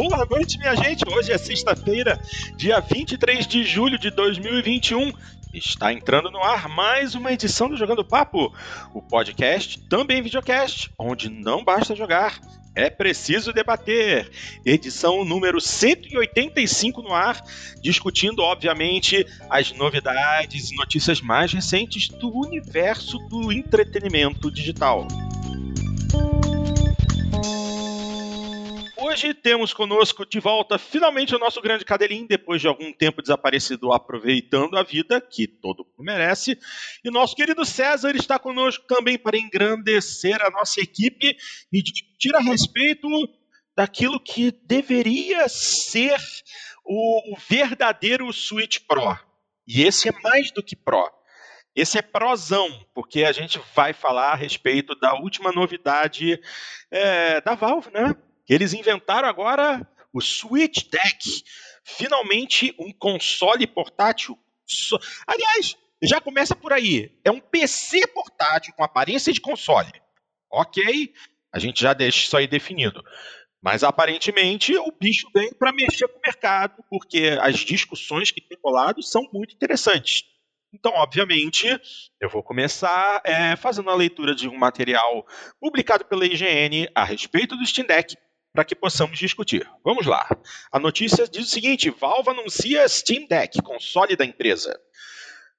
Boa noite, minha gente. Hoje é sexta-feira, dia 23 de julho de 2021. Está entrando no ar mais uma edição do Jogando Papo, o podcast, também videocast, onde não basta jogar, é preciso debater. Edição número 185 no ar, discutindo, obviamente, as novidades e notícias mais recentes do universo do entretenimento digital. Hoje temos conosco de volta finalmente o nosso grande cadelinho, depois de algum tempo desaparecido, aproveitando a vida, que todo mundo merece. E nosso querido César está conosco também para engrandecer a nossa equipe e discutir a respeito daquilo que deveria ser o, o verdadeiro Switch Pro. E esse é mais do que Pro. Esse é prosão, porque a gente vai falar a respeito da última novidade é, da Valve, né? Eles inventaram agora o Switch Deck. Finalmente um console portátil. Aliás, já começa por aí. É um PC portátil com aparência de console. Ok, a gente já deixa isso aí definido. Mas aparentemente o bicho vem para mexer com o mercado, porque as discussões que tem rolado são muito interessantes. Então, obviamente, eu vou começar é, fazendo a leitura de um material publicado pela IGN a respeito do Steam Deck para que possamos discutir. Vamos lá. A notícia diz o seguinte: Valve anuncia Steam Deck, console da empresa.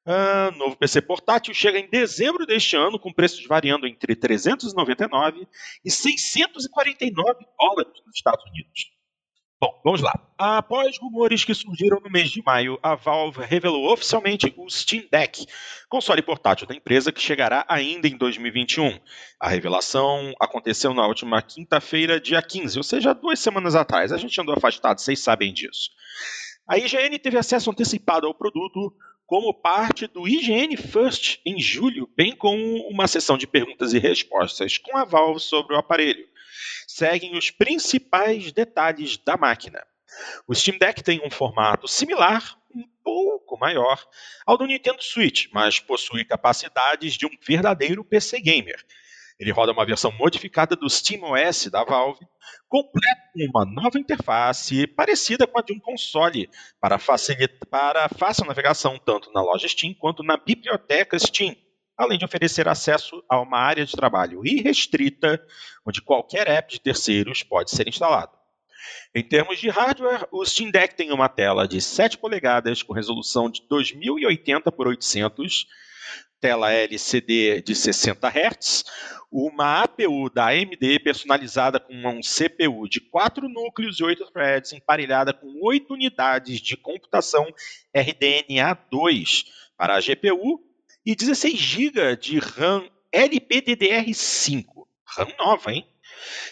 Uh, novo PC portátil chega em dezembro deste ano, com preços variando entre 399 e 649 dólares nos Estados Unidos. Bom, vamos lá. Após rumores que surgiram no mês de maio, a Valve revelou oficialmente o Steam Deck, console portátil da empresa que chegará ainda em 2021. A revelação aconteceu na última quinta-feira, dia 15, ou seja, duas semanas atrás. A gente andou afastado, vocês sabem disso. A IGN teve acesso antecipado ao produto como parte do IGN First em julho, bem como uma sessão de perguntas e respostas com a Valve sobre o aparelho seguem os principais detalhes da máquina. O Steam Deck tem um formato similar, um pouco maior, ao do Nintendo Switch, mas possui capacidades de um verdadeiro PC gamer. Ele roda uma versão modificada do SteamOS da Valve, completo com uma nova interface parecida com a de um console, para, facilitar, para fácil navegação tanto na loja Steam quanto na biblioteca Steam além de oferecer acesso a uma área de trabalho irrestrita, onde qualquer app de terceiros pode ser instalado. Em termos de hardware, o Steam Deck tem uma tela de 7 polegadas com resolução de 2080 por 800, tela LCD de 60 Hz, uma APU da AMD personalizada com um CPU de 4 núcleos e 8 threads emparelhada com 8 unidades de computação RDNA2 para a GPU e 16 GB de RAM LPDDR5. RAM nova, hein?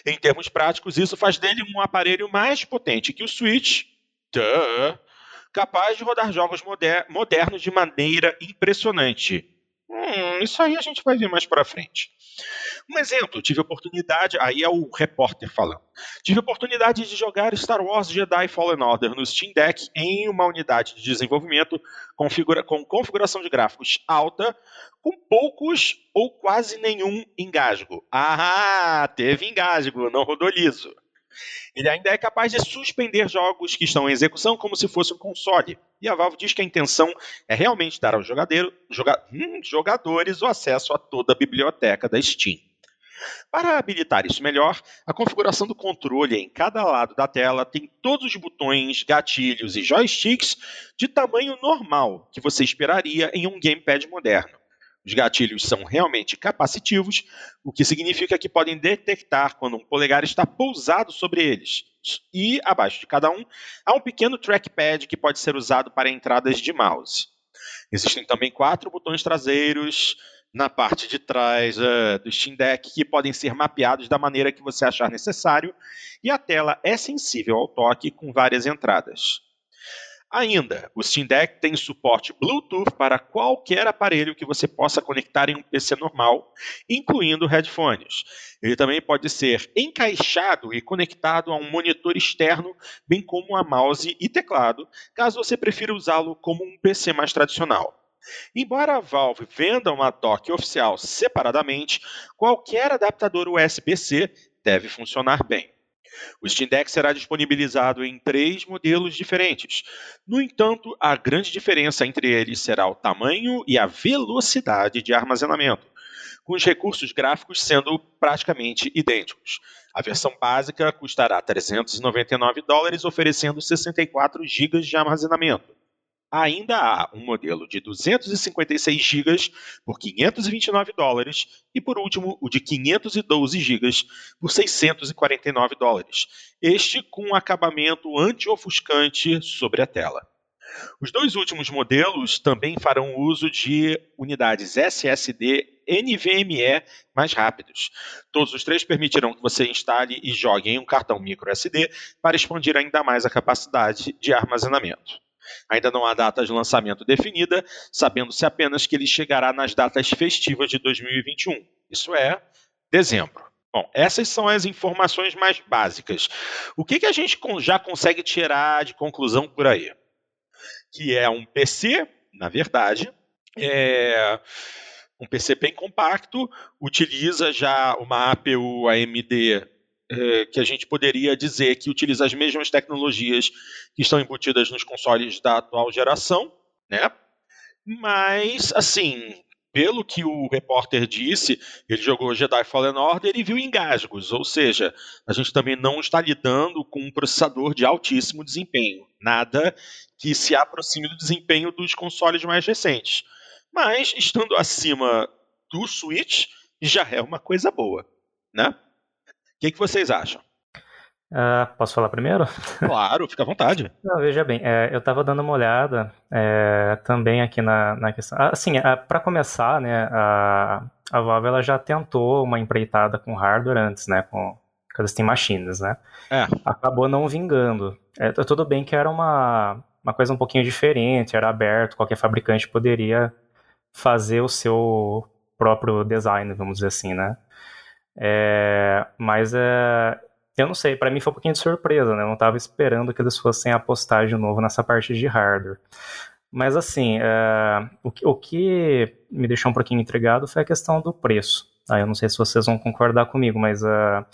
Em termos práticos, isso faz dele um aparelho mais potente que o Switch, duh, capaz de rodar jogos moder modernos de maneira impressionante. Hum, isso aí a gente vai ver mais para frente. Um exemplo, tive oportunidade, aí é o repórter falando. Tive oportunidade de jogar Star Wars Jedi Fallen Order no Steam Deck em uma unidade de desenvolvimento configura, com configuração de gráficos alta, com poucos ou quase nenhum engasgo. Ah, teve engasgo, não rodou liso. Ele ainda é capaz de suspender jogos que estão em execução como se fosse um console. E a Valve diz que a intenção é realmente dar aos joga, hum, jogadores o acesso a toda a biblioteca da Steam. Para habilitar isso melhor, a configuração do controle em cada lado da tela tem todos os botões, gatilhos e joysticks de tamanho normal que você esperaria em um gamepad moderno. Os gatilhos são realmente capacitivos, o que significa que podem detectar quando um polegar está pousado sobre eles. E, abaixo de cada um, há um pequeno trackpad que pode ser usado para entradas de mouse. Existem também quatro botões traseiros na parte de trás uh, do Steam Deck que podem ser mapeados da maneira que você achar necessário, e a tela é sensível ao toque com várias entradas. Ainda, o Steam Deck tem suporte Bluetooth para qualquer aparelho que você possa conectar em um PC normal, incluindo headphones. Ele também pode ser encaixado e conectado a um monitor externo, bem como a mouse e teclado, caso você prefira usá-lo como um PC mais tradicional. Embora a Valve venda uma dock oficial separadamente, qualquer adaptador USB-C deve funcionar bem. O Steam Deck será disponibilizado em três modelos diferentes. No entanto, a grande diferença entre eles será o tamanho e a velocidade de armazenamento, com os recursos gráficos sendo praticamente idênticos. A versão básica custará 399 dólares, oferecendo 64 GB de armazenamento. Ainda há um modelo de 256 GB por 529 dólares e, por último, o de 512 GB por 649 dólares, este com um acabamento anti-ofuscante sobre a tela. Os dois últimos modelos também farão uso de unidades SSD NVMe mais rápidos. Todos os três permitirão que você instale e jogue em um cartão microSD para expandir ainda mais a capacidade de armazenamento. Ainda não há data de lançamento definida, sabendo-se apenas que ele chegará nas datas festivas de 2021. Isso é dezembro. Bom, essas são as informações mais básicas. O que, que a gente já consegue tirar de conclusão por aí? Que é um PC, na verdade, é um PC bem compacto, utiliza já uma APU AMD é, que a gente poderia dizer que utiliza as mesmas tecnologias que estão embutidas nos consoles da atual geração, né? Mas, assim, pelo que o repórter disse, ele jogou Jedi Fallen Order e viu engasgos, ou seja, a gente também não está lidando com um processador de altíssimo desempenho, nada que se aproxime do desempenho dos consoles mais recentes. Mas, estando acima do Switch, já é uma coisa boa, né? O que, que vocês acham? Uh, posso falar primeiro? Claro, fica à vontade. Não, veja bem, é, eu estava dando uma olhada é, também aqui na, na questão. Assim, para começar, né, a, a Valve ela já tentou uma empreitada com hardware antes, né, com, com as Steam Machines, né? É. Acabou não vingando. É, tudo bem que era uma, uma coisa um pouquinho diferente, era aberto, qualquer fabricante poderia fazer o seu próprio design, vamos dizer assim, né? É, mas é, eu não sei, para mim foi um pouquinho de surpresa, né? Eu não estava esperando que eles fossem apostar de novo nessa parte de hardware. Mas assim, é, o, o, que me deixou um pouquinho intrigado foi a questão do preço. Ah, eu não sei se vocês vão concordar comigo, mas uh,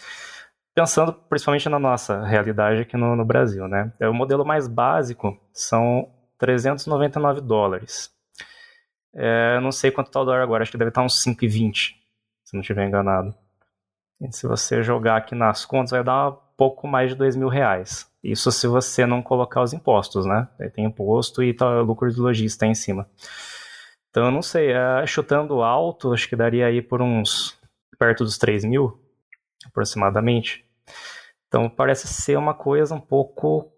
pensando principalmente na nossa realidade aqui no, no Brasil, né? É, o modelo mais básico são 399 dólares. É, não sei quanto está o dólar agora, acho que deve estar uns 5,20, se não estiver enganado. Se você jogar aqui nas contas, vai dar pouco mais de dois mil reais. Isso se você não colocar os impostos, né? Tem imposto e tá, lucro de lojista em cima. Então, eu não sei, é, chutando alto, acho que daria aí por uns perto dos 3 mil, aproximadamente. Então, parece ser uma coisa um pouco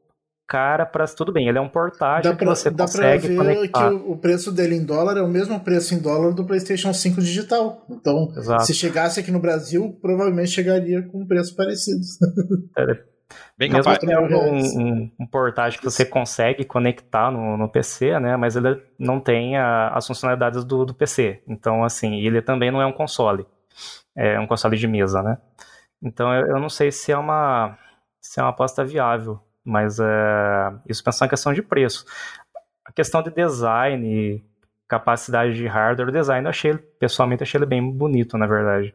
cara para tudo bem, ele é um portátil dá pra, que você dá consegue pra ver conectar. que o, o, preço dele em dólar é o mesmo preço em dólar do PlayStation 5 digital. Então, Exato. se chegasse aqui no Brasil, provavelmente chegaria com um preço parecido. É, Bem Mesmo capaz. é um, um, um, portátil que você consegue conectar no, no PC, né? Mas ele não tem a, as funcionalidades do, do PC. Então, assim, ele também não é um console. É um console de mesa, né? Então, eu, eu não sei se é uma se é uma aposta viável mas é, isso pensando em questão de preço. A questão de design capacidade de hardware, design eu achei, pessoalmente achei ele bem bonito, na verdade.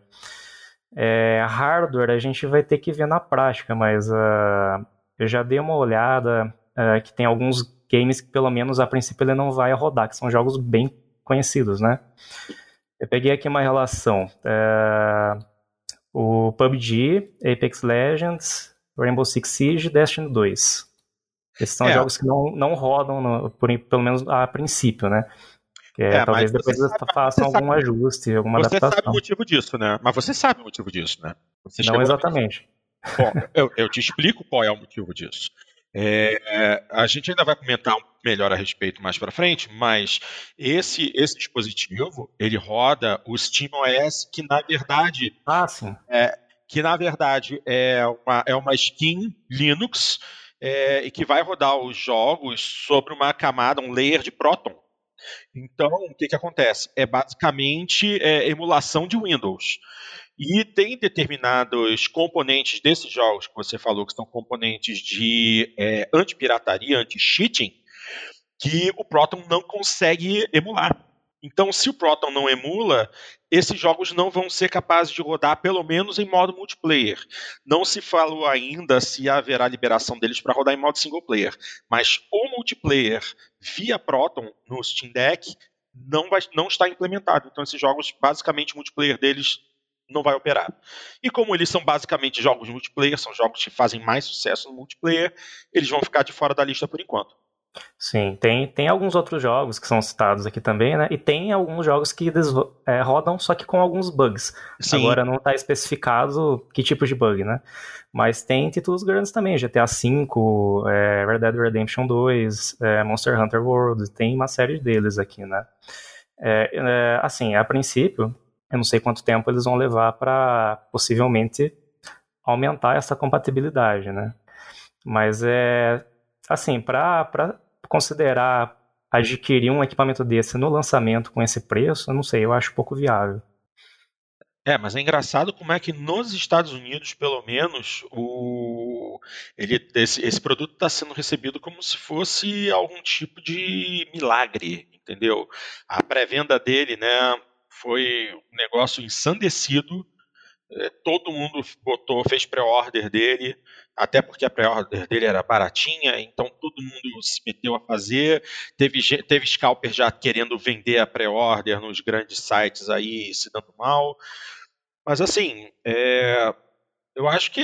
É, hardware a gente vai ter que ver na prática, mas uh, eu já dei uma olhada uh, que tem alguns games que pelo menos a princípio ele não vai rodar, que são jogos bem conhecidos, né? Eu peguei aqui uma relação. Uh, o PUBG, Apex Legends, Rainbow Six Siege e Destiny 2. Esses são é. jogos que não, não rodam, no, por, pelo menos a princípio, né? Que é, é, talvez depois eles façam algum sabe, ajuste, alguma você adaptação. Você sabe o motivo disso, né? Mas você sabe o motivo disso, né? Você não exatamente. Bom, eu, eu, te explico qual é o motivo disso. É, a gente ainda vai comentar melhor a respeito mais para frente, mas esse, esse dispositivo ele roda o SteamOS que na verdade ah, sim. É, que na verdade é uma, é uma skin Linux é, e que vai rodar os jogos sobre uma camada, um layer de Proton. Então, o que, que acontece? É basicamente é, emulação de Windows. E tem determinados componentes desses jogos que você falou, que são componentes de é, anti-pirataria, anti-cheating, que o Proton não consegue emular. Então, se o Proton não emula, esses jogos não vão ser capazes de rodar, pelo menos em modo multiplayer. Não se falou ainda se haverá liberação deles para rodar em modo single player, mas o multiplayer via Proton no Steam Deck não, vai, não está implementado. Então, esses jogos, basicamente, o multiplayer deles não vai operar. E como eles são basicamente jogos multiplayer, são jogos que fazem mais sucesso no multiplayer, eles vão ficar de fora da lista por enquanto. Sim, tem, tem alguns outros jogos que são citados aqui também, né? E tem alguns jogos que é, rodam só que com alguns bugs. Sim. Agora não está especificado que tipo de bug, né? Mas tem títulos grandes também, GTA V, é, Red Dead Redemption 2, é, Monster Hunter World, tem uma série deles aqui, né? É, é, assim, a princípio, eu não sei quanto tempo eles vão levar para possivelmente aumentar essa compatibilidade, né? Mas é assim, para considerar adquirir um equipamento desse no lançamento com esse preço, eu não sei, eu acho pouco viável. É, mas é engraçado como é que nos Estados Unidos, pelo menos, o ele, esse, esse produto está sendo recebido como se fosse algum tipo de milagre, entendeu? A pré-venda dele, né, foi um negócio ensandecido. É, todo mundo botou, fez pré-order dele até porque a pré-order dele era baratinha, então todo mundo se meteu a fazer. Teve, teve scalper já querendo vender a pré-order nos grandes sites aí, se dando mal. Mas assim, é, eu acho que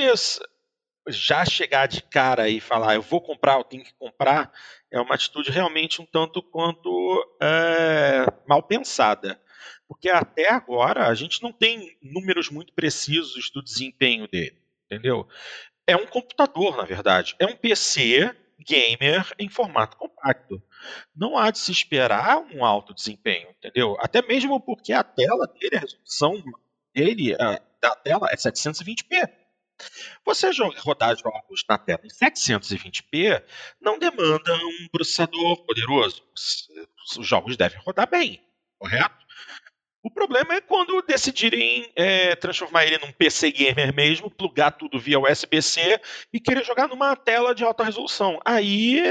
já chegar de cara e falar eu vou comprar, eu tenho que comprar, é uma atitude realmente um tanto quanto é, mal pensada. Porque até agora a gente não tem números muito precisos do desempenho dele entendeu? É um computador, na verdade. É um PC gamer em formato compacto. Não há de se esperar um alto desempenho, entendeu? Até mesmo porque a tela dele, a resolução dele, a, da tela é 720p. Você rodar jogos na tela em 720p não demanda um processador poderoso. Os jogos devem rodar bem, correto? O problema é quando decidirem é, transformar ele num PC gamer mesmo, plugar tudo via USB-C e querer jogar numa tela de alta resolução. Aí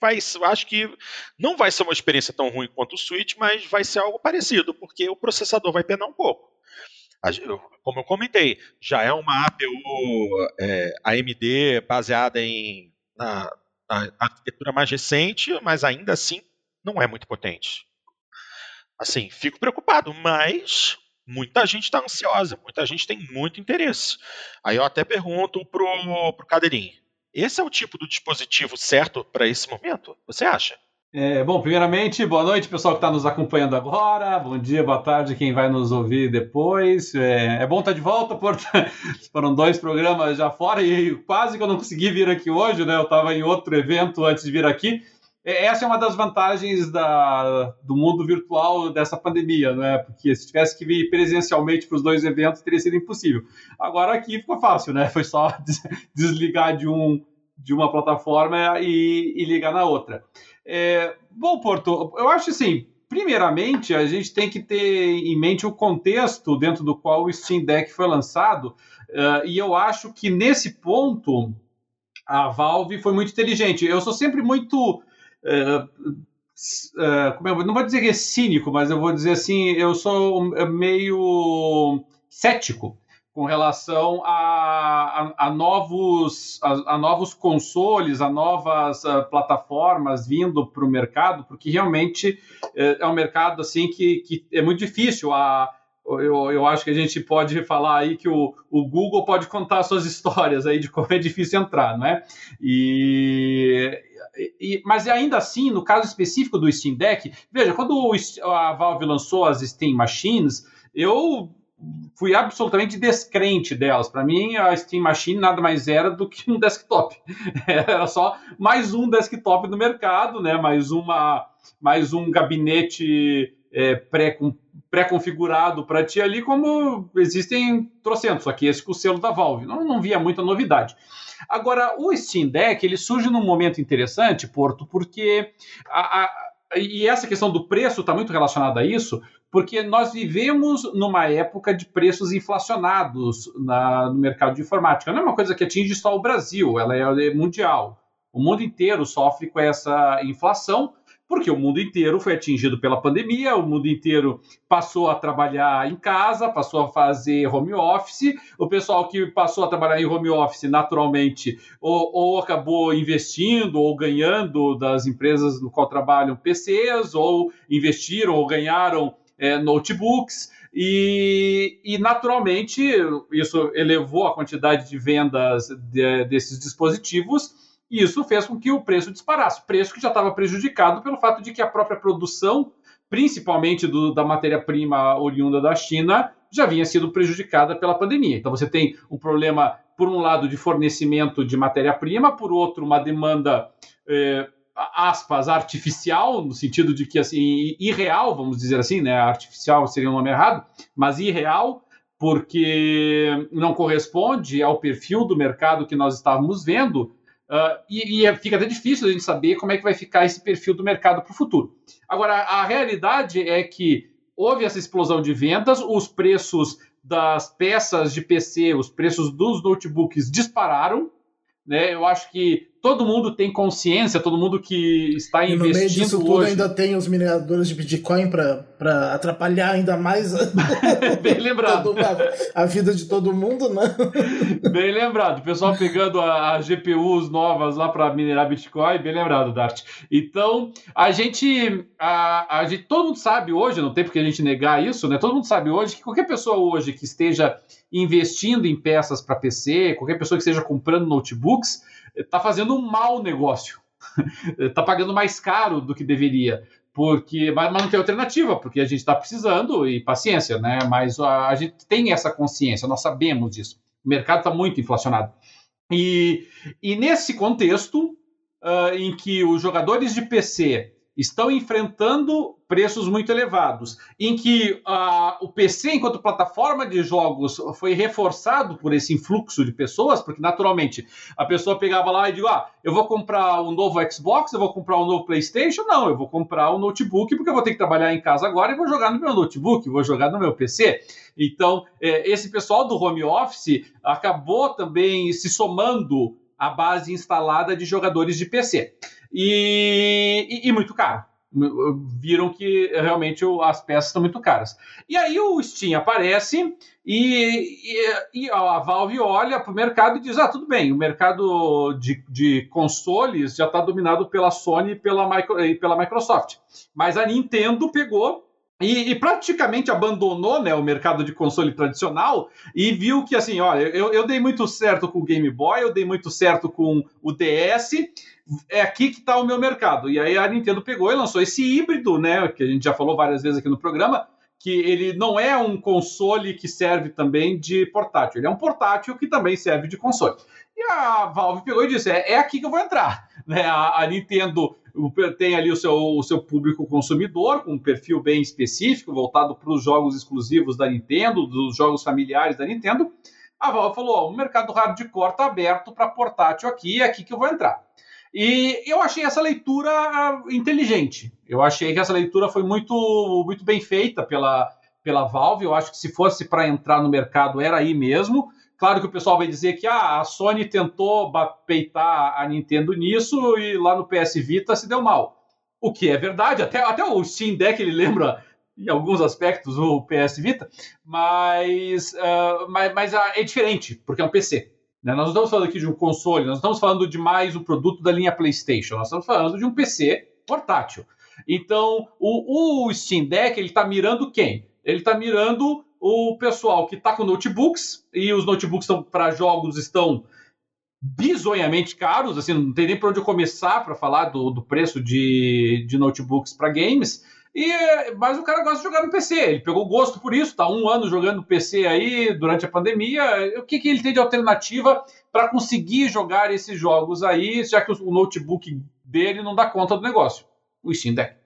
vai, acho que não vai ser uma experiência tão ruim quanto o Switch, mas vai ser algo parecido, porque o processador vai penar um pouco. Como eu comentei, já é uma APU é, AMD baseada em, na, na arquitetura mais recente, mas ainda assim não é muito potente. Assim, fico preocupado, mas muita gente está ansiosa, muita gente tem muito interesse. Aí eu até pergunto pro, pro Cadeirinho, esse é o tipo do dispositivo certo para esse momento? Você acha? É, bom, primeiramente, boa noite, pessoal que está nos acompanhando agora. Bom dia, boa tarde, quem vai nos ouvir depois. É, é bom estar tá de volta, porque foram dois programas já fora e quase que eu não consegui vir aqui hoje, né? Eu estava em outro evento antes de vir aqui. É, essa é uma das vantagens da, do mundo virtual dessa pandemia, né? Porque se tivesse que vir presencialmente para os dois eventos, teria sido impossível. Agora aqui ficou fácil, né? Foi só desligar de, um, de uma plataforma e, e ligar na outra. É, bom, Porto, eu acho assim, primeiramente, a gente tem que ter em mente o contexto dentro do qual o Steam Deck foi lançado, uh, e eu acho que nesse ponto a Valve foi muito inteligente. Eu sou sempre muito Uh, uh, como eu, não vou dizer que é cínico, mas eu vou dizer assim, eu sou meio cético com relação a, a, a novos, a, a, novos consoles, a novas plataformas vindo para o mercado, porque realmente uh, é um mercado assim que, que é muito difícil. A, eu, eu acho que a gente pode falar aí que o, o Google pode contar suas histórias aí de como é difícil entrar, não é? E e, mas ainda assim, no caso específico do Steam Deck, veja, quando a Valve lançou as Steam Machines, eu fui absolutamente descrente delas. Para mim, a Steam Machine nada mais era do que um desktop. Era só mais um desktop no mercado, né? Mais uma, mais um gabinete é, pré-configurado para ti ali, como existem trocentos, aqui esse com o selo da Valve. Não, não via muita novidade. Agora, o Steam Deck ele surge num momento interessante, Porto, porque a, a, e essa questão do preço está muito relacionada a isso, porque nós vivemos numa época de preços inflacionados na, no mercado de informática. Não é uma coisa que atinge só o Brasil, ela é mundial. O mundo inteiro sofre com essa inflação, porque o mundo inteiro foi atingido pela pandemia, o mundo inteiro passou a trabalhar em casa, passou a fazer home office. O pessoal que passou a trabalhar em home office, naturalmente, ou, ou acabou investindo ou ganhando das empresas no qual trabalham PCs, ou investiram ou ganharam é, notebooks. E, e, naturalmente, isso elevou a quantidade de vendas de, desses dispositivos e isso fez com que o preço disparasse. Preço que já estava prejudicado pelo fato de que a própria produção, principalmente do, da matéria-prima oriunda da China, já vinha sido prejudicada pela pandemia. Então você tem um problema, por um lado, de fornecimento de matéria-prima, por outro, uma demanda. Eh, aspas, artificial, no sentido de que, assim, irreal, vamos dizer assim, né? Artificial seria um nome errado, mas irreal, porque não corresponde ao perfil do mercado que nós estávamos vendo, Uh, e, e, fica até difícil a gente saber como é que vai ficar esse perfil do mercado para o futuro. Agora, a realidade é que houve essa explosão de vendas, os preços das peças de PC, os preços dos notebooks dispararam. Né? Eu acho que todo mundo tem consciência, todo mundo que está e investindo no meio disso tudo hoje... ainda tem os mineradores de Bitcoin para atrapalhar ainda mais a... Bem lembrado. a, vida de todo mundo, né? bem lembrado. O pessoal pegando a, a GPUs novas lá para minerar Bitcoin, bem lembrado, Dart. Então, a gente, a, a gente, todo mundo sabe hoje, não tem porque a gente negar isso, né? Todo mundo sabe hoje que qualquer pessoa hoje que esteja investindo em peças para PC, qualquer pessoa que esteja comprando notebooks, está fazendo um mau negócio. Está pagando mais caro do que deveria. Porque, mas, não tem alternativa, porque a gente está precisando e paciência, né? Mas a, a, gente tem essa consciência, nós sabemos disso. O mercado está muito inflacionado. E, e nesse contexto, uh, em que os jogadores de PC estão enfrentando preços muito elevados, em que uh, o PC, enquanto plataforma de jogos, foi reforçado por esse influxo de pessoas, porque naturalmente a pessoa pegava lá e dizia: Ah, eu vou comprar um novo Xbox, eu vou comprar um novo PlayStation. Não, eu vou comprar um notebook, porque eu vou ter que trabalhar em casa agora e vou jogar no meu notebook, vou jogar no meu PC. Então, é, esse pessoal do home office acabou também se somando à base instalada de jogadores de PC e, e, e muito caro viram que realmente as peças estão muito caras. E aí o Steam aparece e, e, e a Valve olha para o mercado e diz: ah, tudo bem, o mercado de, de consoles já está dominado pela Sony e pela, micro, e pela Microsoft. Mas a Nintendo pegou e, e, praticamente abandonou né, o mercado de console tradicional e viu que assim, olha, eu, eu dei muito certo com o Game Boy, eu dei muito certo com o DS é aqui que está o meu mercado. E aí a Nintendo pegou e lançou esse híbrido, né? Que a gente já falou várias vezes aqui no programa, que ele não é um console que serve também de portátil, ele é um portátil que também serve de console. E a Valve pegou e disse: é, é aqui que eu vou entrar. Né? A, a, Nintendo tem ali o seu, o seu público consumidor, com um perfil bem específico, voltado para os jogos exclusivos da Nintendo, dos jogos familiares da Nintendo. A Valve falou: ó, o mercado hardcore está aberto para portátil aqui, é aqui que eu vou entrar. E eu achei essa leitura ah, inteligente. Eu achei que essa leitura foi muito, muito bem feita pela, pela Valve. Eu acho que se fosse para entrar no mercado era aí mesmo. Claro que o pessoal vai dizer que ah, a Sony tentou peitar a Nintendo nisso e lá no PS Vita se deu mal. O que é verdade, até, até o Steam Deck ele lembra em alguns aspectos o PS Vita, mas, uh, mas, mas uh, é diferente, porque é um PC. Né? Nós não estamos falando aqui de um console, nós estamos falando de mais um produto da linha PlayStation, nós estamos falando de um PC portátil. Então, o, o Steam Deck ele está mirando quem? Ele está mirando o pessoal que está com notebooks e os notebooks para jogos estão bizonhamente caros, assim, não tem nem para onde eu começar para falar do, do preço de, de notebooks para games. E, mas o cara gosta de jogar no PC. Ele pegou gosto por isso, tá um ano jogando no PC aí durante a pandemia. O que, que ele tem de alternativa para conseguir jogar esses jogos aí, já que o notebook dele não dá conta do negócio? O Steam Deck.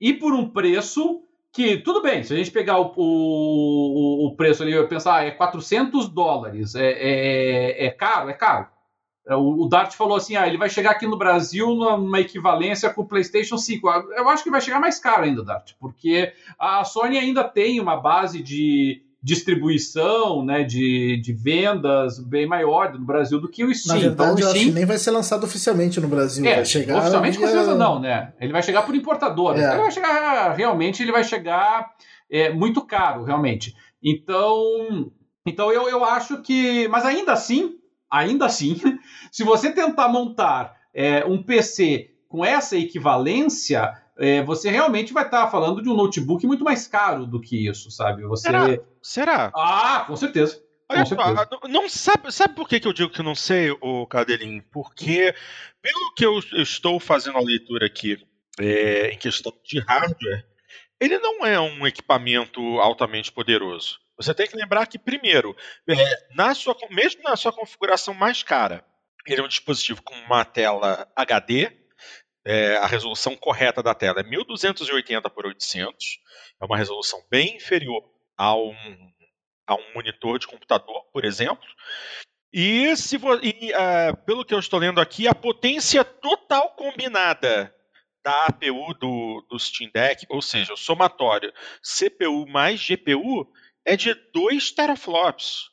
E por um preço que, tudo bem, se a gente pegar o, o, o preço ali pensar, ah, é 400 dólares, é, é, é caro? É caro. É, o, Dart falou assim: ah, ele vai chegar aqui no Brasil numa equivalência com o PlayStation 5. Eu acho que vai chegar mais caro ainda, Dart, porque a Sony ainda tem uma base de, distribuição, né, de, de vendas bem maior no Brasil do que o Steam. Na verdade, então, o Steam... nem vai ser lançado oficialmente no Brasil. É, vai chegar oficialmente com certeza não, né? Ele vai chegar por importador. É. Ele vai chegar, realmente, ele vai chegar é, muito caro, realmente. Então, então eu, eu acho que... Mas ainda assim, ainda assim, se você tentar montar é, um PC com essa equivalência, é, você realmente vai estar tá falando de um notebook muito mais caro do que isso, sabe? Você... Será? Será? Ah, com certeza. Olha só, não sabe, sabe por que, que eu digo que não sei, o Cadelin? Porque, pelo que eu, eu, estou fazendo a leitura aqui é, em questão de hardware, ele não é um equipamento altamente poderoso. Você tem que lembrar que, primeiro, é, na sua, mesmo na sua configuração mais cara, ele é um dispositivo com uma tela HD, é, a resolução correta da tela é 1280 por 800, é uma resolução bem inferior a um, a um monitor de computador, por exemplo. E, se e uh, pelo que eu estou lendo aqui, a potência total combinada da APU do, do Steam Deck, ou seja, o somatório CPU mais GPU, é de 2 teraflops.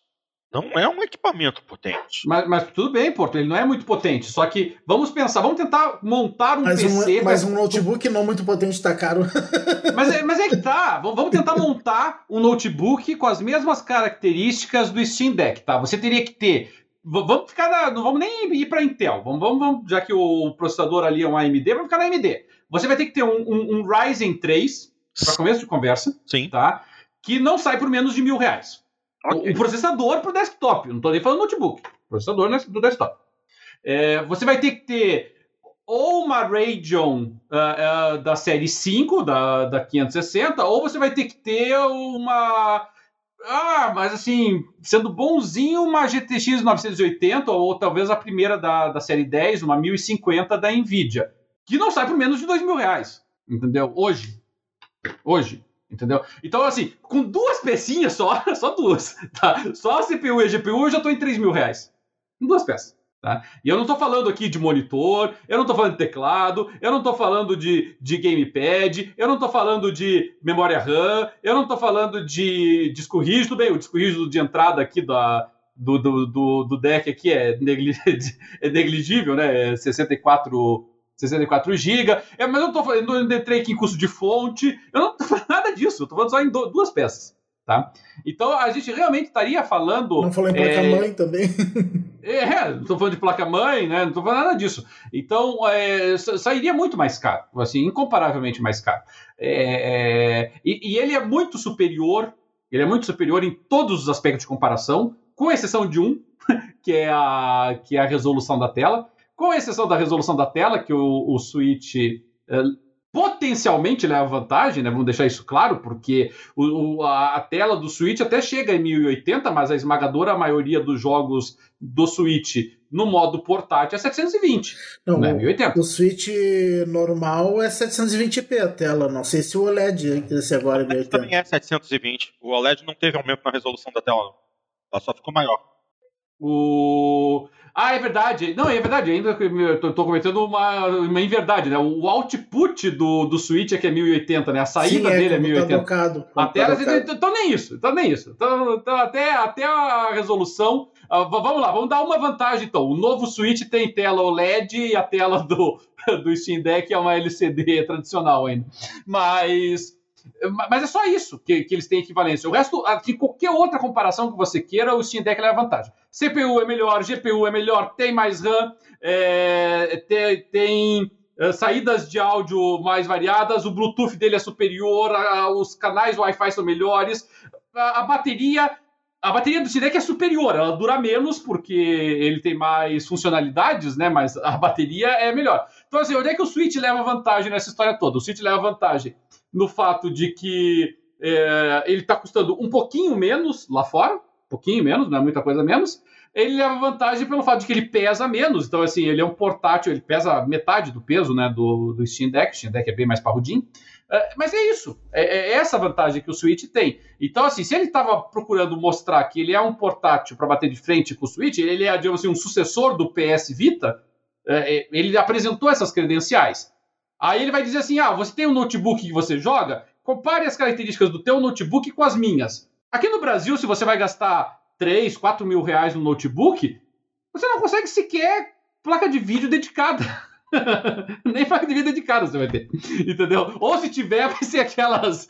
Não é um equipamento potente. Mas, mas, tudo bem, Porto, ele não é muito potente. Só que vamos pensar, vamos tentar montar um mas PC. Um, mas um notebook não muito potente está caro. mas, é, mas é que tá. Vamos tentar montar um notebook com as mesmas características do Steam Deck, tá? Você teria que ter. Vamos ficar na, Não vamos nem ir para Intel. Vamos, vamos, vamos, já que o processador ali é um AMD, vamos ficar na AMD. Você vai ter que ter um, um, um Ryzen 3, para começo de conversa. Sim. Tá? Que não sai por menos de mil reais. Okay. O processador para o desktop, não estou nem falando notebook. Processador do desktop. É, você vai ter que ter ou uma Radeon uh, uh, da série 5, da, da 560, ou você vai ter que ter uma. Ah, mas assim, sendo bonzinho, uma GTX 980, ou talvez a primeira da, da série 10, uma 1050 da Nvidia, que não sai por menos de dois mil reais. Entendeu? Hoje. Hoje. Entendeu? Então, assim, com duas pecinhas só, só duas, tá? Só a CPU e a GPU eu já tô em 3 mil reais. Com duas peças. Tá? E eu não estou falando aqui de monitor, eu não estou falando de teclado, eu não estou falando de, de gamepad, eu não estou falando de memória RAM, eu não estou falando de disco rígido. Bem, o disco rígido de entrada aqui da, do, do, do, do deck aqui é, é negligível, né? É 64 64 GB. É, mas eu não tô entrei aqui em custo de fonte, eu não tô falando nada disso, eu tô falando só em do, duas peças. Tá? Então a gente realmente estaria falando. Não falei em placa-mãe é, também. É, não estou falando de placa-mãe, né? Não estou falando nada disso. Então, é, sairia muito mais caro, assim, incomparavelmente mais caro. É, é, e, e, ele é muito superior, ele é muito superior em todos os aspectos de comparação, com exceção de um, que é a, que é a resolução da tela com exceção da resolução da tela, que o, o Switch é, potencialmente leva vantagem, né? Vamos deixar isso claro, porque o, o, a, tela do Switch até chega em 1080, mas a esmagadora maioria dos jogos do Switch no modo portátil é 720. Não, né? 1080. O Switch normal é 720p a tela. Não sei se o OLED esse agora é 1080. Também é 720. O OLED não teve aumento na resolução da tela, não. Ela só ficou maior. O ah, é verdade. Não, é verdade. Ainda estou cometendo uma, uma inverdade, né? O output do, do Switch é que é 1080, né? A saída Sim, é, dele é 1080. Tá blocado, a tela, então nem isso, então nem isso. Então, então até, até a resolução. Uh, vamos lá, vamos dar uma vantagem então. O novo Switch tem tela OLED e a tela do, do Steam Deck é uma LCD tradicional ainda. Mas mas é só isso que, que eles têm equivalência. O resto, de qualquer outra comparação que você queira, o Steam Deck leva vantagem. CPU é melhor, GPU é melhor, tem mais RAM, é, tem, tem é, saídas de áudio mais variadas, o Bluetooth dele é superior, a, os canais Wi-Fi são melhores, a, a bateria a bateria do Steam é superior, ela dura menos porque ele tem mais funcionalidades, né? Mas a bateria é melhor. Então, assim, onde é que o Switch leva vantagem nessa história toda? O Switch leva vantagem no fato de que é, ele está custando um pouquinho menos lá fora, um pouquinho menos, não é muita coisa menos. Ele leva vantagem pelo fato de que ele pesa menos, então assim, ele é um portátil, ele pesa metade do peso né, do, do Steam Deck, o Steam Deck é bem mais parrudinho. É, mas é isso, é, é, essa vantagem que o Switch tem. Então, assim, se ele estava procurando mostrar que ele é um portátil para bater de frente com o Switch, ele é, digamos assim, um sucessor do PS Vita, é, é, ele apresentou essas credenciais. Aí ele vai dizer assim: ah, você tem um notebook que você joga? Compare as características do teu notebook com as minhas. Aqui no Brasil, se você vai gastar 3, 4 mil reais no notebook, você não consegue sequer placa de vídeo dedicada. Nem placa de vídeo dedicada você vai ter. Entendeu? Ou se tiver, vai ser aquelas,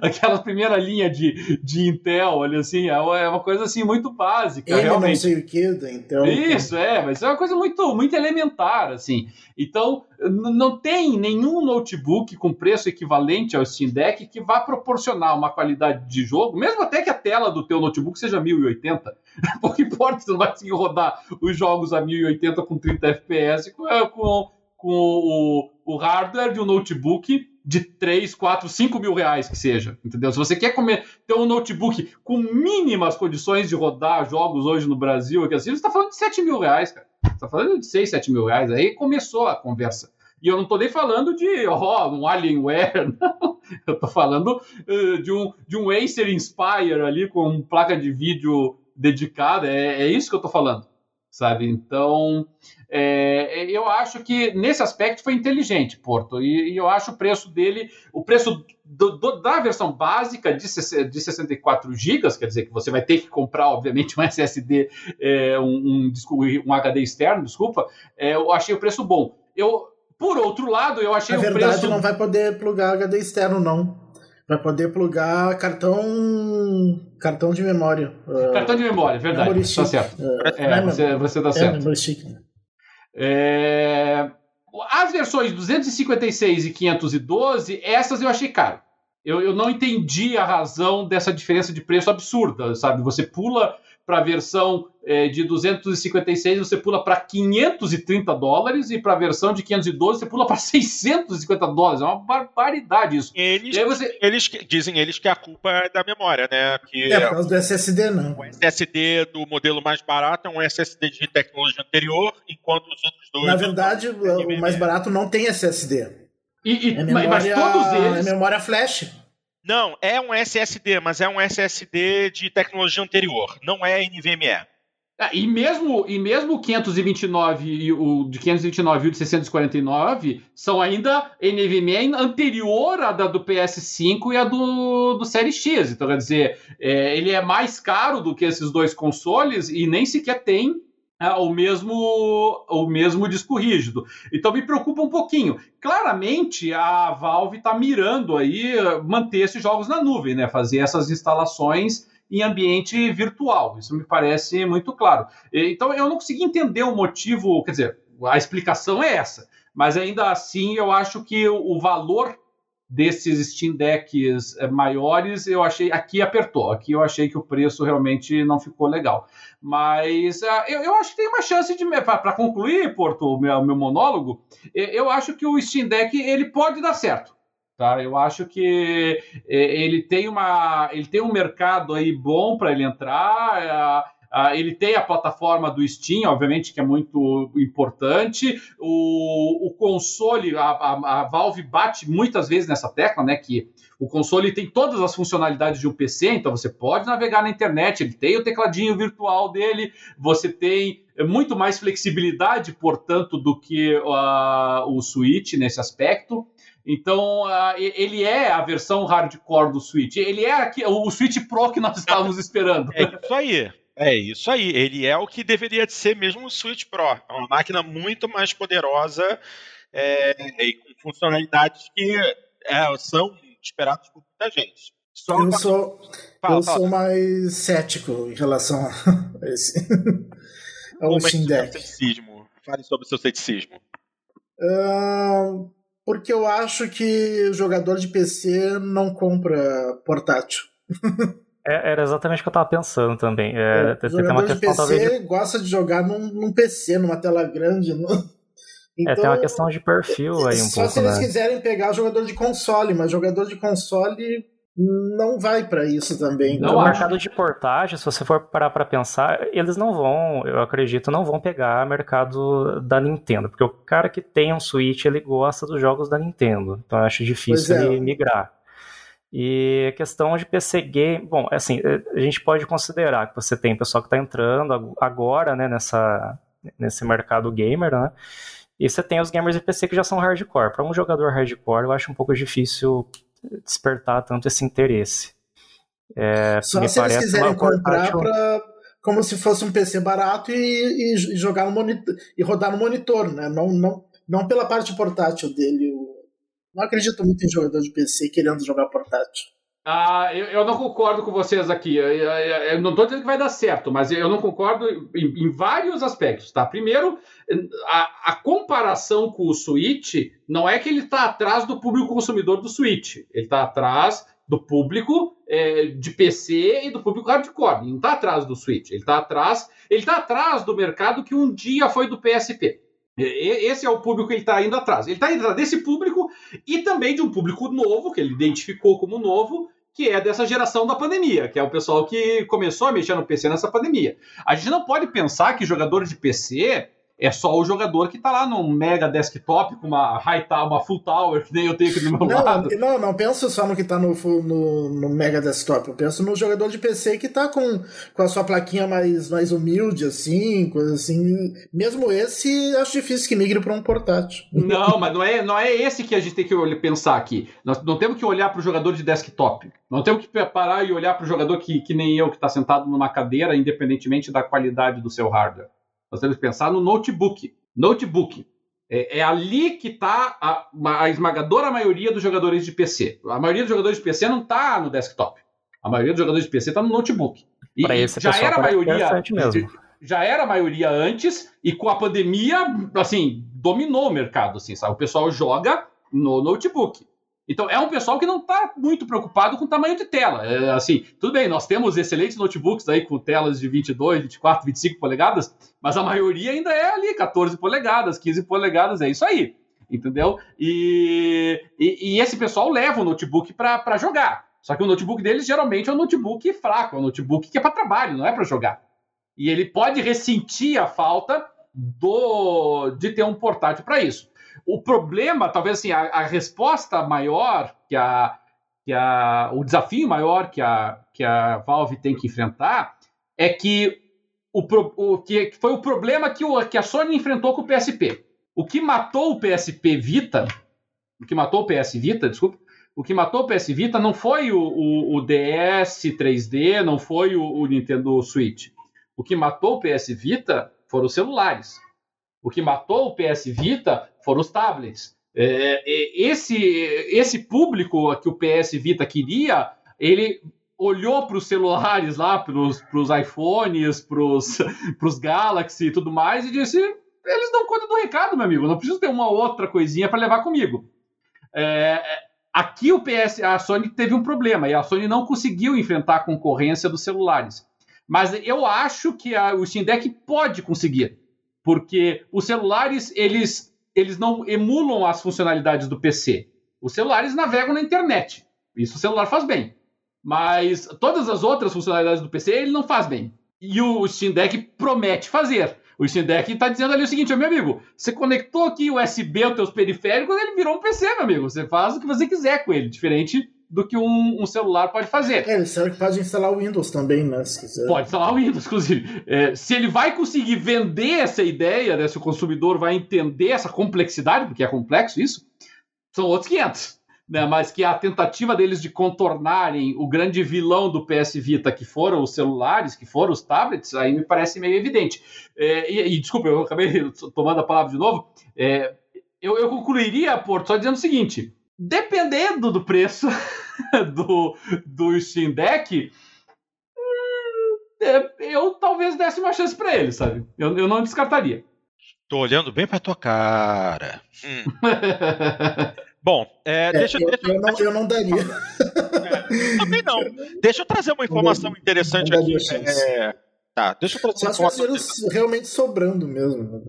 aquelas primeira linha de, de Intel, olha assim, é, é uma coisa assim muito básica. Ele realmente. não sei o que da Intel. Isso, é, mas é uma coisa muito, muito elementar, assim. Então, não tem nenhum notebook com preço equivalente ao Steam Deck que vá proporcionar uma qualidade de jogo, mesmo até que a tela do teu notebook seja 1080. Pouco importa, você não vai conseguir rodar os jogos a 1080 com 30 FPS com, com, com o, o hardware de um notebook de 3, 4, 5 mil reais que seja, entendeu? Se você quer comer, ter um notebook com mínimas condições de rodar jogos hoje no Brasil, assim, você está falando de 7 mil reais, cara. Você está falando de 6, 7 mil reais. Aí começou a conversa. E eu não estou nem falando de oh, um Alienware, não. Eu estou falando uh, de, um, de um Acer Inspire ali com placa de vídeo dedicada. É, é isso que eu estou falando, sabe? Então, é, eu acho que nesse aspecto foi inteligente, Porto. E, e eu acho o preço dele, o preço do, do, da versão básica de, de 64 GB, quer dizer que você vai ter que comprar, obviamente, um SSD, é, um, um, um, HD externo, desculpa. É, eu achei o preço bom. Eu, por outro lado, eu achei Na o verdade, preço. não vai poder plugar HD externo, não. Vai poder plugar cartão cartão de memória. Cartão de memória, verdade. Tá certo. é, você, você tá certo. É... As versões 256 e 512, essas eu achei caro. Eu, eu não entendi a razão dessa diferença de preço absurda, sabe? Você pula para a versão é, de 256 você pula para 530 dólares e para a versão de 512 você pula para 650 dólares. É uma barbaridade isso. Eles, você... eles dizem eles que a culpa é da memória, né? Que é por causa do SSD, não. O SSD do modelo mais barato é um SSD de tecnologia anterior, enquanto os outros dois. Na verdade, o mais barato não tem SSD. E, e é memória, mas todos eles. É memória flash. Não, é um SSD, mas é um SSD de tecnologia anterior, não é NVMe. Ah, e mesmo e mesmo o 529 e o de 529 e o de 649 são ainda NVMe anterior à da do PS5 e a do, do Série X. Então, quer dizer, é, ele é mais caro do que esses dois consoles e nem sequer tem é, o mesmo o mesmo disco rígido. Então me preocupa um pouquinho. Claramente a Valve está mirando aí manter esses jogos na nuvem, né? Fazer essas instalações em ambiente virtual. Isso me parece muito claro. Então eu não consegui entender o motivo, quer dizer, a explicação é essa. Mas ainda assim eu acho que o valor desses Steam Decks eh, maiores, eu achei aqui apertou. Aqui eu achei que o preço realmente não ficou legal. Mas uh, eu, eu, acho que tem uma chance de para concluir, Porto, o meu, meu monólogo. Eu acho que o Steam Deck ele pode dar certo. Tá? Eu acho que eh, ele tem uma ele tem um mercado aí bom para ele entrar. Uh, ele tem a plataforma do Steam, obviamente, que é muito importante. O, o console, a, a, a, Valve bate muitas vezes nessa tecla, né? Que o console tem todas as funcionalidades de um PC, então você pode navegar na internet, ele tem o tecladinho virtual dele, você tem muito mais flexibilidade, portanto, do que uh, o Switch nesse aspecto. Então, uh, ele é a versão hardcore do Switch. Ele é aqui, o Switch Pro que nós estávamos esperando. É isso aí. É isso aí, ele é o que deveria ser mesmo o Switch Pro. É uma máquina muito mais poderosa é, e com funcionalidades que é, são esperadas por muita gente. Só eu sou, fala, eu fala. sou mais cético em relação a esse. ao Steam Deck. Ceticismo. Fale sobre o seu ceticismo. Uh, porque eu acho que o jogador de PC não compra portátil. É, era exatamente o que eu tava pensando também. É, o jogador de PC talvez... gosta de jogar num, num, PC, numa tela grande. Então, é, tem uma então, questão de perfil aí um só pouco, se eles né? quiserem pegar o jogador de console, mas jogador de console não vai para isso também. No então, mercado de portagem, se você for parar para pensar, eles não vão, eu acredito, não vão pegar mercado da Nintendo, porque o cara que tem um Switch, ele gosta dos jogos da Nintendo, então eu acho difícil é. ele migrar. E a questão de PC game, bom, assim, a gente pode considerar que você tem pessoal que está entrando agora, né, nessa, nesse mercado gamer, né, e você tem os gamers de PC que já são hardcore. Para um jogador hardcore, eu acho um pouco difícil despertar tanto esse interesse. É, Só se eles quiserem comprar para como se fosse um PC barato e, e, e, jogar no monitor e rodar no monitor, né? Não, não, não pela parte portátil dele. Não acredito muito em jogador de PC querendo jogar portátil. Ah, eu, eu, não concordo com vocês aqui. Eu, eu, eu não estou dizendo que vai dar certo, mas eu não concordo em, em vários aspectos, tá? Primeiro, a, a, comparação com o Switch não é que ele está atrás do público consumidor do Switch. Ele está atrás do público é, de PC e do público hardcore. Ele não está atrás do Switch. Ele está atrás. Ele está atrás do mercado que um dia foi do PSP. Esse é o público que ele está indo atrás. Ele está indo atrás desse público e também de um público novo, que ele identificou como novo, que é dessa geração da pandemia, que é o pessoal que começou a mexer no PC nessa pandemia. A gente não pode pensar que jogador de PC é só o jogador que está lá num mega desktop com uma high tower, uma full tower, que nem eu tenho aqui do meu não, lado. Não, não penso só no que está no, no, no, mega desktop. Eu penso no jogador de PC que está com, com a sua plaquinha mais, mais humilde, assim, coisa assim. Mesmo esse, acho difícil que migre para um portátil. Não, mas não é, não é esse que a gente tem que pensar aqui. Nós não temos que olhar para o jogador de desktop. Não temos que parar e olhar para o jogador que, que nem eu, que está sentado numa cadeira, independentemente da qualidade do seu hardware. Nós temos que pensar no notebook. Notebook. É, é ali que está a, a, esmagadora maioria dos jogadores de PC. A maioria dos jogadores de PC não está no desktop. A maioria dos jogadores de PC está no notebook. E, já era a maioria. Mesmo. Já era a maioria antes, e com a pandemia, assim, dominou o mercado. Assim, sabe? O pessoal joga no notebook. Então, é um pessoal que não está muito preocupado com o tamanho de tela. É, assim, tudo bem, nós temos excelentes notebooks aí com telas de 22, 24, 25 polegadas, mas a maioria ainda é ali 14 polegadas, 15 polegadas, é isso aí. Entendeu? E, e, e esse pessoal leva o notebook para jogar. Só que o notebook deles geralmente é um notebook fraco, é um notebook que é para trabalho, não é para jogar. E ele pode ressentir a falta do de ter um portátil para isso. O problema, talvez assim, a, a resposta maior que a, que a, o desafio maior que a, que a Valve tem que enfrentar é que o, o que foi o problema que, o, que a Sony enfrentou com o PSP. O que matou o PSP Vita, o que matou o PS Vita, desculpa, o que matou o PS Vita não foi o, o, o DS 3D, não foi o, o, Nintendo Switch. O que matou o PS Vita foram os celulares. O que matou o PS Vita foram os tablets. É, é, esse, esse público que o PS Vita queria, ele olhou para os celulares lá, para os iPhones, para os Galaxy e tudo mais, e disse: eles dão conta do recado, meu amigo, não preciso ter uma outra coisinha para levar comigo. É, aqui o PS, a Sony teve um problema, e a Sony não conseguiu enfrentar a concorrência dos celulares. Mas eu acho que a, o Steam Deck pode conseguir porque os celulares eles, eles não emulam as funcionalidades do PC. Os celulares navegam na internet. Isso o celular faz bem. Mas todas as outras funcionalidades do PC ele não faz bem. E o Steam Deck promete fazer. O Steam Deck está dizendo ali o seguinte, meu amigo, você conectou aqui USB aos teus periféricos, ele virou um PC, meu amigo. Você faz o que você quiser com ele, diferente do que um, um celular pode fazer. É, será que pode instalar o Windows também, né? Pode instalar o Windows, inclusive. É, se ele vai conseguir vender essa ideia, né, se o consumidor vai entender essa complexidade, porque é complexo isso, são outros 500. Né, mas que a tentativa deles de contornarem o grande vilão do PS Vita, que foram os celulares, que foram os tablets, aí me parece meio evidente. É, e, e, desculpa, eu acabei tomando a palavra de novo. É, eu, eu concluiria, Porto, só dizendo o seguinte: dependendo do preço do, do Steam Deck, hum, é, eu talvez desse uma chance para ele, sabe? Eu, eu não descartaria. Tô olhando bem pra tua cara. Hum. Bom, é, é, deixa, eu, deixa, eu, não, eu não daria. É, também não. Deixa eu trazer uma informação não interessante não aqui. É, tá, deixa eu trazer uma informação. realmente sobrando mesmo.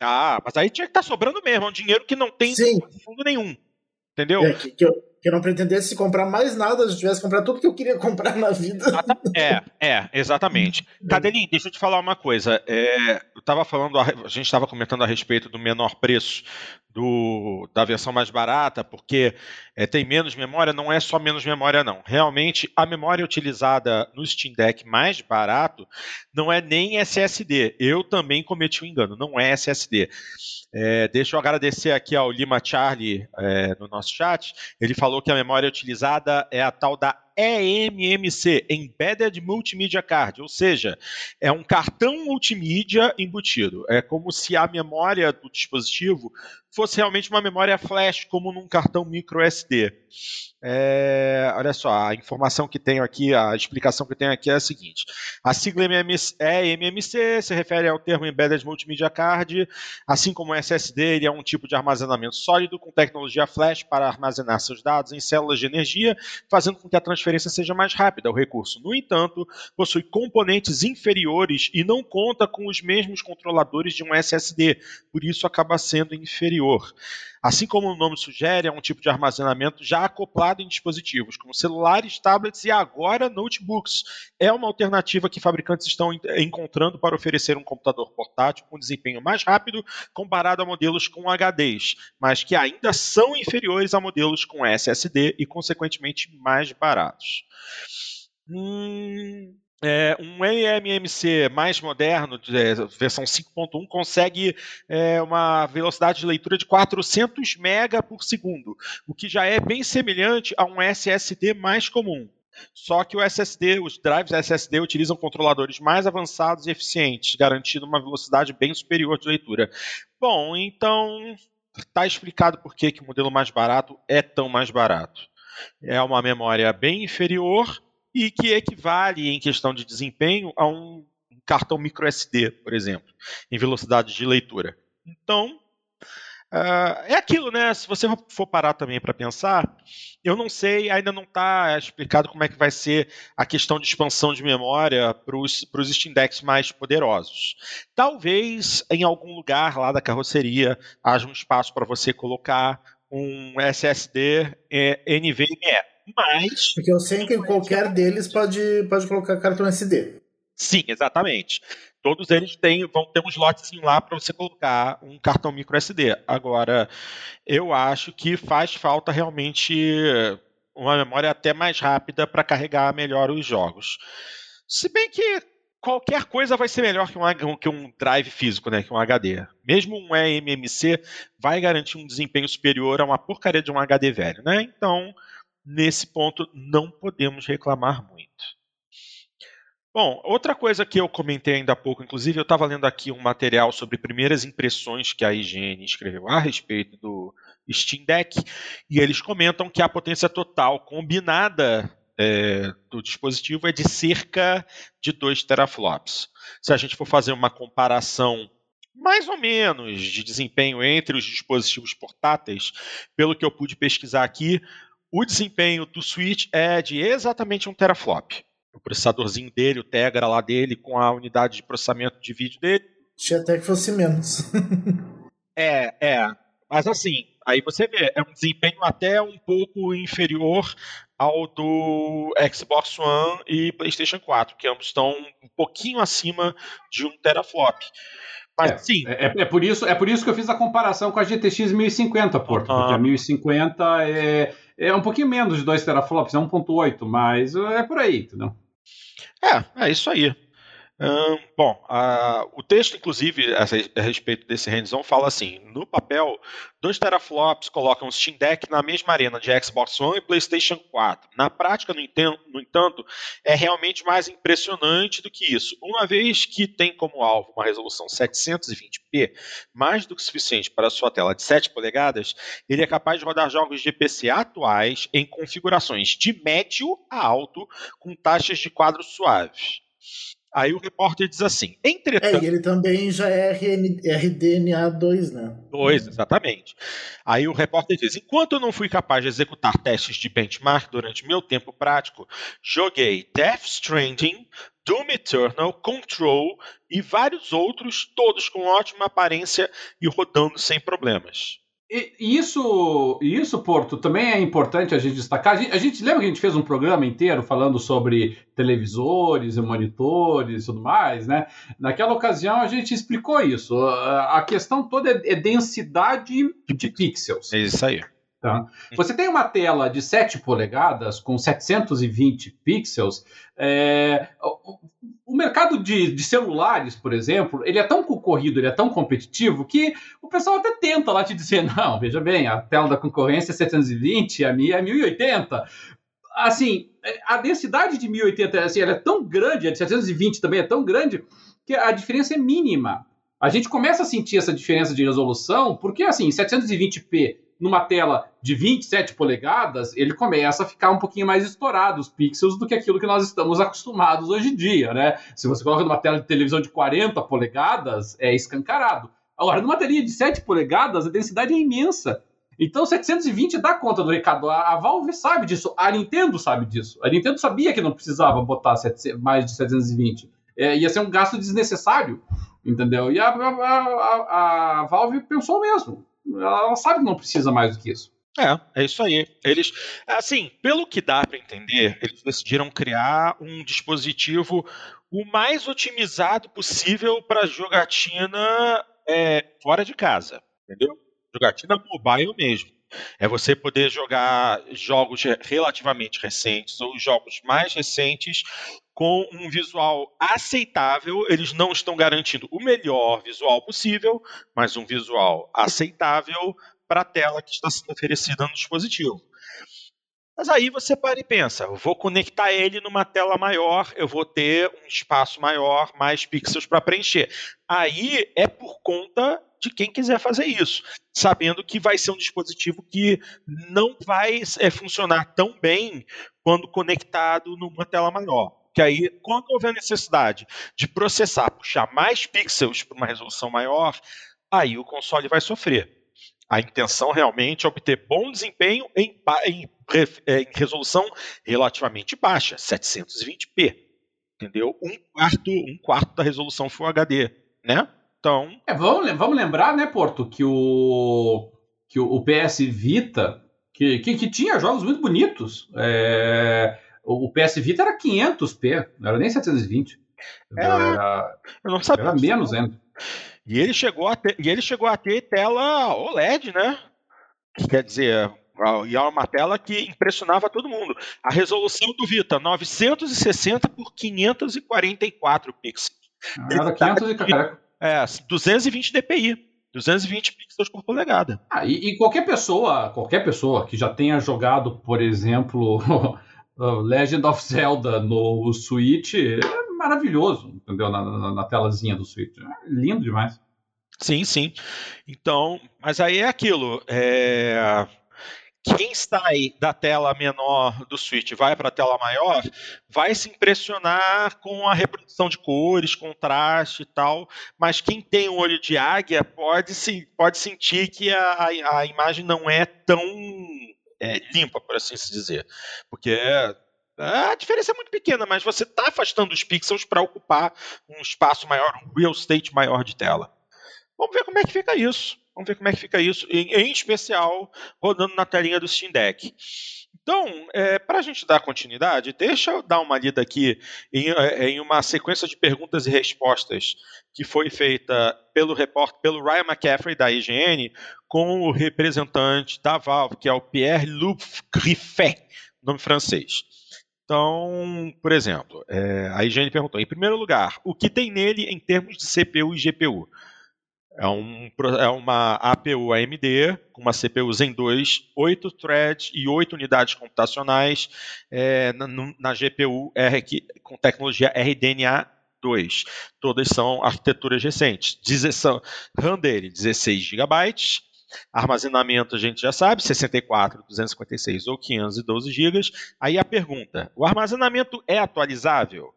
Ah, mas aí tinha que estar tá sobrando mesmo. É um dinheiro que não tem Sim. fundo nenhum. Entendeu? É, que, que, eu, que eu não pretendesse comprar mais nada, se eu tivesse comprado tudo que eu queria comprar na vida. É, é, exatamente. Cadelinho, deixa eu te falar uma coisa. É, eu estava falando, a gente estava comentando a respeito do menor preço do, da versão mais barata, porque é, tem menos memória, não é só menos memória, não. Realmente, a memória utilizada no Steam Deck mais barato não é nem SSD. Eu também cometi um engano, não é SSD. É, deixa eu agradecer aqui ao Lima Charlie é, no nosso chat. Ele falou que a memória utilizada é a tal da eMMC, Embedded Multimedia Card, ou seja, é um cartão multimídia embutido. É como se a memória do dispositivo fosse realmente uma memória flash, como num cartão micro SD. É, olha só, a informação que tenho aqui, a explicação que tenho aqui é a seguinte: a sigla é MMC, se refere ao termo Embedded Multimedia Card, assim como o SSD, ele é um tipo de armazenamento sólido com tecnologia flash para armazenar seus dados em células de energia, fazendo com que a transferência seja mais rápida. O recurso, no entanto, possui componentes inferiores e não conta com os mesmos controladores de um SSD, por isso acaba sendo inferior. Assim como o nome sugere, é um tipo de armazenamento já acoplado em dispositivos como celulares, tablets e agora notebooks. É uma alternativa que fabricantes estão encontrando para oferecer um computador portátil com desempenho mais rápido comparado a modelos com HDs, mas que ainda são inferiores a modelos com SSD e, consequentemente, mais baratos. Hum, é, um eMMC mais moderno, é, versão 5.1, consegue é, uma velocidade de leitura de 400 MB por segundo, o que já é bem semelhante a um SSD mais comum. Só que o SSD, os drives SSD utilizam controladores mais avançados e eficientes, garantindo uma velocidade bem superior de leitura. Bom, então está explicado por que, que o modelo mais barato é tão mais barato. É uma memória bem inferior e que equivale em questão de desempenho a um cartão micro SD, por exemplo, em velocidade de leitura. Então, Uh, é aquilo, né? Se você for parar também para pensar, eu não sei, ainda não está explicado como é que vai ser a questão de expansão de memória para os Steam Decks mais poderosos. Talvez em algum lugar lá da carroceria haja um espaço para você colocar um SSD é, NVMe. Mas. Porque eu sei que qualquer deles pode, pode colocar cartão SD. Sim, exatamente. Todos eles têm, vão ter um slotzinho lá para você colocar um cartão micro SD. Agora, eu acho que faz falta realmente uma memória até mais rápida para carregar melhor os jogos. Se bem que qualquer coisa vai ser melhor que um, que um drive físico, né, que um HD. Mesmo um eMMC vai garantir um desempenho superior a uma porcaria de um HD velho, né? Então, nesse ponto não podemos reclamar muito. Bom, outra coisa que eu comentei ainda há pouco, inclusive eu estava lendo aqui um material sobre primeiras impressões que a IGN escreveu a respeito do Steam Deck, e eles comentam que a potência total combinada é, do dispositivo é de cerca de 2 teraflops. Se a gente for fazer uma comparação mais ou menos de desempenho entre os dispositivos portáteis, pelo que eu pude pesquisar aqui, o desempenho do Switch é de exatamente um teraflop. O processadorzinho dele, o Tegra lá dele, com a unidade de processamento de vídeo dele. Tinha até que fosse menos. é, é. Mas assim, aí você vê, é um desempenho até um pouco inferior ao do Xbox One e PlayStation 4, que ambos estão um pouquinho acima de um teraflop. Mas é, sim. É, é, por isso, é por isso que eu fiz a comparação com a GTX 1050, Porto, porque a 1050 é, é um pouquinho menos de 2 teraflops, é 1.8, mas é por aí, entendeu? É, é isso aí. Hum, bom, a, o texto, inclusive, a, a respeito desse hands-on, fala assim: no papel, 2 teraflops colocam o Steam Deck na mesma arena de Xbox One e PlayStation 4. Na prática, no, no entanto, é realmente mais impressionante do que isso. Uma vez que tem como alvo uma resolução 720p, mais do que suficiente para sua tela de 7 polegadas, ele é capaz de rodar jogos de PC atuais em configurações de médio a alto, com taxas de quadro suaves. Aí o repórter diz assim: entretanto. É, e ele também já é RN, RDNA 2, né? 2, exatamente. Aí o repórter diz: enquanto eu não fui capaz de executar testes de benchmark durante meu tempo prático, joguei Death Stranding, Doom Eternal, Control e vários outros, todos com ótima aparência e rodando sem problemas. E isso, isso, Porto, também é importante a gente destacar. A gente, a gente, lembra que a gente fez um programa inteiro falando sobre televisores e monitores e tudo mais, né? Naquela ocasião a gente explicou isso. A questão toda é, é densidade de pixels. É isso aí. Tá? Você tem uma tela de 7 polegadas com 720 pixels. É, o mercado de, de, celulares, por exemplo, ele é tão concorrido, ele é tão competitivo que o pessoal até tenta lá te dizer, não, veja bem, a tela da concorrência é 720, a minha é 1080. assim, a densidade de 1080 assim, é tão grande, a de 720 também é tão grande, que a diferença é mínima. A gente começa a sentir essa diferença de resolução, porque assim, 720p numa tela de 27 polegadas, ele começa a ficar um pouquinho mais estourado os pixels do que aquilo que nós estamos acostumados hoje em dia, né? Se você coloca numa tela de televisão de 40 polegadas, é escancarado. Agora, numa telinha de 7 polegadas, a densidade é imensa. Então, 720 dá conta do recado. A, Valve sabe disso, a Nintendo sabe disso. A Nintendo sabia que não precisava botar mais de 720. É, ia ser um gasto desnecessário, entendeu? E a, a, a, a Valve pensou mesmo. Ela sabe que não precisa mais do que isso. É, é isso aí. Eles, assim, pelo que dá para entender, eles decidiram criar um dispositivo o mais otimizado possível para jogatina é, fora de casa, entendeu? Jogatina mobile mesmo. É você poder jogar jogos relativamente recentes ou jogos mais recentes com um visual aceitável. Eles não estão garantindo o melhor visual possível, mas um visual aceitável para a tela que está sendo oferecida no dispositivo. Mas aí você para e pensa, vou conectar ele numa tela maior, eu vou ter um espaço maior, mais pixels para preencher. Aí é por conta de quem quiser fazer isso, sabendo que vai ser um dispositivo que não vai é, funcionar tão bem quando conectado numa tela maior. Que aí, quando houver necessidade de processar, puxar mais pixels para uma resolução maior, aí o console vai sofrer. A intenção realmente é obter bom desempenho em, em, é, em resolução relativamente baixa, 720p. Entendeu? Um quarto, um quarto da resolução Full HD, né? Então. É, vamos, vamos lembrar, né, Porto, que o, que o, o PS Vita, que, que, que, tinha jogos muito bonitos, é, o, o, PS Vita era 500p, não era nem 720. É, era, eu não sabia. Era menos ainda. E ele chegou a ter, e ele chegou a ter tela OLED, né? Que quer dizer, e é uma tela que impressionava todo mundo. A resolução do Vita, 960 por 544 pixels. Ah, era 500 e caraca. É, 220 dpi. 220 pixels por polegada. Ah, e, e, qualquer pessoa, qualquer pessoa que já tenha jogado, por exemplo, Legend of Zelda no Switch, é maravilhoso, entendeu? Na, na, na telazinha do Switch. É lindo demais. Sim, sim. Então, mas aí é aquilo. É quem sai da tela menor do Switch vai para a tela maior, vai se impressionar com a reprodução de cores, contraste e tal, mas quem tem um olho de águia pode, se, pode sentir que a, a imagem não é tão é, limpa, por assim se dizer. Porque é, a diferença é muito pequena, mas você está afastando os pixels para ocupar um espaço maior, um real estate maior de tela. Vamos ver como é que fica isso. Vamos ver como é que fica isso, em, em especial rodando na telinha do Steam Deck. Então, é, para a gente dar continuidade, deixa eu dar uma lida aqui em, é, em, uma sequência de perguntas e respostas que foi feita pelo repórter, pelo Ryan McCaffrey da IGN, com o representante da Valve, que é o Pierre-Loup Griffet, nome francês. Então, por exemplo, é, a IGN perguntou: em primeiro lugar, o que tem nele em termos de CPU e GPU? É, um, é uma APU AMD com uma CPU Zen 2, 8 threads e 8 unidades computacionais é, na, na, GPU R, com tecnologia RDNA 2. Todas são arquiteturas recentes. RAM dele, 16 GB. Armazenamento a gente já sabe, 64, 256 ou 512 GB. Aí a pergunta: o armazenamento é atualizável?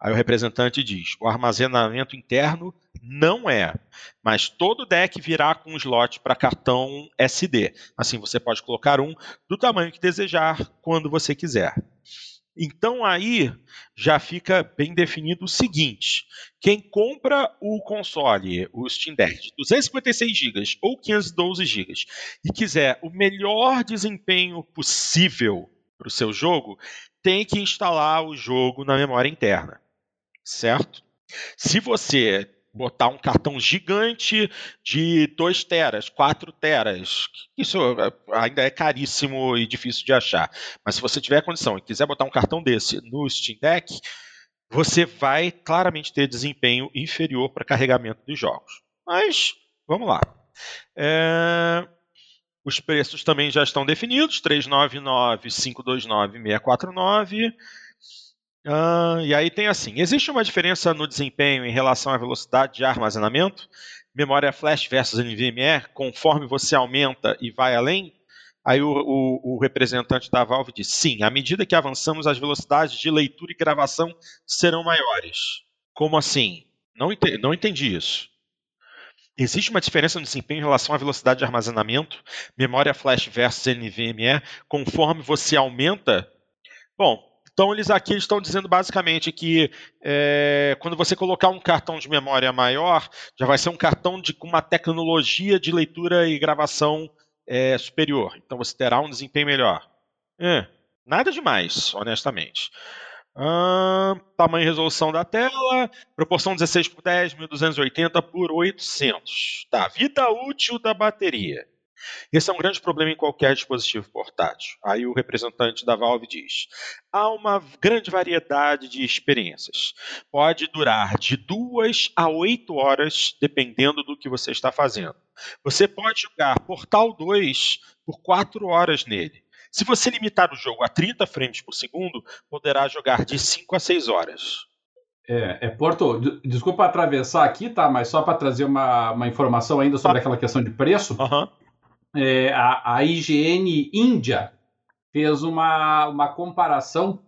Aí o representante diz: o armazenamento interno não é, mas todo deck virá com um slot para cartão SD. Assim você pode colocar um do tamanho que desejar quando você quiser. Então aí já fica bem definido o seguinte: quem compra o console, o Steam Deck, de 256 GB ou 512 GB e quiser o melhor desempenho possível para o seu jogo, tem que instalar o jogo na memória interna, certo? Se você botar um cartão gigante de 2 teras, 4 teras, isso ainda é caríssimo e difícil de achar. Mas se você tiver condição e quiser botar um cartão desse no Steam Deck, você vai claramente ter desempenho inferior para carregamento dos jogos. Mas vamos lá. É... Os preços também já estão definidos: 399, 529, 649. Uh, e aí tem assim: existe uma diferença no desempenho em relação à velocidade de armazenamento? Memória flash versus NVMe, conforme você aumenta e vai além? Aí o, o, o, representante da Valve disse: sim, à medida que avançamos, as velocidades de leitura e gravação serão maiores. Como assim? Não, não entendi isso. Existe uma diferença no desempenho em relação à velocidade de armazenamento, memória flash versus NVMe, conforme você aumenta? Bom, então eles aqui estão dizendo basicamente que é, quando você colocar um cartão de memória maior, já vai ser um cartão de, com uma tecnologia de leitura e gravação é, superior. Então você terá um desempenho melhor. É, nada demais, honestamente. Tamanho e resolução da tela, proporção 16 por 10, 1280 por 800. Tá, vida útil da bateria. Esse é um grande problema em qualquer dispositivo portátil. Aí o representante da Valve diz: há uma grande variedade de experiências. Pode durar de duas a oito horas, dependendo do que você está fazendo. Você pode jogar Portal 2 por quatro horas nele. Se você limitar o jogo a 30 frames por segundo, poderá jogar de 5 a 6 horas. É, é Porto, desculpa atravessar aqui, tá? Mas só para trazer uma, uma, informação ainda sobre ah. aquela questão de preço. Uhum. É, a, a IGN Índia fez uma, uma comparação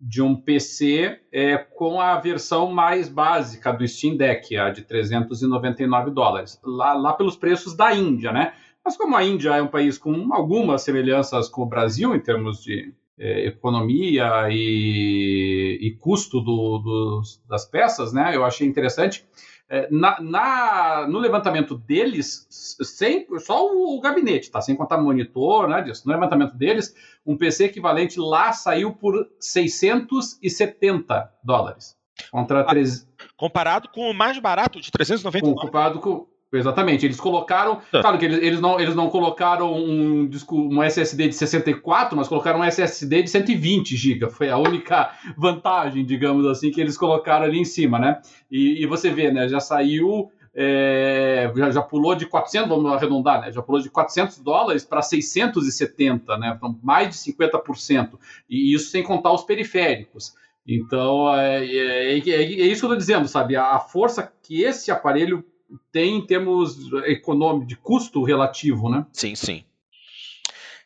de um PC é, com a versão mais básica do Steam Deck, a de 399 dólares, lá, lá pelos preços da Índia, né? Mas como a Índia é um país com algumas semelhanças com o Brasil em termos de é, economia e, e custo do, dos, das peças, né? Eu achei interessante. É, na, na, no levantamento deles, sem, só o gabinete, tá? Sem contar monitor, né? Disso. No levantamento deles, um PC equivalente lá saiu por 670 dólares. Contra ah, 3... Comparado com o mais barato de 399. Comparado com, Exatamente, eles colocaram. Tá. Claro que eles, eles, não, eles não colocaram um, um SSD de 64, mas colocaram um SSD de 120 GB. Foi a única vantagem, digamos assim, que eles colocaram ali em cima, né? E, e você vê, né? Já saiu. É, já, já, pulou de 400, vamos arredondar, né? Já pulou de 400 dólares para 670, né? Então, mais de 50%. E isso sem contar os periféricos. Então, é, é, é, é isso que eu estou dizendo, sabe? A força que esse aparelho tem em termos econômicos, de custo relativo, né? Sim, sim.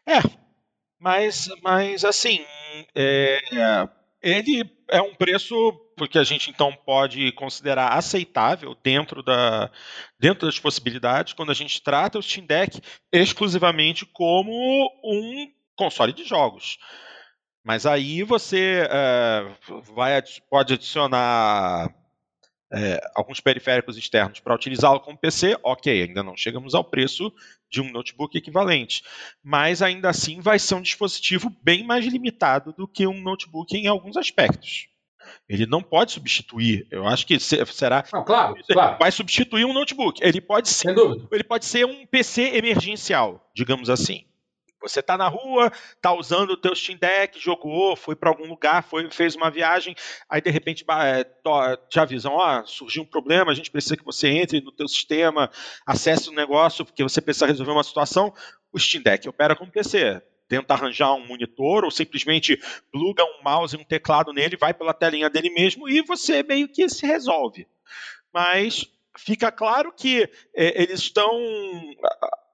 É, mas, mas assim, é, ele é um preço porque a gente então pode considerar aceitável dentro, da, dentro das possibilidades quando a gente trata o Steam Deck exclusivamente como um console de jogos. Mas aí você é, vai, pode adicionar é, alguns periféricos externos para utilizá-lo como PC, ok, ainda não chegamos ao preço de um notebook equivalente, mas ainda assim vai ser um dispositivo bem mais limitado do que um notebook em alguns aspectos. Ele não pode substituir, eu acho que será. Não, claro, claro. Vai substituir um notebook. Ele pode ser, ele pode ser um PC emergencial, digamos assim. Você está na rua, está usando o teu Steam Deck, jogou, foi para algum lugar, foi, fez uma viagem, aí de repente é, te avisam, ó, surgiu um problema, a gente precisa que você entre no teu sistema, acesse o negócio, porque você precisa resolver uma situação. O Steam Deck opera como PC. Tenta arranjar um monitor ou simplesmente pluga um mouse e um teclado nele, vai pela telinha dele mesmo e você meio que se resolve. Mas fica claro que é, eles estão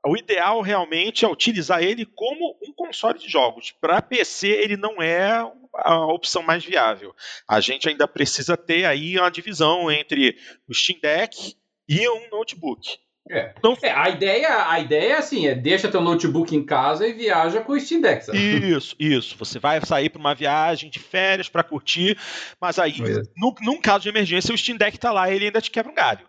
o ideal realmente é utilizar ele como um console de jogos. Para PC, ele não é a opção mais viável. A gente ainda precisa ter aí uma divisão entre o Steam Deck e um notebook. É. Então, é, a ideia, a ideia é assim, é deixa teu notebook em casa e viaja com o Steam Deck. Sabe? Isso, isso. Você vai sair para uma viagem de férias para curtir, mas aí, é. no, num caso de emergência, o Steam Deck está lá e ele ainda te quebra um galho.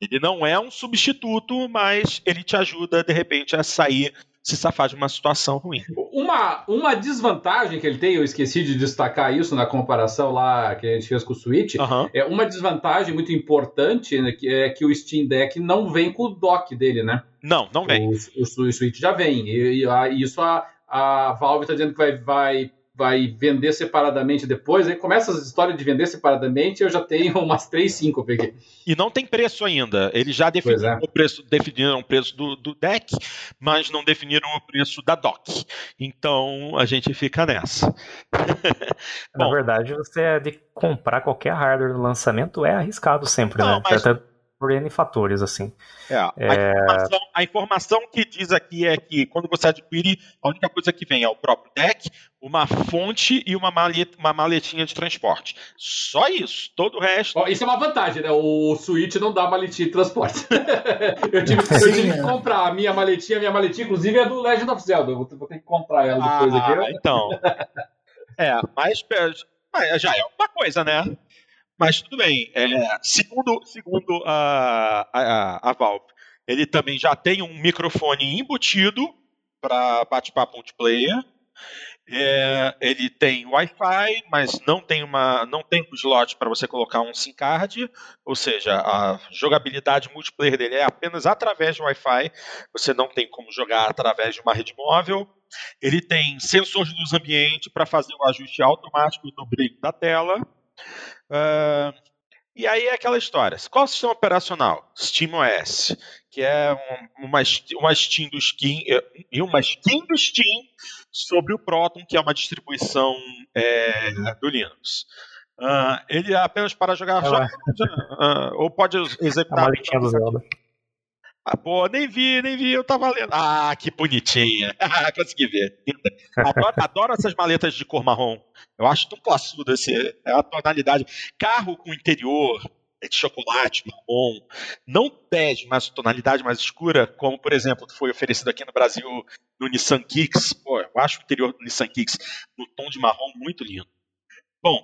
Ele não é um substituto, mas ele te ajuda, de repente, a sair, se safar de uma situação ruim. Uma, uma desvantagem que ele tem, eu esqueci de destacar isso na comparação lá que a gente fez com o Switch, uhum. é uma desvantagem muito importante né, que é que o Steam Deck não vem com o dock dele, né? Não, não vem. O, o, o Switch já vem. E, e a, isso a, a Valve está dizendo que vai, vai vai vender separadamente depois. Aí começa as histórias de vender separadamente, eu já tenho umas 3, 5 eu peguei. E não tem preço ainda. Eles já definiram é. o preço, definiram o preço do, do deck, mas não definiram o preço da dock. Então a gente fica nessa. Na verdade, você é de comprar qualquer hardware no lançamento é arriscado sempre, não, né? Mas... Até por N fatores, assim. É, a, é... Informação, a, informação, que diz aqui é que quando você adquire, a única coisa que vem é o próprio deck, uma fonte e uma, maleta, uma maletinha de transporte. Só isso. Todo o resto. isso é uma vantagem, né? O Switch não dá maletinha de transporte. eu tive, eu tive que comprar a minha maletinha, a minha maletinha, inclusive, é do Legend of Zelda. Eu vou, vou ter que comprar ela depois ah, aqui. Então. é, mas, mas já é uma coisa, né? Mas tudo bem. É, segundo segundo a, a, a Valve, ele também já tem um microfone embutido para bate-papo multiplayer. É, ele tem Wi-Fi, mas não tem uma, não tem um slot para você colocar um SIM card, ou seja, a jogabilidade multiplayer dele é apenas através de Wi-Fi. Você não tem como jogar através de uma rede móvel. Ele tem sensor de luz ambiente para fazer o ajuste automático do brilho da tela. Uh, e aí é aquela história. Qual é o sistema operacional? SteamOS, que é uma, uma Steam do Steam e uma Steam do Steam sobre o Proton, que é uma distribuição é, do Linux. Uh, ele é apenas para jogar é jogos, uh, ou pode executar. Maletinha do Zelda. Ah, pô, nem vi, nem vi, eu tava lendo. Ah, que bonitinha. Consegui ver. Adoro, adoro, essas maletas de cor marrom. Eu acho tão classudo esse, é a tonalidade. Carro com interior é de chocolate, marrom. Não pede mais tonalidade mais escura, como, por exemplo, foi oferecido aqui no Brasil no Nissan Kicks. Pô, eu acho o interior do Nissan Kicks no tom de marrom muito lindo. Bom,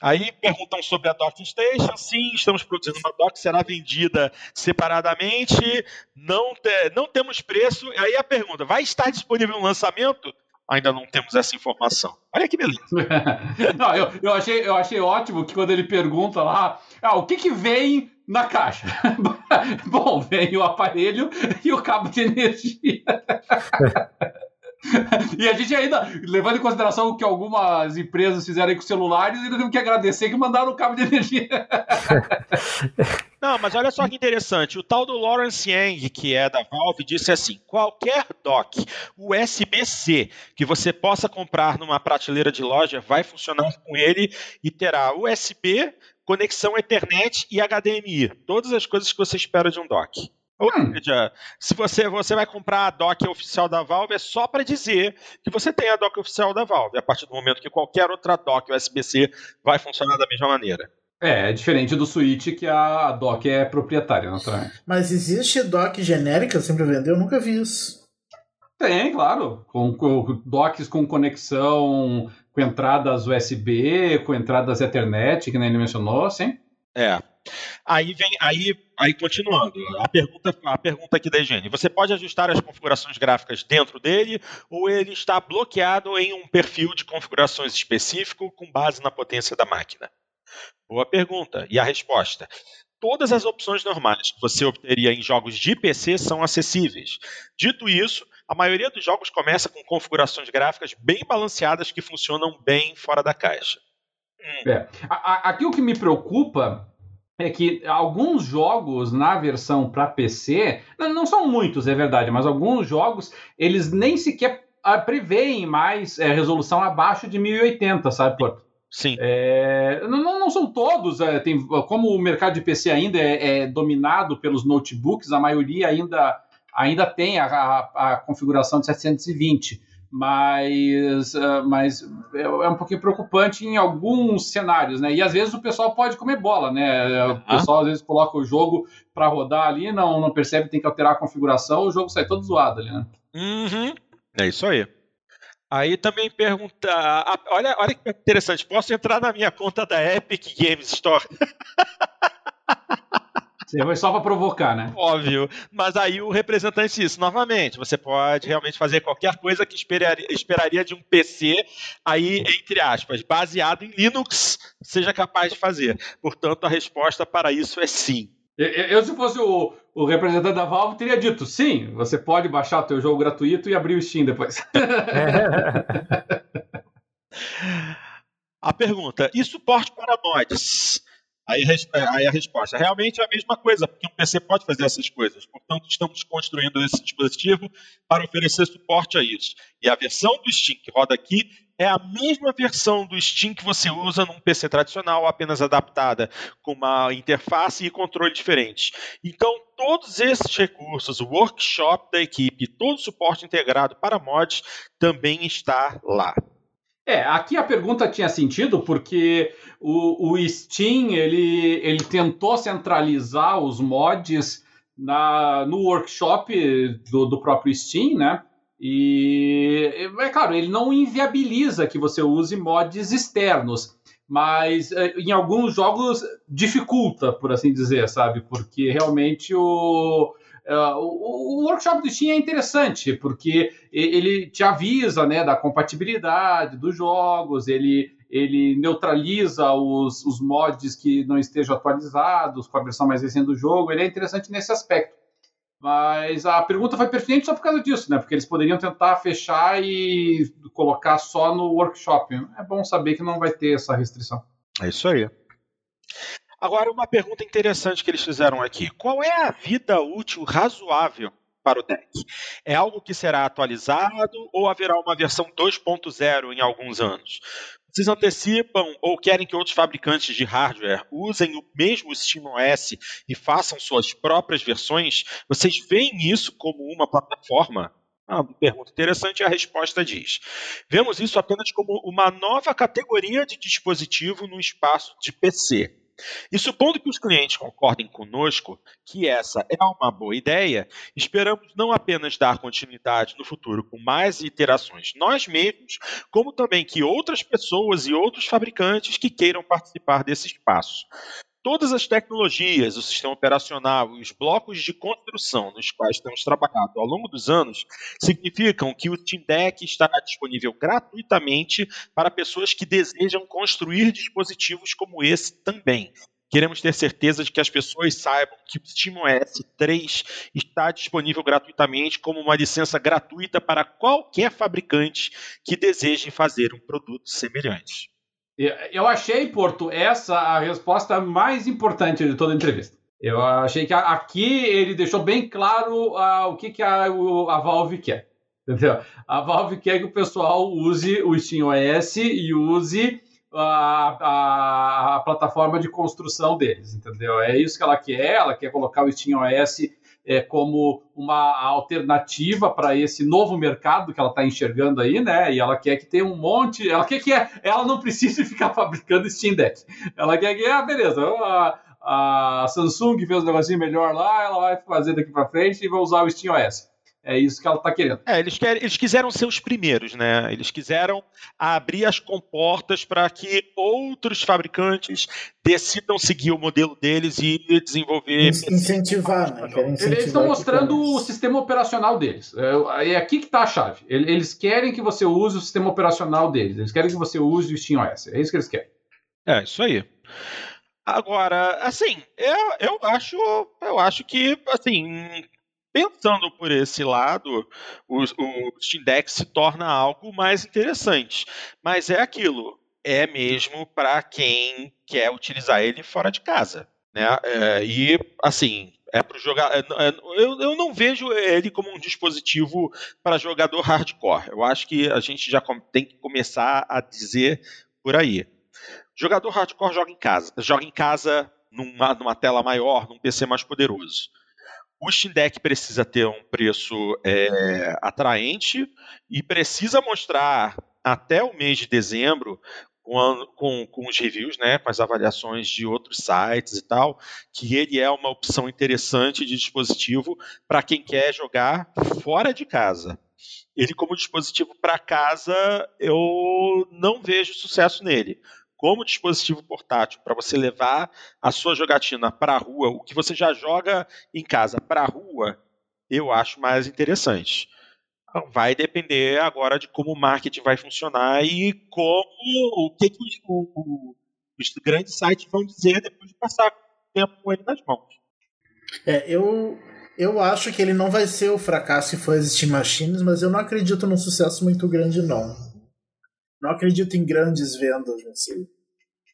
aí perguntam sobre a Docking Station. Sim, estamos produzindo uma dock, será vendida separadamente. Não, te, não temos preço. Aí a pergunta: vai estar disponível no lançamento? Ainda não temos essa informação. Olha que beleza. não, eu, eu, achei, eu achei ótimo que quando ele pergunta lá, ah, o que, que vem na caixa? Bom, vem o aparelho e o cabo de energia. e a gente ainda, levando em consideração o que algumas empresas fizeram com celulares, ainda temos que agradecer que mandaram o cabo de energia. Não, mas olha só que interessante. O tal do Lawrence Yang, que é da Valve, disse assim: qualquer dock USB-C que você possa comprar numa prateleira de loja vai funcionar com ele e terá USB, conexão Ethernet e HDMI. Todas as coisas que você espera de um dock. Ou hum. seja, se você, você vai comprar a dock oficial da Valve, é só para dizer que você tem a dock oficial da Valve, a partir do momento que qualquer outra dock USB-C vai funcionar da mesma maneira. É, é diferente do Switch, que a dock é proprietária, naturalmente. Mas existe dock genérica sempre vendeu? Eu nunca vi isso. Tem, claro. Com, com docks com conexão, com entradas USB, com entradas Ethernet, que nem ele mencionou, sim. É. Aí vem, aí, aí continuando, a pergunta, a pergunta aqui da Higiene. Você pode ajustar as configurações gráficas dentro dele ou ele está bloqueado em um perfil de configurações específico com base na potência da máquina? Boa pergunta. E a resposta? Todas as opções normais que você obteria em jogos de PC são acessíveis. Dito isso, a maioria dos jogos começa com configurações gráficas bem balanceadas que funcionam bem fora da caixa. É. Aqui o que me preocupa é que alguns jogos na versão para PC, não são muitos, é verdade, mas alguns jogos eles nem sequer ah, preveem mais é, resolução abaixo de 1080, sabe, Porto? Sim. É, não, não, são todos, é, tem, como o mercado de PC ainda é, é, dominado pelos notebooks, a maioria ainda, ainda tem a, a, a configuração de 720 mas, uh, mas é, é, um pouquinho preocupante em alguns cenários, né? E às vezes o pessoal pode comer bola, né? O pessoal às vezes coloca o jogo para rodar ali, não, não percebe, tem que alterar a configuração, o jogo sai todo zoado ali, né? Uhum. É isso aí. Aí também pergunta, olha, olha que interessante, posso entrar na minha conta da Epic Games Store? Você foi só para provocar, né? Óbvio. Mas aí o representante disse, novamente, você pode realmente fazer qualquer coisa que esperaria, esperaria de um PC, aí, entre aspas, baseado em Linux, seja capaz de fazer. Portanto, a resposta para isso é sim. Eu, eu se fosse o, o, representante da Valve, teria dito sim, você pode baixar o teu jogo gratuito e abrir o Steam depois. A pergunta: e suporte para mods? Aí, aí, a resposta: realmente é a mesma coisa, porque um PC pode fazer essas coisas. Portanto, estamos construindo esse dispositivo para oferecer suporte a isso. E a versão do Steam que roda aqui é a mesma versão do Steam que você usa num PC tradicional, apenas adaptada com uma interface e controle diferentes. Então, todos esses recursos, o workshop da equipe, todo o suporte integrado para mods também está lá. É, aqui a pergunta tinha sentido porque o, o Steam ele, ele tentou centralizar os mods na, no workshop do, do próprio Steam, né? E é claro, ele não inviabiliza que você use mods externos, mas é, em alguns jogos dificulta, por assim dizer, sabe? Porque realmente o, Uh, o, o, workshop do Steam é interessante, porque ele te avisa né, da compatibilidade dos jogos, ele, ele neutraliza os, os mods que não estejam atualizados com a versão mais recente do jogo. Ele é interessante nesse aspecto. Mas a pergunta foi pertinente só por causa disso, né? Porque eles poderiam tentar fechar e colocar só no workshop. É bom saber que não vai ter essa restrição. É isso aí. Agora, uma pergunta interessante que eles fizeram aqui: qual é a vida útil razoável para o deck? É algo que será atualizado ou haverá uma versão 2.0 em alguns anos? Vocês antecipam ou querem que outros fabricantes de hardware usem o mesmo SteamOS e façam suas próprias versões? Vocês veem isso como uma plataforma? Ah, uma pergunta interessante a resposta diz: Vemos isso apenas como uma nova categoria de dispositivo no espaço de PC. E supondo que os clientes concordem conosco que essa é uma boa ideia, esperamos não apenas dar continuidade no futuro com mais iterações nós mesmos, como também que outras pessoas e outros fabricantes que queiram participar desse espaço. Todas as tecnologias, o sistema operacional e os blocos de construção nos quais temos trabalhado ao longo dos anos significam que o Steam Deck estará disponível gratuitamente para pessoas que desejam construir dispositivos como esse também. Queremos ter certeza de que as pessoas saibam que o SteamOS 3 está disponível gratuitamente como uma licença gratuita para qualquer fabricante que deseje fazer um produto semelhante. Eu achei, Porto, essa a resposta mais importante de toda a entrevista. Eu achei que aqui ele deixou bem claro uh, o que, que a, a Valve quer. Entendeu? A Valve quer que o pessoal use o SteamOS e use a, a, a, plataforma de construção deles, entendeu? É isso que ela quer, ela quer colocar o SteamOS é, como uma alternativa para esse novo mercado que ela está enxergando aí, né? E ela quer que tenha um monte, ela quer que ela não precise ficar fabricando Steam Deck. Ela quer que, ah, beleza, a, a Samsung fez um negocinho melhor lá, ela vai fazer daqui para frente e vai usar o Steam OS. É isso que ela está querendo. É, eles, querem, eles quiseram ser os primeiros, né? Eles quiseram abrir as comportas para que outros fabricantes decidam seguir o modelo deles e desenvolver. Incentivar, né? incentivar eles estão mostrando o sistema operacional deles. É, é aqui que está a chave. Eles querem que você use o sistema operacional deles. Eles querem que você use o SteamOS. É isso que eles querem. É, isso aí. Agora, assim, eu, eu acho, eu acho que, assim, pensando por esse lado, o, o Steam Deck se torna algo mais interessante. Mas é aquilo, é mesmo para quem quer utilizar ele fora de casa. Né? É, e, assim, é para jogar. É, é, eu, eu não vejo ele como um dispositivo para jogador hardcore. Eu acho que a gente já tem que começar a dizer por aí. Jogador hardcore joga em casa, joga em casa numa, numa tela maior, num PC mais poderoso. O Steam Deck precisa ter um preço é, atraente e precisa mostrar até o mês de dezembro com, com, com, os reviews, né, com as avaliações de outros sites e tal, que ele é uma opção interessante de dispositivo para quem quer jogar fora de casa. Ele, como dispositivo para casa, eu não vejo sucesso nele como dispositivo portátil para você levar a sua jogatina para a rua, o que você já joga em casa para a rua, eu acho mais interessante. Então, vai depender agora de como o marketing vai funcionar e como o que, que os, o, os grandes sites vão dizer depois de passar tempo com ele nas mãos. É, eu, eu acho que ele não vai ser o fracasso que foi as Steam Machines, mas eu não acredito num sucesso muito grande, não. Não acredito em grandes vendas nesse.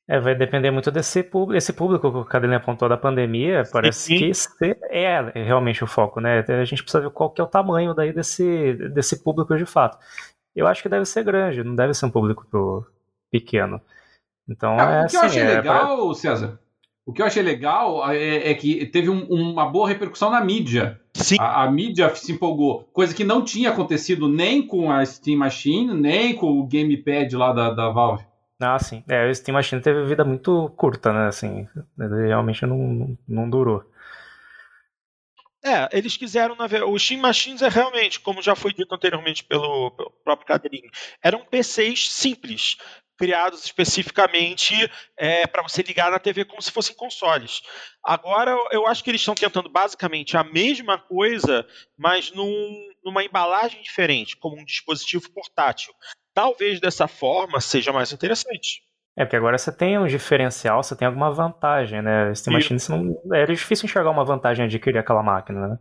É, vai depender muito desse público, esse público que o Cadelinha apontou da pandemia, parece Sim. que é realmente o foco, né? A gente precisa ver qual que é o tamanho daí desse, desse público de fato. Eu acho que deve ser grande, não deve ser um público pequeno. Então, é, é, o que eu achei é legal, pra... César, o que eu achei legal é, é que teve um, uma boa repercussão na mídia. Sim. A, a, mídia se empolgou, coisa que não tinha acontecido nem com a Steam Machine, nem com o Gamepad lá da, da Valve. Ah, sim. É, o Steam Machine teve vida muito curta, né? Assim, realmente não, não, não durou. É, eles quiseram, na verdade, o Steam Machines é realmente, como já foi dito anteriormente pelo, pelo próprio Cadeirinho, eram PCs simples, criados especificamente é, para você ligar na TV como se fossem consoles. Agora, eu acho que eles estão tentando basicamente a mesma coisa, mas num, numa embalagem diferente, como um dispositivo portátil. Talvez dessa forma seja mais interessante. É, porque agora você tem um diferencial, você tem alguma vantagem, né? Steam Machine, não, era difícil enxergar uma vantagem adquirir aquela máquina, né?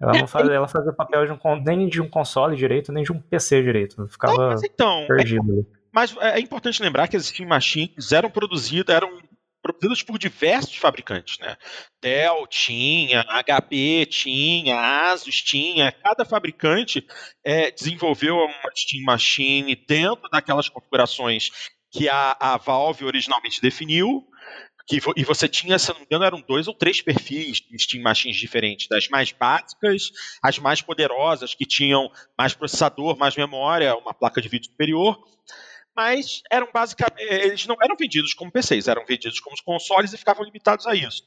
Ela não fazia, ela fazia papel de um, nem de um console direito, nem de um PC direito. Ficava não, então, perdido. É, mas é importante lembrar que as Steam Machines eram produzidas, eram produzidas por diversos fabricantes, né? Dell tinha, HP tinha, Asus tinha. Cada fabricante é, desenvolveu uma Steam Machine dentro daquelas configurações que a, a Valve originalmente definiu. Que, e você tinha, se não me engano, eram dois ou três perfis de Steam Machines diferentes, das mais básicas, as mais poderosas, que tinham mais processador, mais memória, uma placa de vídeo superior, mas eram basicamente, eles não eram vendidos como PCs, eram vendidos como consoles e ficavam limitados a isso.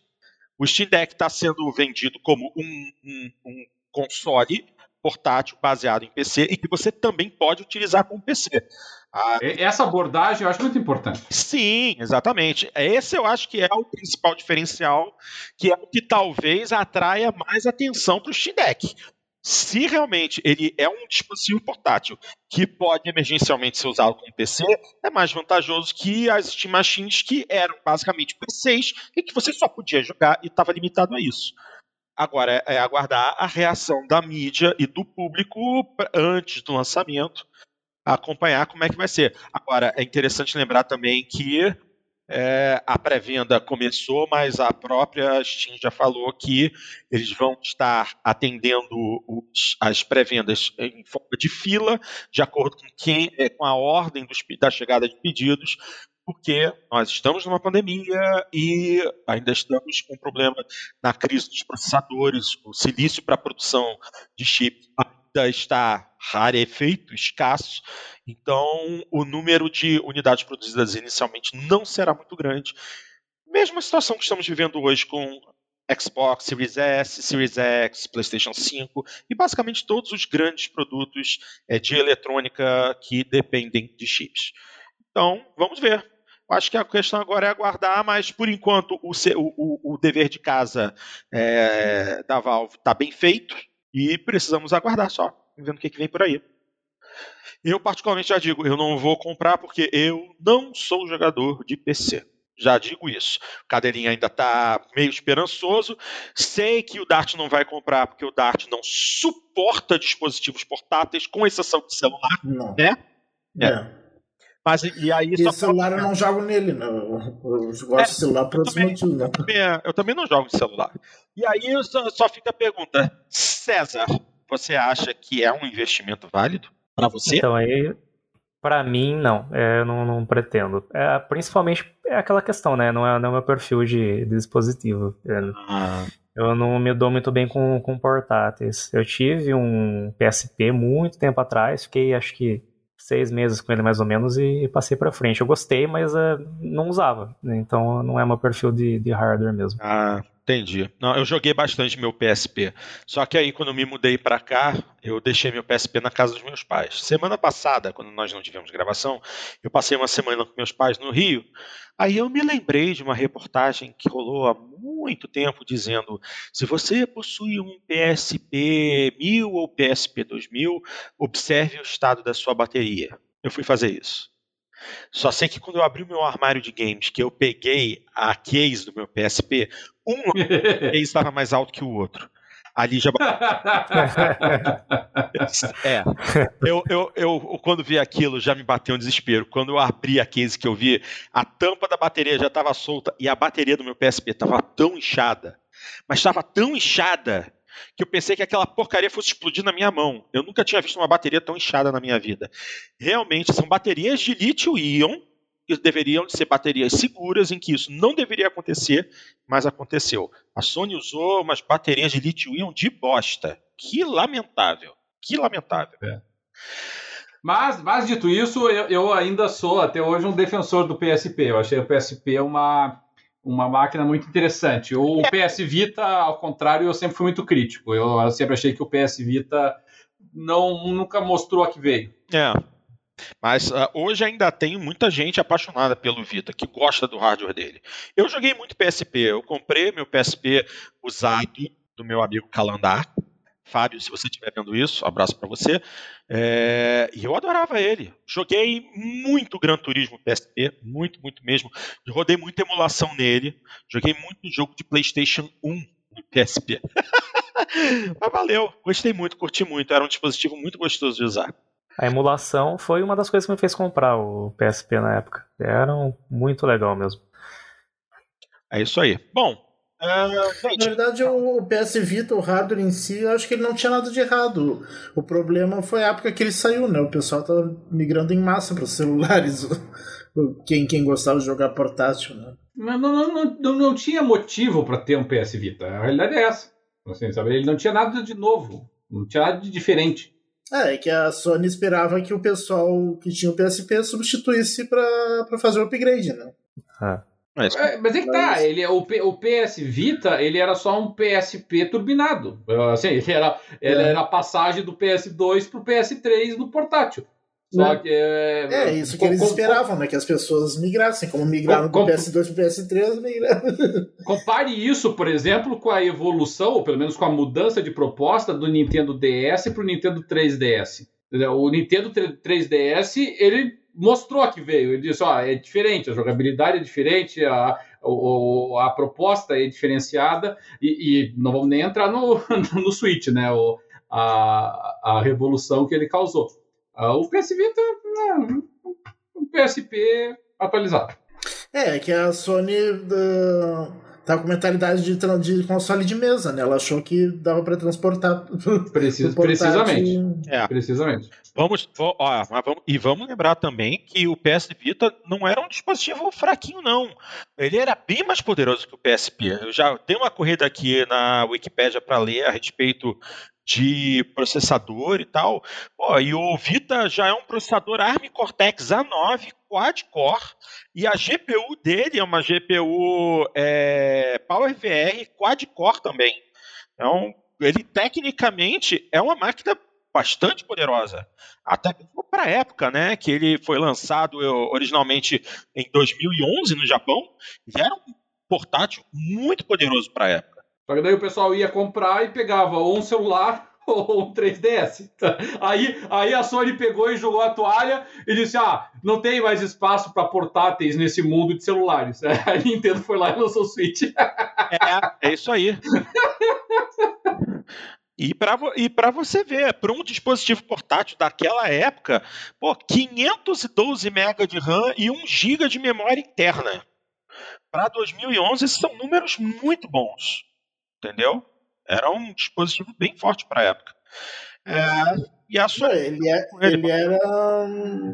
O Steam Deck está sendo vendido como um, um, um console portátil baseado em PC e que você também pode utilizar como PC. Ah, Essa abordagem eu acho muito importante. Sim, exatamente. Esse eu acho que é o principal diferencial, que é o que talvez atraia mais atenção para o Steam Deck. Se realmente ele é um dispositivo portátil que pode emergencialmente ser usado como PC, é mais vantajoso que as Steam Machines que eram basicamente PCs e que você só podia jogar e estava limitado a isso. Agora é aguardar a reação da mídia e do público antes do lançamento, acompanhar como é que vai ser. Agora é interessante lembrar também que é, a pré-venda começou, mas a própria Steam já falou que eles vão estar atendendo os, as pré-vendas em forma de fila, de acordo com, quem, é, com a ordem dos, da chegada de pedidos, porque nós estamos numa pandemia e ainda estamos com um problema na crise dos processadores, o silício para a produção de chips ainda está rarefeito, escasso, então o número de unidades produzidas inicialmente não será muito grande. Mesma situação que estamos vivendo hoje com Xbox Series S, Series X, PlayStation 5 e basicamente todos os grandes produtos é, de eletrônica que dependem de chips. Então, vamos ver. Acho que a questão agora é aguardar, mas por enquanto o, o, o dever de casa é, da Valve está bem feito e precisamos aguardar só, vendo o que, que vem por aí. Eu, particularmente, já digo, eu não vou comprar porque eu não sou jogador de PC. Já digo isso. O Cadeirinha ainda está meio esperançoso. Sei que o Dart não vai comprar porque o Dart não suporta dispositivos portáteis, com exceção de celular. Não. Né? É. é. Mas e aí e celular eu não jogo nele, não. Eu gosto é, de celular por outros motivos, né? Eu também não jogo de celular. E aí só, só fica a pergunta: César, você acha que é um investimento válido para você? Então, aí, para mim, não. É, eu não, não pretendo. É, principalmente é aquela questão, né? Não é, não é meu perfil de, de dispositivo. É, ah. Eu não me dou muito bem com, com portáteis. Eu tive um PSP muito tempo atrás, fiquei acho que seis meses com ele mais ou menos e, passei para frente. Eu gostei, mas uh, não usava, né? então não é meu perfil de, de hardware mesmo. Ah, entendi. Não, eu joguei bastante meu PSP. Só que aí quando eu me mudei para cá, eu deixei meu PSP na casa dos meus pais. Semana passada, quando nós não tivemos gravação, eu passei uma semana com meus pais no Rio. Aí eu me lembrei de uma reportagem que rolou há muito tempo dizendo: se você possui um PSP 1000 ou PSP 2000, observe o estado da sua bateria. Eu fui fazer isso. Só sei que quando eu abri o meu armário de games, que eu peguei a case do meu PSP, um case estava mais alto que o outro. Ali já. é. Eu, eu, eu, quando vi aquilo, já me bateu um desespero. Quando eu abri a case que eu vi, a tampa da bateria já estava solta e a bateria do meu PSP estava tão inchada, mas estava tão inchada que eu pensei que aquela porcaria fosse explodir na minha mão. Eu nunca tinha visto uma bateria tão inchada na minha vida. Realmente, são baterias de lítio-íon que deveriam ser baterias seguras, em que isso não deveria acontecer, mas aconteceu. A Sony usou umas baterias de lítio-íon de bosta. Que lamentável. Que lamentável. É. Mas, mas dito isso, eu, eu, ainda sou até hoje um defensor do PSP. Eu achei o PSP uma, uma máquina muito interessante. O PS Vita, ao contrário, eu sempre fui muito crítico. Eu, eu sempre achei que o PS Vita não nunca mostrou a que veio. É. Mas uh, hoje ainda tem muita gente apaixonada pelo Vita, que gosta do hardware dele. Eu joguei muito PSP, eu comprei meu PSP usado do meu amigo Calandar. Fábio, se você estiver vendo isso, abraço para você. É, e eu adorava ele. Joguei muito Gran Turismo PSP, muito, muito mesmo. Rodei muita emulação nele. Joguei muito jogo de PlayStation 1 no PSP. Mas valeu, gostei muito, curti muito. Era um dispositivo muito gostoso de usar. A emulação foi uma das coisas que me fez comprar o PSP na época. Era muito legal mesmo. É isso aí. Bom, uh, na verdade, o PS Vita, o hardware em si, eu acho que ele não tinha nada de errado. O problema foi a época que ele saiu, né? O pessoal tava migrando em massa para os celulares. Quem, quem gostava de jogar portátil, né? Não, não, não, não, não tinha motivo para ter um PS Vita. A realidade é essa. Assim, sabe? Ele não tinha nada de novo. Não tinha nada de diferente. É, é que a Sony esperava que o pessoal que tinha o PSP substituísse para fazer o upgrade, né? Ah. Mas, é, mas é que tá, ele, o, o PS Vita ele era só um PSP turbinado. Assim, ele era, ele é. era a passagem do PS2 pro PS3 no portátil. Só né? que. É, é isso que eles esperavam, né? Que as pessoas migrassem, como migraram com, do PS2 para o PS3, migraram. Compare isso, por exemplo, com a evolução, ou pelo menos com a mudança de proposta do Nintendo DS para o Nintendo 3DS. O Nintendo 3DS, ele mostrou que veio. Ele disse: ó, é diferente, a jogabilidade é diferente, a, a, a proposta é diferenciada, e, e, não vamos nem entrar no, no Switch, né? O, a, a revolução que ele causou. Uh, o PS Vita, não, um PSP atualizado. É, que a Sony uh, tá com mentalidade de, de console de mesa, né? Ela achou que dava para transportar. Precis, precisamente. É. Precisamente. Vamos, ó, vamos, e vamos lembrar também que o PS Vita não era um dispositivo fraquinho, não. Ele era bem mais poderoso que o PSP. Eu já tenho uma corrida aqui na Wikipedia para ler a respeito de processador e tal. Pô, e o Vita já é um processador ARM Cortex A9 quad-core e a GPU dele é uma GPU é, PowerVR quad-core também. Então, ele tecnicamente é uma máquina bastante poderosa. Até para a época, né, que ele foi lançado originalmente em 2011 no Japão, era um portátil muito poderoso para a época. Só que daí o pessoal ia comprar e pegava ou um celular ou um 3DS. Aí, aí a Sony pegou e jogou a toalha e disse: Ah, não tem mais espaço para portáteis nesse mundo de celulares. A Nintendo foi lá e lançou o Switch. É, é isso aí. E para e você ver, para um dispositivo portátil daquela época, pô, 512 MB de RAM e 1 GB de memória interna. Para 2011, esses são números muito bons entendeu? Era um dispositivo bem forte para a época. É, e a Sony, ele, é, ele, era,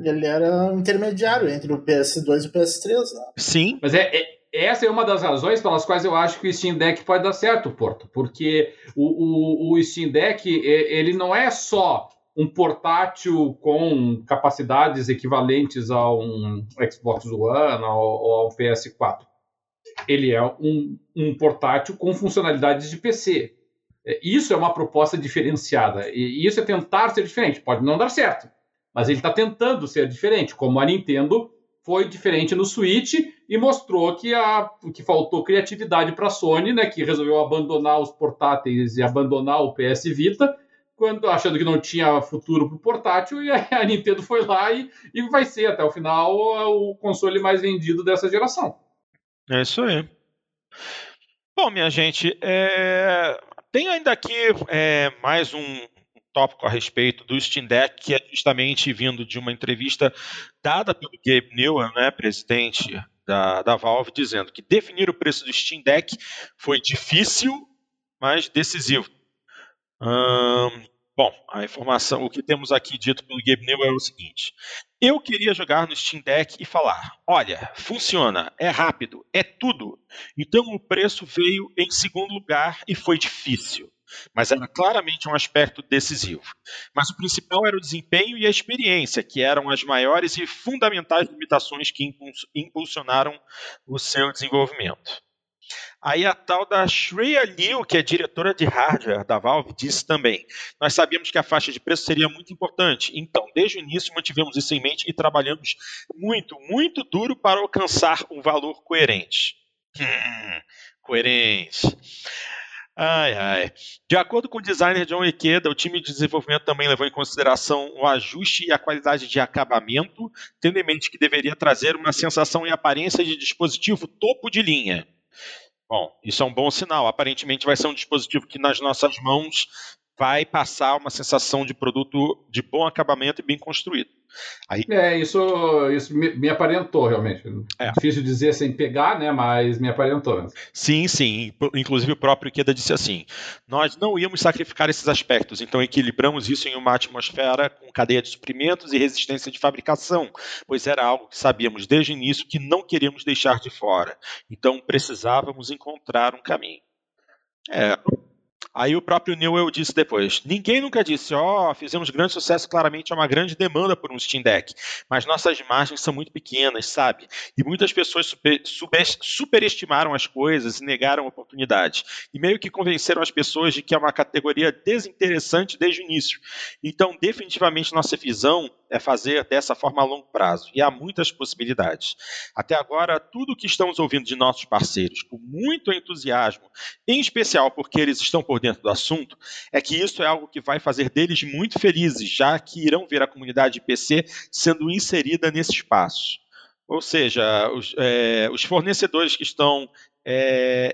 ele era intermediário entre o PS2 e o PS3. Né? Sim. Mas é, é, essa é uma das razões pelas quais eu acho que o Steam Deck pode dar certo, Porto. Porque o, o, o Steam Deck ele não é só um portátil com capacidades equivalentes a um Xbox One ou, ou ao PS4 ele é um, um portátil com funcionalidades de PC. É, isso é uma proposta diferenciada. E isso é tentar ser diferente. Pode não dar certo, mas ele está tentando ser diferente, como a Nintendo foi diferente no Switch e mostrou que, a, que faltou criatividade para a Sony, né, que resolveu abandonar os portáteis e abandonar o PS Vita, quando achando que não tinha futuro para o portátil, e a, Nintendo foi lá e, e vai ser até o final o console mais vendido dessa geração. É isso aí. Bom, minha gente, é... tem ainda aqui é, mais um tópico a respeito do Steam Deck, que é justamente vindo de uma entrevista dada pelo Gabe Newell, né, presidente da, da Valve, dizendo que definir o preço do Steam Deck foi difícil, mas decisivo. Hum, bom, a informação, o que temos aqui dito pelo Gabe Newell é o seguinte: eu queria jogar no Steam Deck e falar: olha, funciona, é rápido, é tudo. Então o preço veio em segundo lugar e foi difícil. Mas era claramente um aspecto decisivo. Mas o principal era o desempenho e a experiência, que eram as maiores e fundamentais limitações que impulsionaram o seu desenvolvimento. Aí a tal da Shreya Liu, que é diretora de hardware da Valve, disse também: Nós sabíamos que a faixa de preço seria muito importante, então, desde o início, mantivemos isso em mente e trabalhamos muito, muito duro para alcançar um valor coerente. Hum, coerente. Ai, ai. De acordo com o designer John Ikeda, o time de desenvolvimento também levou em consideração o ajuste e a qualidade de acabamento, tendo em mente que deveria trazer uma sensação e aparência de dispositivo topo de linha. Bom, isso é um bom sinal. Aparentemente vai ser um dispositivo que nas nossas mãos vai passar uma sensação de produto de bom acabamento e bem construído. Aí... É, isso, isso me, me aparentou realmente. É. Difícil dizer sem pegar, né? Mas me aparentou. Sim, sim. Inclusive o próprio Ikeda disse assim: nós não íamos sacrificar esses aspectos, então equilibramos isso em uma atmosfera com cadeia de suprimentos e resistência de fabricação, pois era algo que sabíamos desde o início que não queríamos deixar de fora. Então precisávamos encontrar um caminho. É, Aí o próprio Newell disse depois: Ninguém nunca disse, ó, oh, fizemos grande sucesso, claramente há uma grande demanda por um Steam Deck, mas nossas margens são muito pequenas, sabe? E muitas pessoas super, super, superestimaram as coisas e negaram a oportunidade. E meio que convenceram as pessoas de que é uma categoria desinteressante desde o início. Então, definitivamente, nossa visão é fazer dessa forma a longo prazo. E há muitas possibilidades. Até agora, tudo o que estamos ouvindo de nossos parceiros, com muito entusiasmo, em especial porque eles estão por dentro do assunto, é que isso é algo que vai fazer deles muito felizes, já que irão ver a comunidade de PC sendo inserida nesse espaço. Ou seja, os, é, os fornecedores que estão é,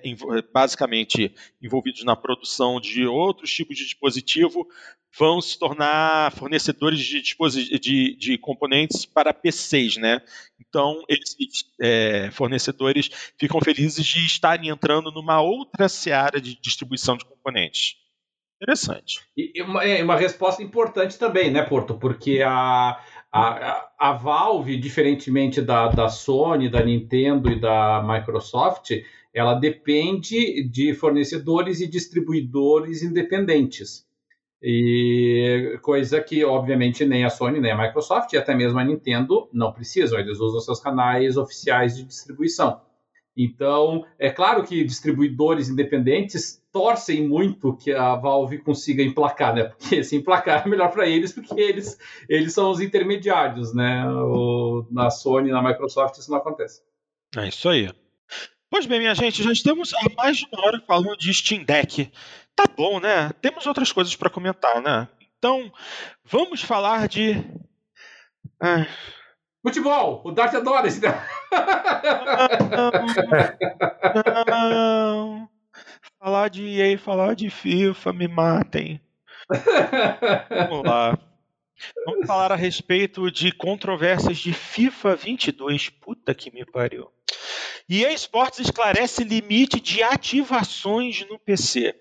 basicamente envolvidos na produção de outros tipos de dispositivo vão se tornar fornecedores de, de, de componentes para PCs, né? Então, esses é, fornecedores ficam felizes de estarem entrando numa outra seara de distribuição de componentes. Interessante. E uma, é, uma resposta importante também, né, Porto? Porque a, a, a Valve, diferentemente da, da Sony, da Nintendo e da Microsoft, ela depende de fornecedores e distribuidores independentes. E coisa que, obviamente, nem a Sony, nem a Microsoft e até mesmo a Nintendo não precisam, eles usam seus canais oficiais de distribuição. Então, é claro que distribuidores independentes torcem muito que a Valve consiga emplacar, né? Porque se emplacar é melhor para eles, porque eles, eles são os intermediários, né? O, na Sony, na Microsoft, isso não acontece. É isso aí. Pois bem, minha gente, já estamos há mais de uma hora falando de Steam Deck. Tá bom, né? Temos outras coisas para comentar, né? Então, vamos falar de. Ah. Futebol! O Dart adora esse. Não, não. Falar de EA, falar de FIFA, me matem. Vamos lá. Vamos falar a respeito de controvérsias de FIFA 22. Puta que me pariu. E a Sports esclarece limite de ativações no PC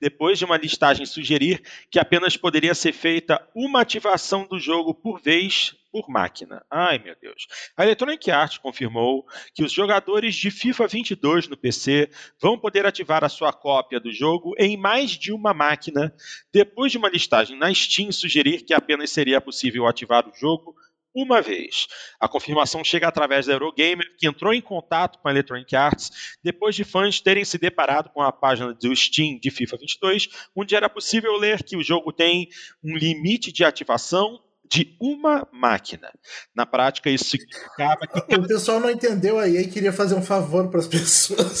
depois de uma listagem sugerir que apenas poderia ser feita uma ativação do jogo por vez por máquina. Ai, meu Deus. A Electronic Arts confirmou que os jogadores de FIFA 22 no PC vão poder ativar a sua cópia do jogo em mais de uma máquina, depois de uma listagem na Steam sugerir que apenas seria possível ativar o jogo uma vez. A confirmação chega através da Eurogamer, que entrou em contato com a Electronic Arts depois de fãs terem se deparado com a página do Steam de FIFA 22, onde era possível ler que o jogo tem um limite de ativação de uma máquina. Na prática, isso significava que. O pessoal não entendeu aí e queria fazer um favor para as pessoas.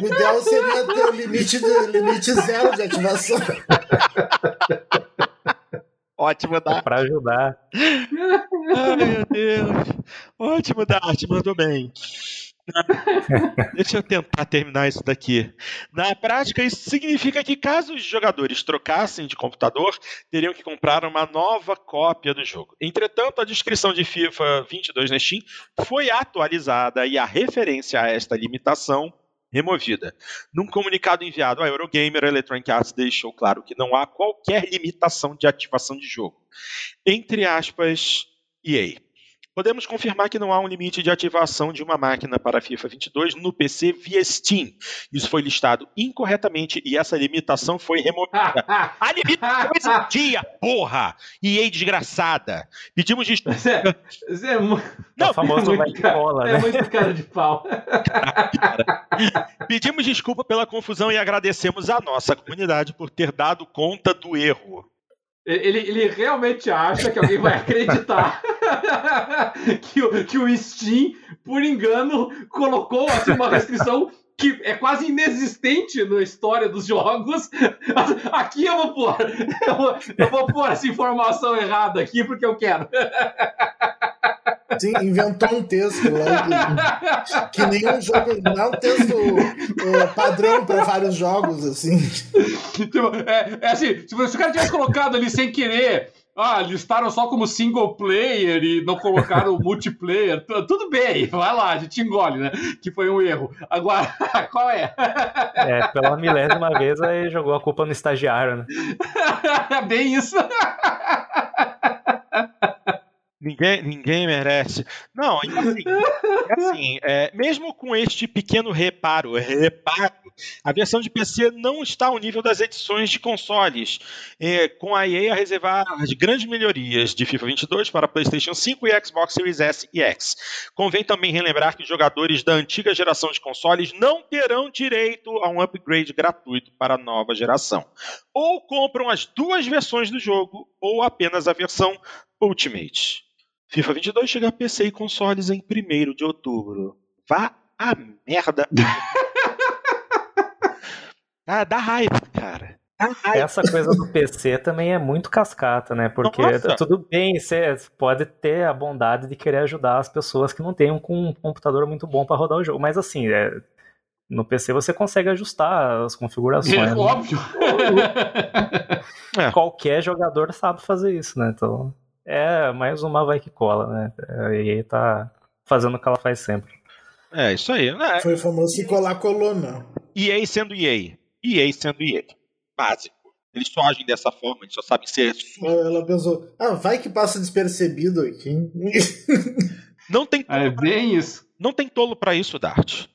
o ideal seria ter o limite, de, limite zero de ativação. Ótimo, Dart. Para ajudar. Ai, meu Deus. Ótimo, Dart, mandou bem. Deixa eu tentar terminar isso daqui. Na prática, isso significa que caso os jogadores trocassem de computador, teriam que comprar uma nova cópia do jogo. Entretanto, a descrição de FIFA 22 na Steam foi atualizada e a referência a esta limitação removida. Num comunicado enviado à Eurogamer, a Electronic Arts deixou claro que não há qualquer limitação de ativação de jogo. Entre aspas, EA. Podemos confirmar que não há um limite de ativação de uma máquina para FIFA 22 no PC via Steam. Isso foi listado incorretamente e essa limitação foi removida. a limitação existia, porra! EA desgraçada. Pedimos desculpa. Você, você é, mu- É o famoso é vai muito cara- cola, é né? muito cara de pau. Pedimos desculpa pela confusão e agradecemos à nossa comunidade por ter dado conta do erro. Ele, ele realmente acha que alguém vai acreditar que, o, que o Steam, por engano, colocou assim, uma restrição que é quase inexistente na história dos jogos. Aqui eu vou pôr. Eu vou, eu vou pôr essa informação errada aqui porque eu quero. Sim, inventou um texto lá que, que nenhum jogo. Não é um texto é, padrão para vários jogos, assim. Tipo, é, é assim, se o cara tivesse colocado ali sem querer, ah, listaram só como single player e não colocaram multiplayer, tu- tudo bem, vai lá, a gente engole, né? Que foi um erro. Agora, qual é? É, pela milésima vez aí jogou a culpa no estagiário, né? bem isso. Ninguém, ninguém merece. Não, assim, assim, é, mesmo com este pequeno reparo, reparo, a versão de PC não está ao nível das edições de consoles, é, com a EA a reservar as grandes melhorias de FIFA 22 para PlayStation 5 e Xbox Series S e X. Convém também relembrar que os jogadores da antiga geração de consoles não terão direito a um upgrade gratuito para a nova geração. Ou compram as duas versões do jogo, ou apenas a versão Ultimate. FIFA 22 chega a PC e consoles em 1 de outubro. Vá a merda. ah, dá raiva, cara. Dá raiva. Essa coisa do PC também é muito cascata, né? Porque Nossa. tudo bem, você pode ter a bondade de querer ajudar as pessoas que não têm um, um computador muito bom para rodar o jogo, mas assim, é, no PC você consegue ajustar as configurações. É né? óbvio. Qualquer jogador sabe fazer isso, né? Então, é mais uma vai que cola, né? A EA tá fazendo o que ela faz sempre. É, isso aí. É, Foi o famoso se colar coluna. EA sendo EA. EA sendo EA. Básico. Eles só agem dessa forma, eles só sabem ser. sujo. Ela pensou, ah, vai que passa despercebido aqui. Não tem, É bem isso. não tem tolo pra isso, Dart.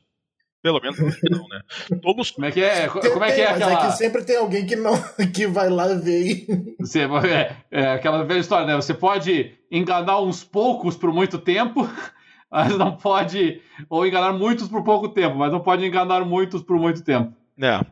Pelo menos acho que não, né? Tolos Como é que é? Como é que é Mas aquela. é que sempre tem alguém que não que vai lá ver. Você, é, é aquela velha história, né? Você pode enganar uns poucos por muito tempo, mas não pode. Ou enganar muitos por pouco tempo, mas não pode enganar muitos por muito tempo. É.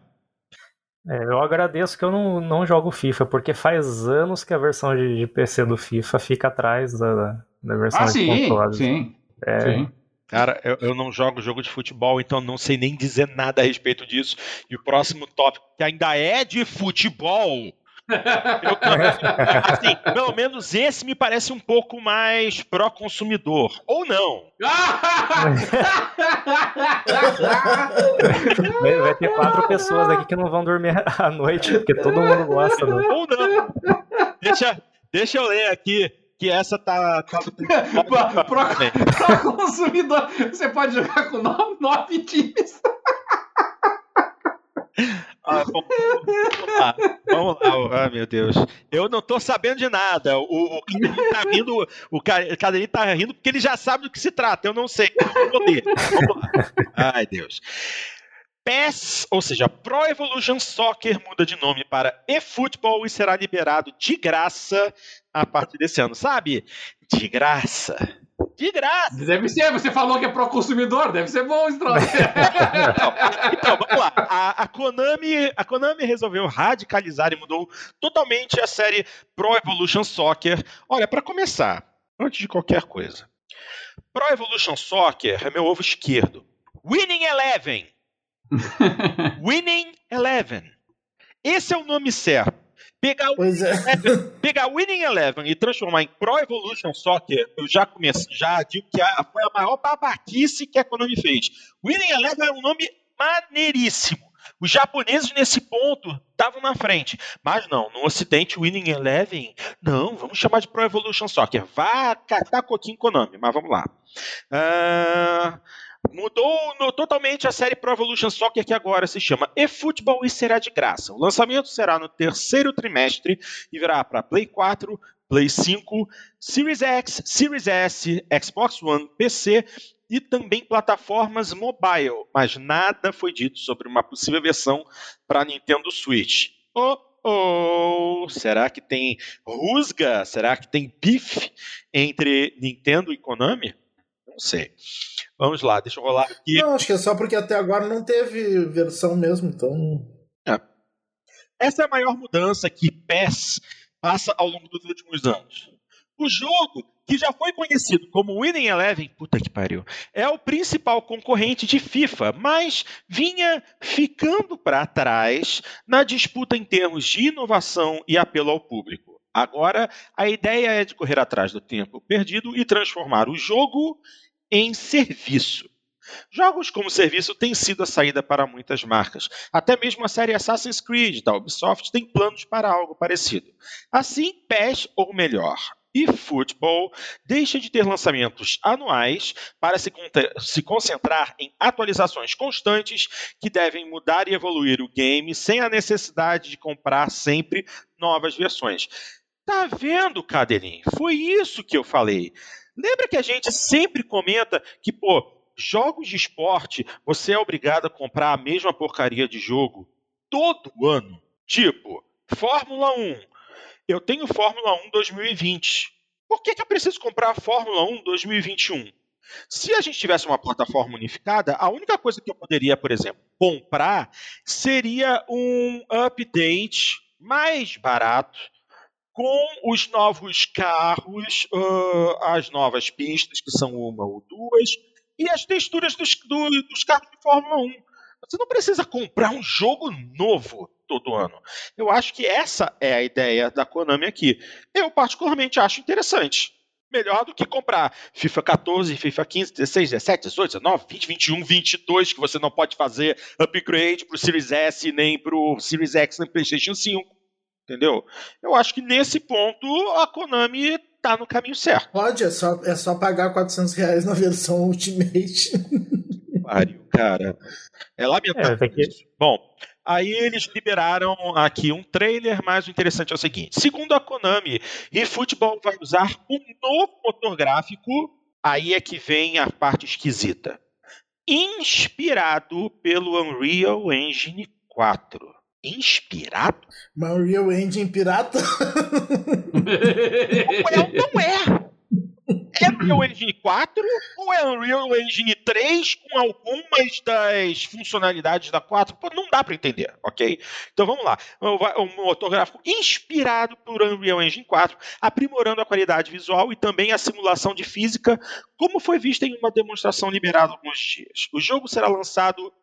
É, eu agradeço que eu não, não jogo FIFA, porque faz anos que a versão de, de PC do FIFA fica atrás da, da versão Ah, de sim, console. sim, É, sim. Cara, eu, eu não jogo jogo de futebol, então não sei nem dizer nada a respeito disso. E o próximo tópico, que ainda é de futebol. Eu também, assim, pelo menos esse me parece um pouco mais pró-consumidor. Ou não. Vai, vai ter quatro pessoas aqui que não vão dormir à noite, porque todo mundo gosta. Né? Ou não. Deixa, deixa eu ler aqui, que essa tá. tá Pra- pra- Pra consumidor, você pode jogar com nove, nove times. Ah, vamos, vamos lá. Vamos lá. Ah, meu Deus. Eu não tô sabendo de nada. O, o Cadelinho tá rindo. O Ca- Cadelinho tá rindo porque ele já sabe do que se trata. Eu não sei. Ai, Deus. PES, ou seja, Pro Evolution Soccer muda de nome para eFootball e será liberado de graça a partir desse ano, sabe? De graça. De graça. Deve ser, você falou que é pro consumidor, deve ser bom esse troço. Então, vamos lá. A, a Konami, a Konami resolveu radicalizar e mudou totalmente a série Pro Evolution Soccer. Olha, para começar, antes de qualquer coisa, Pro Evolution Soccer é meu ovo esquerdo. Winning Eleven. Winning Eleven. Esse é o nome certo. Pegar o, é. pegar o Winning Eleven e transformar em Pro Evolution Soccer, eu já comecei, já digo que a- foi a maior babaquice que a Konami fez. Winning Eleven é um nome maneiríssimo. Os japoneses nesse ponto estavam na frente. Mas não, no ocidente, Winning Eleven, não, vamos chamar de Pro Evolution Soccer. Vá catar coquinho Konami, mas vamos lá. Ah, Mudou no- totalmente a série Pro Evolution Soccer, que agora se chama eFootball e será de graça. O lançamento será no terceiro trimestre e virá para Play 4, Play 5, Series X, Series S, Xbox One, PC e também plataformas mobile. Mas nada foi dito sobre uma possível versão para Nintendo Switch. Oh, oh! Será que tem rusga? Será que tem bife entre Nintendo e Konami? Não sei. Vamos lá, deixa eu rolar aqui. Não, acho que é só porque até agora não teve versão mesmo, então. Essa é a maior mudança que PES passa ao longo dos últimos anos. O jogo, que já foi conhecido como Winning Eleven, puta que pariu, é o principal concorrente de FIFA, mas vinha ficando para trás na disputa em termos de inovação e apelo ao público. Agora, a ideia é de correr atrás do tempo perdido e transformar o jogo em serviço. Jogos como serviço têm sido a saída para muitas marcas. Até mesmo a série Assassin's Creed da Ubisoft tem planos para algo parecido. Assim, PES, ou melhor, eFootball, deixa de ter lançamentos anuais para se, se concentrar em atualizações constantes que devem mudar e evoluir o game sem a necessidade de comprar sempre novas versões. Tá vendo, Cadelin? Foi isso que eu falei. Lembra que a gente sempre comenta que, pô, jogos de esporte, você é obrigado a comprar a mesma porcaria de jogo todo ano? Tipo, Fórmula 1. Eu tenho Fórmula 1 2020. Por que, que eu preciso comprar a Fórmula 1 2021? Se a gente tivesse uma plataforma unificada, a única coisa que eu poderia, por exemplo, comprar seria um update mais barato com os novos carros, ah, as novas pistas, que são uma ou duas, e as texturas dos, do- dos carros de Fórmula 1. Você não precisa comprar um jogo novo todo ano. Eu acho que essa é a ideia da Konami aqui. Eu, particularmente, acho interessante. Melhor do que comprar FIFA 14, FIFA 15, 16, 17, 18, 19, 20, 21, 22, que você não pode fazer upgrade pro Series S, nem pro Series X, nem pro PlayStation 5. Entendeu? Eu acho que nesse ponto a Konami tá no caminho certo. Pode, é só, é só pagar 400 reais na versão Ultimate. Pariu, cara. É lamentável. É, que- isso. Bom, aí eles liberaram aqui um trailer, mas o interessante é o seguinte: segundo a Konami, eFootball vai usar um novo motor gráfico. Aí é que vem a parte esquisita. Inspirado pelo Unreal Engine 4. Inspirado? Mas Unreal Engine pirata? Não é, não é. É Unreal Engine 4 ou é Unreal Engine 3 com algumas das funcionalidades da 4? Pô, não dá para entender, ok? Então vamos lá. O motor gráfico inspirado por Unreal Engine 4, aprimorando a qualidade visual e também a simulação de física, como foi visto em uma demonstração liberada há alguns dias. O jogo será lançado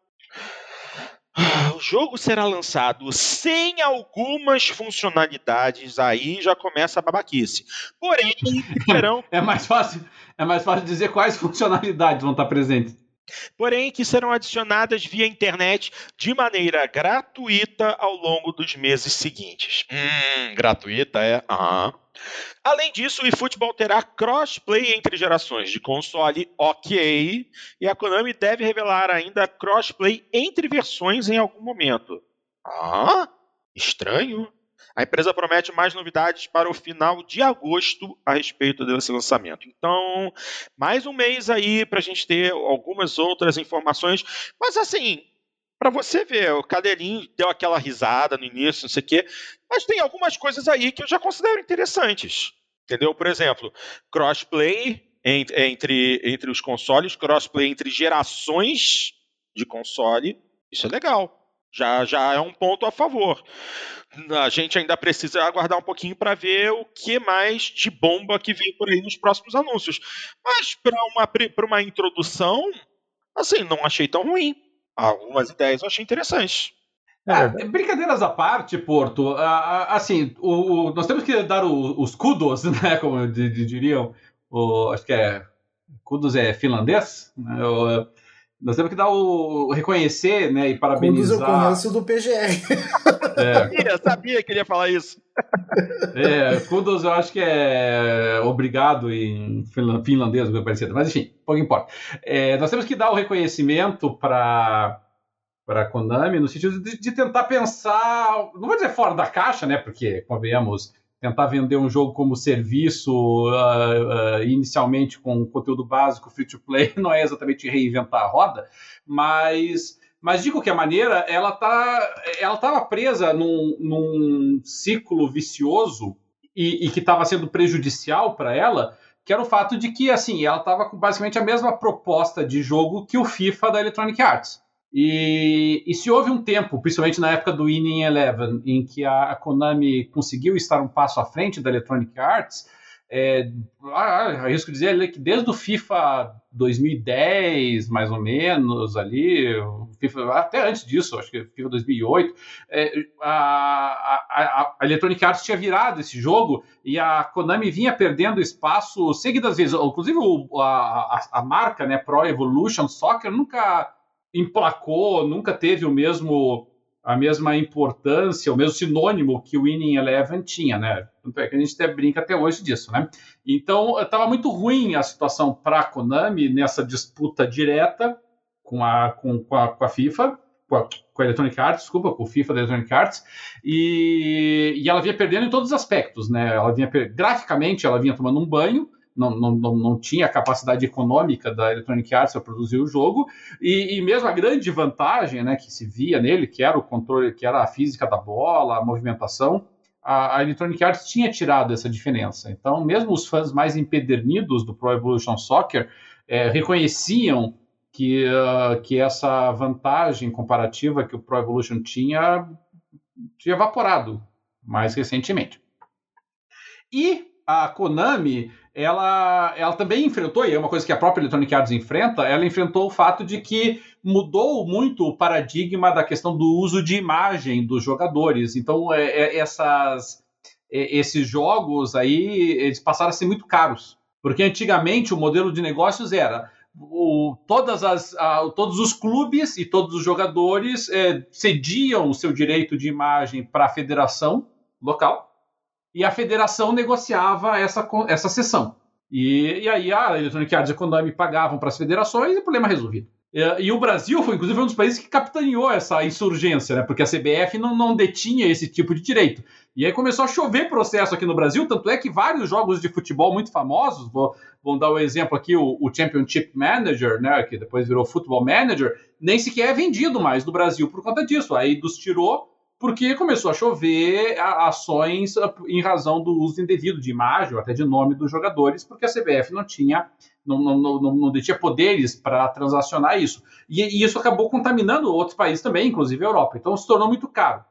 O jogo será lançado sem algumas funcionalidades, aí já começa a babaquice. Porém, serão, É mais fácil, é mais fácil dizer quais funcionalidades vão estar presentes. porém que serão adicionadas via internet de maneira gratuita ao longo dos meses seguintes. Hum, gratuita é? Aham. Além disso, o eFootball terá crossplay entre gerações de console, ok, e a Konami deve revelar ainda crossplay entre versões em algum momento. Ah, estranho. A empresa promete mais novidades para o final de agosto a respeito desse lançamento. Então, mais um mês aí para a gente ter algumas outras informações. Mas assim, para você ver, o Cadelinho deu aquela risada no início, não sei o quê, mas tem algumas coisas aí que eu já considero interessantes. Entendeu? Por exemplo, crossplay entre, entre, os consoles, crossplay entre gerações de console. Isso é legal. Já, já é um ponto a favor. A gente ainda precisa aguardar um pouquinho para ver o que mais de bomba que vem por aí nos próximos anúncios. Mas para uma, uma introdução, assim, não achei tão ruim. Algumas ideias eu achei interessantes. Ah, brincadeiras à parte, Porto, assim, o, o, nós temos que dar o, os kudos, né, como diriam, o, acho que é, kudos é finlandês, né, o, nós temos que dar o reconhecer, né, e parabenizar. Kudos eu conheço do PGR. É. Eu sabia que ele ia falar isso. É, kudos eu acho que é obrigado em finlandês, parecido, mas enfim, pouco importa. É, nós temos que dar o reconhecimento para para a Konami, no sentido de, de, tentar pensar, não vou dizer fora da caixa, né? Porque, convenhamos, tentar vender um jogo como serviço, uh, uh, inicialmente com conteúdo básico, free to play, não é exatamente reinventar a roda, mas, mas de qualquer maneira, ela tá, ela estava presa num, num ciclo vicioso e, e que estava sendo prejudicial para ela, que era o fato de que assim ela estava com basicamente a mesma proposta de jogo que o FIFA da Electronic Arts. E, e, se houve um tempo, principalmente na época do Winning Eleven, em que a, Konami conseguiu estar um passo à frente da Electronic Arts, é, arrisco dizer que desde o FIFA 2010, mais ou menos, ali, FIFA, até antes disso, acho que FIFA 2008, é, a, a, a, Electronic Arts tinha virado esse jogo e a Konami vinha perdendo espaço seguidas vezes. Inclusive, a, a, marca né, Pro Evolution Soccer nunca emplacou, nunca teve o mesmo a mesma importância, o mesmo sinônimo que o Winning Eleven tinha, né? Tanto é que a gente até brinca até hoje disso, né? Então, estava muito ruim a situação para a Konami nessa disputa direta com a, com, com a, com a FIFA, com a, com a, Electronic Arts, desculpa, com o FIFA da Electronic Arts, e, e ela vinha perdendo em todos os aspectos, né? Ela vinha, graficamente, ela vinha tomando um banho, não, não, não, tinha a capacidade econômica da Electronic Arts para produzir o jogo, e, e, mesmo a grande vantagem né, que se via nele, que era o controle, que era a física da bola, a movimentação, a, a Electronic Arts tinha tirado essa diferença. Então, mesmo os fãs mais empedernidos do Pro Evolution Soccer é, reconheciam que, uh, que essa vantagem comparativa que o Pro Evolution tinha tinha evaporado mais recentemente. E a Konami ela, ela também enfrentou, e é uma coisa que a própria Electronic Arts enfrenta, ela enfrentou o fato de que mudou muito o paradigma da questão do uso de imagem dos jogadores. Então, é, é, essas, é, esses jogos aí, eles passaram a ser muito caros. Porque antigamente o modelo de negócios era o, todas as, a, todos os clubes e todos os jogadores é, cediam o seu direito de imagem para a federação local e a federação negociava essa, essa sessão. E, e aí a Electronic Arts e a Konami pagavam para as federações e o problema resolvido. E, e, o Brasil foi, inclusive, um dos países que capitaneou essa insurgência, né? porque a CBF não, não detinha esse tipo de direito. E aí começou a chover processo aqui no Brasil, tanto é que vários jogos de futebol muito famosos, vou, vou dar o um exemplo aqui, o, o, Championship Manager, né, que depois virou Football Manager, nem sequer é vendido mais no Brasil por conta disso. Aí dos tirou porque começou a chover ações ah, em razão do uso indevido de imagem ou até de nome dos jogadores, porque a CBF não tinha, não, não, não, não tinha poderes para transacionar isso. E, e, isso acabou contaminando outros países também, inclusive a Europa. Então se tornou muito caro.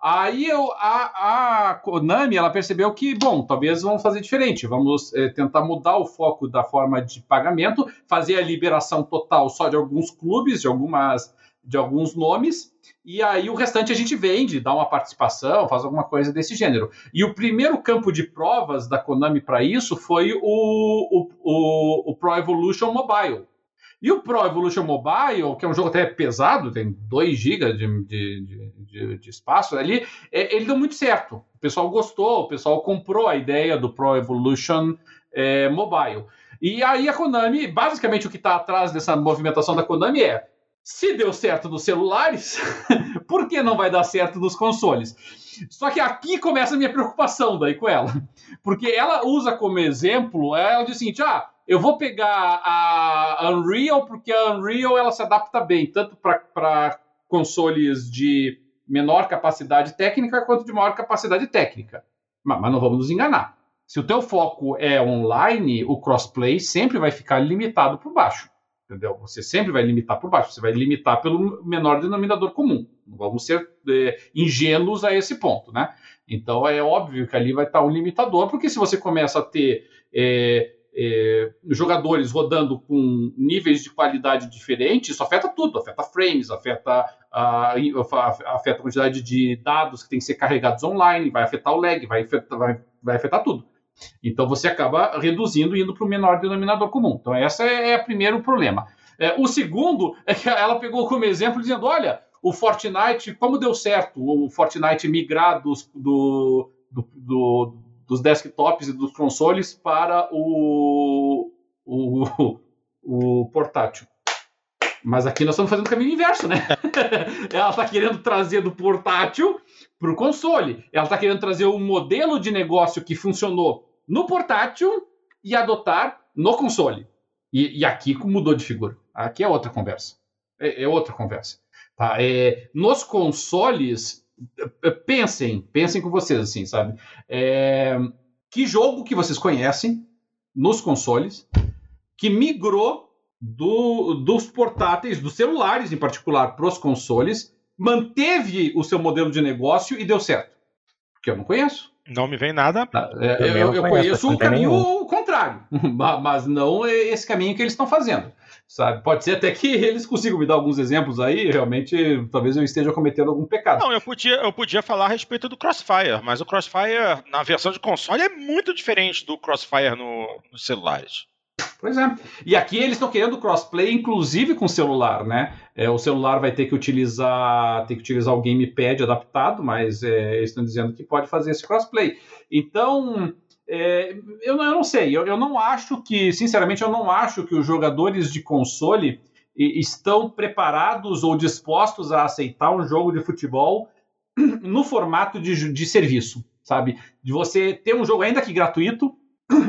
Aí eu, a, a Konami ela percebeu que, bom, talvez vamos fazer diferente, vamos é, tentar mudar o foco da forma de pagamento, fazer a liberação total só de alguns clubes, de algumas de alguns nomes, e aí o restante a gente vende, dá uma participação, faz alguma coisa desse gênero. E o primeiro campo de provas da Konami para isso foi o, o, o, o, Pro Evolution Mobile. E o Pro Evolution Mobile, que é um jogo até pesado, tem 2 GB de, de, de, de, espaço ali, é, ele deu muito certo. O pessoal gostou, o pessoal comprou a ideia do Pro Evolution é, Mobile. E aí a Konami, basicamente o que está atrás dessa movimentação da Konami é se deu certo nos celulares, por que não vai dar certo nos consoles? Só que aqui começa a minha preocupação daí com ela. Porque ela usa como exemplo, ela diz o seguinte: ah, eu vou pegar a Unreal, porque a Unreal ela se adapta bem, tanto para consoles de menor capacidade técnica quanto de maior capacidade técnica. Mas, mas não vamos nos enganar. Se o teu foco é online, o crossplay sempre vai ficar limitado por baixo entendeu? Você sempre vai limitar por baixo, você vai limitar pelo menor denominador comum. Não vamos ser é, ingênuos a esse ponto, né? Então é óbvio que ali vai estar um limitador, porque se você começa a ter é, é, jogadores rodando com níveis de qualidade diferentes, isso afeta tudo, afeta frames, afeta a, afeta a quantidade de dados que tem que ser carregados online, vai afetar o lag, vai afetar, vai, vai afetar tudo. Então você acaba reduzindo indo para o menor denominador comum. Então esse é, é o primeiro problema. É, o segundo é que ela pegou como exemplo dizendo, olha, o Fortnite, como deu certo o Fortnite migrar dos, do, do, do, dos desktops e dos consoles para o, o, o portátil. Mas aqui nós estamos fazendo o caminho inverso, né? Ela está querendo trazer do portátil para o console. Ela está querendo trazer um modelo de negócio que funcionou no portátil e adotar no console. E, e aqui mudou de figura. Aqui é outra conversa. É, é outra conversa. Tá? É, nos consoles, é, pensem, pensem com vocês assim, sabe? É, que jogo que vocês conhecem nos consoles que migrou do, dos portáteis, dos celulares em particular, para os consoles, manteve o seu modelo de negócio e deu certo? Porque eu não conheço. Não me vem nada. Tá, é, eu, eu, eu, conheço o caminho nenhum. contrário, mas não esse caminho que eles estão fazendo. Sabe? Pode ser até que eles consigam me dar alguns exemplos aí, realmente, talvez eu esteja cometendo algum pecado. Não, eu podia, eu podia falar a respeito do Crossfire, mas o Crossfire na versão de console é muito diferente do Crossfire no, nos celulares. Pois é. E aqui eles estão querendo crossplay, inclusive com celular, né? É, o celular vai ter que utilizar, ter que utilizar o gamepad adaptado, mas é, eles estão dizendo que pode fazer esse crossplay. Então, é, eu, não, eu, não sei, eu, eu, não acho que, sinceramente, eu não acho que os jogadores de console estão preparados ou dispostos a aceitar um jogo de futebol no formato de, de serviço, sabe? De você ter um jogo ainda que gratuito,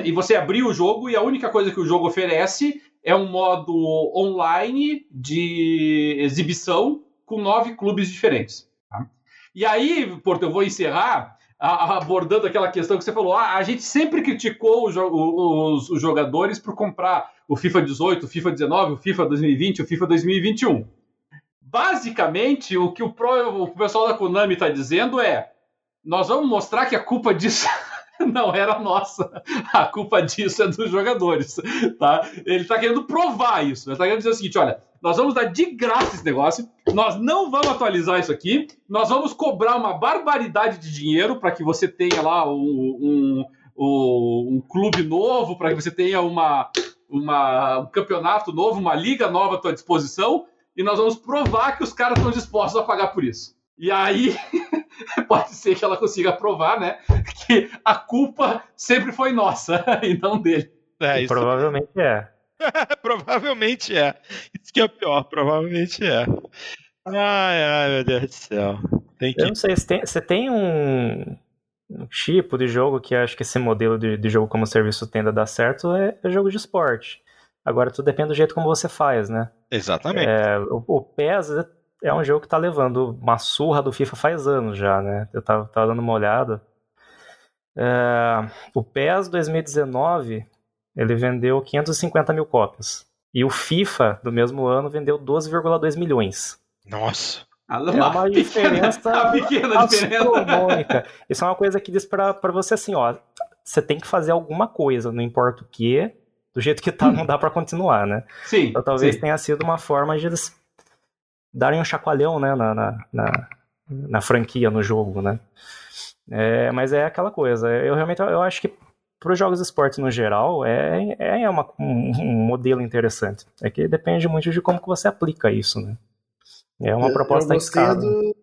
e você abrir o jogo e a única coisa que o jogo oferece é um modo online de exibição com nove clubes diferentes. Tá? E aí, Porto, eu vou encerrar abordando aquela questão que você falou. Ah, a gente sempre criticou os, os, os jogadores por comprar o FIFA 18, o FIFA 19, o FIFA 2020, o FIFA 2021. Basicamente, o que o, pro, o pessoal da Konami está dizendo é: nós vamos mostrar que a culpa disso não era nossa. A culpa disso é dos jogadores, tá? Ele está querendo provar isso. Ele está querendo dizer o seguinte, olha, nós vamos dar de graça esse negócio, nós não vamos atualizar isso aqui, nós vamos cobrar uma barbaridade de dinheiro para que você tenha lá um, um, um, um clube novo, para que você tenha uma, uma, um campeonato novo, uma liga nova à tua disposição, e nós vamos provar que os caras estão dispostos a pagar por isso. E aí pode ser que ela consiga provar, né, que a culpa sempre foi nossa e não dele. É, isso... Provavelmente é. provavelmente é. Isso que é o pior, provavelmente é. Ai, ai, meu Deus do céu. Tem que... Eu não sei, você tem, você tem um, um, tipo de jogo que acho que esse modelo de, de jogo como serviço tende a dar certo é, é, jogo de esporte. Agora tudo depende do jeito como você faz, né? Exatamente. É, o, o PES é um jogo que tá levando uma surra do FIFA faz anos já, né? Eu tava, tava dando uma olhada. É, o PES 2019 ele vendeu 550 mil cópias. E o FIFA do mesmo ano vendeu 12,2 milhões. Nossa! É uma diferença a pequena astronômica. Isso é uma coisa que diz para você assim, ó, você tem que fazer alguma coisa, não importa o que, do jeito que tá, não dá para continuar, né? Sim. Então talvez sim. tenha sido uma forma de eles darem um chacoalhão, né, na, na, na, na franquia, no jogo, né? É, mas é aquela coisa, eu realmente eu acho que para os jogos de esporte no geral é, é uma, um, modelo interessante. É que depende muito de como que você aplica isso, né? É uma proposta eu gostei do,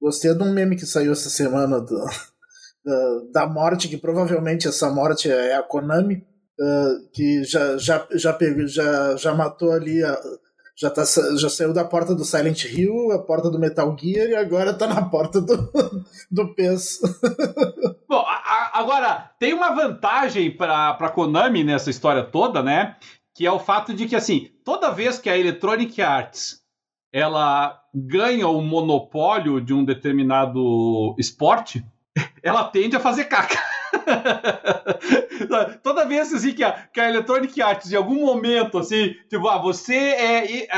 Gostei de um meme que saiu essa semana do, da, da morte, que provavelmente essa morte é a Konami, uh, que já, já, já, pegou, já, já matou ali a, já, tá, já saiu da porta do Silent Hill, a porta do Metal Gear e agora tá na porta do, do PES. Bom, a, agora, tem uma vantagem pra Konami nessa história toda, né? Que é o fato de que, assim, toda vez que a Electronic Arts ela ganha o monopólio de um determinado esporte, ela tende a fazer caca. Toda vez assim, que, a, que a Electronic Arts, em algum momento, assim, tipo, ah, você é, é,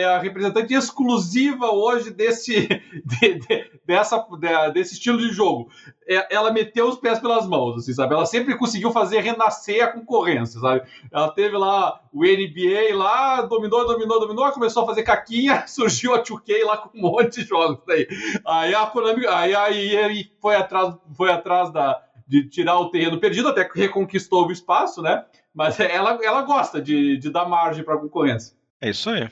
é a representante exclusiva hoje desse, de, de, dessa, desse estilo de jogo. É, ela meteu os pés pelas mãos, assim, sabe? Ela sempre conseguiu fazer renascer a concorrência, sabe? Ela teve lá o NBA lá, dominou, dominou, dominou, começou a fazer caquinha, surgiu a 2K lá com um monte de jogos daí. Aí a Konami, aí, aí foi atrás, foi atrás da, de tirar o terreno perdido, até que reconquistou o espaço, né? Mas ela, ela gosta de, de dar margem para a concorrência. É isso aí.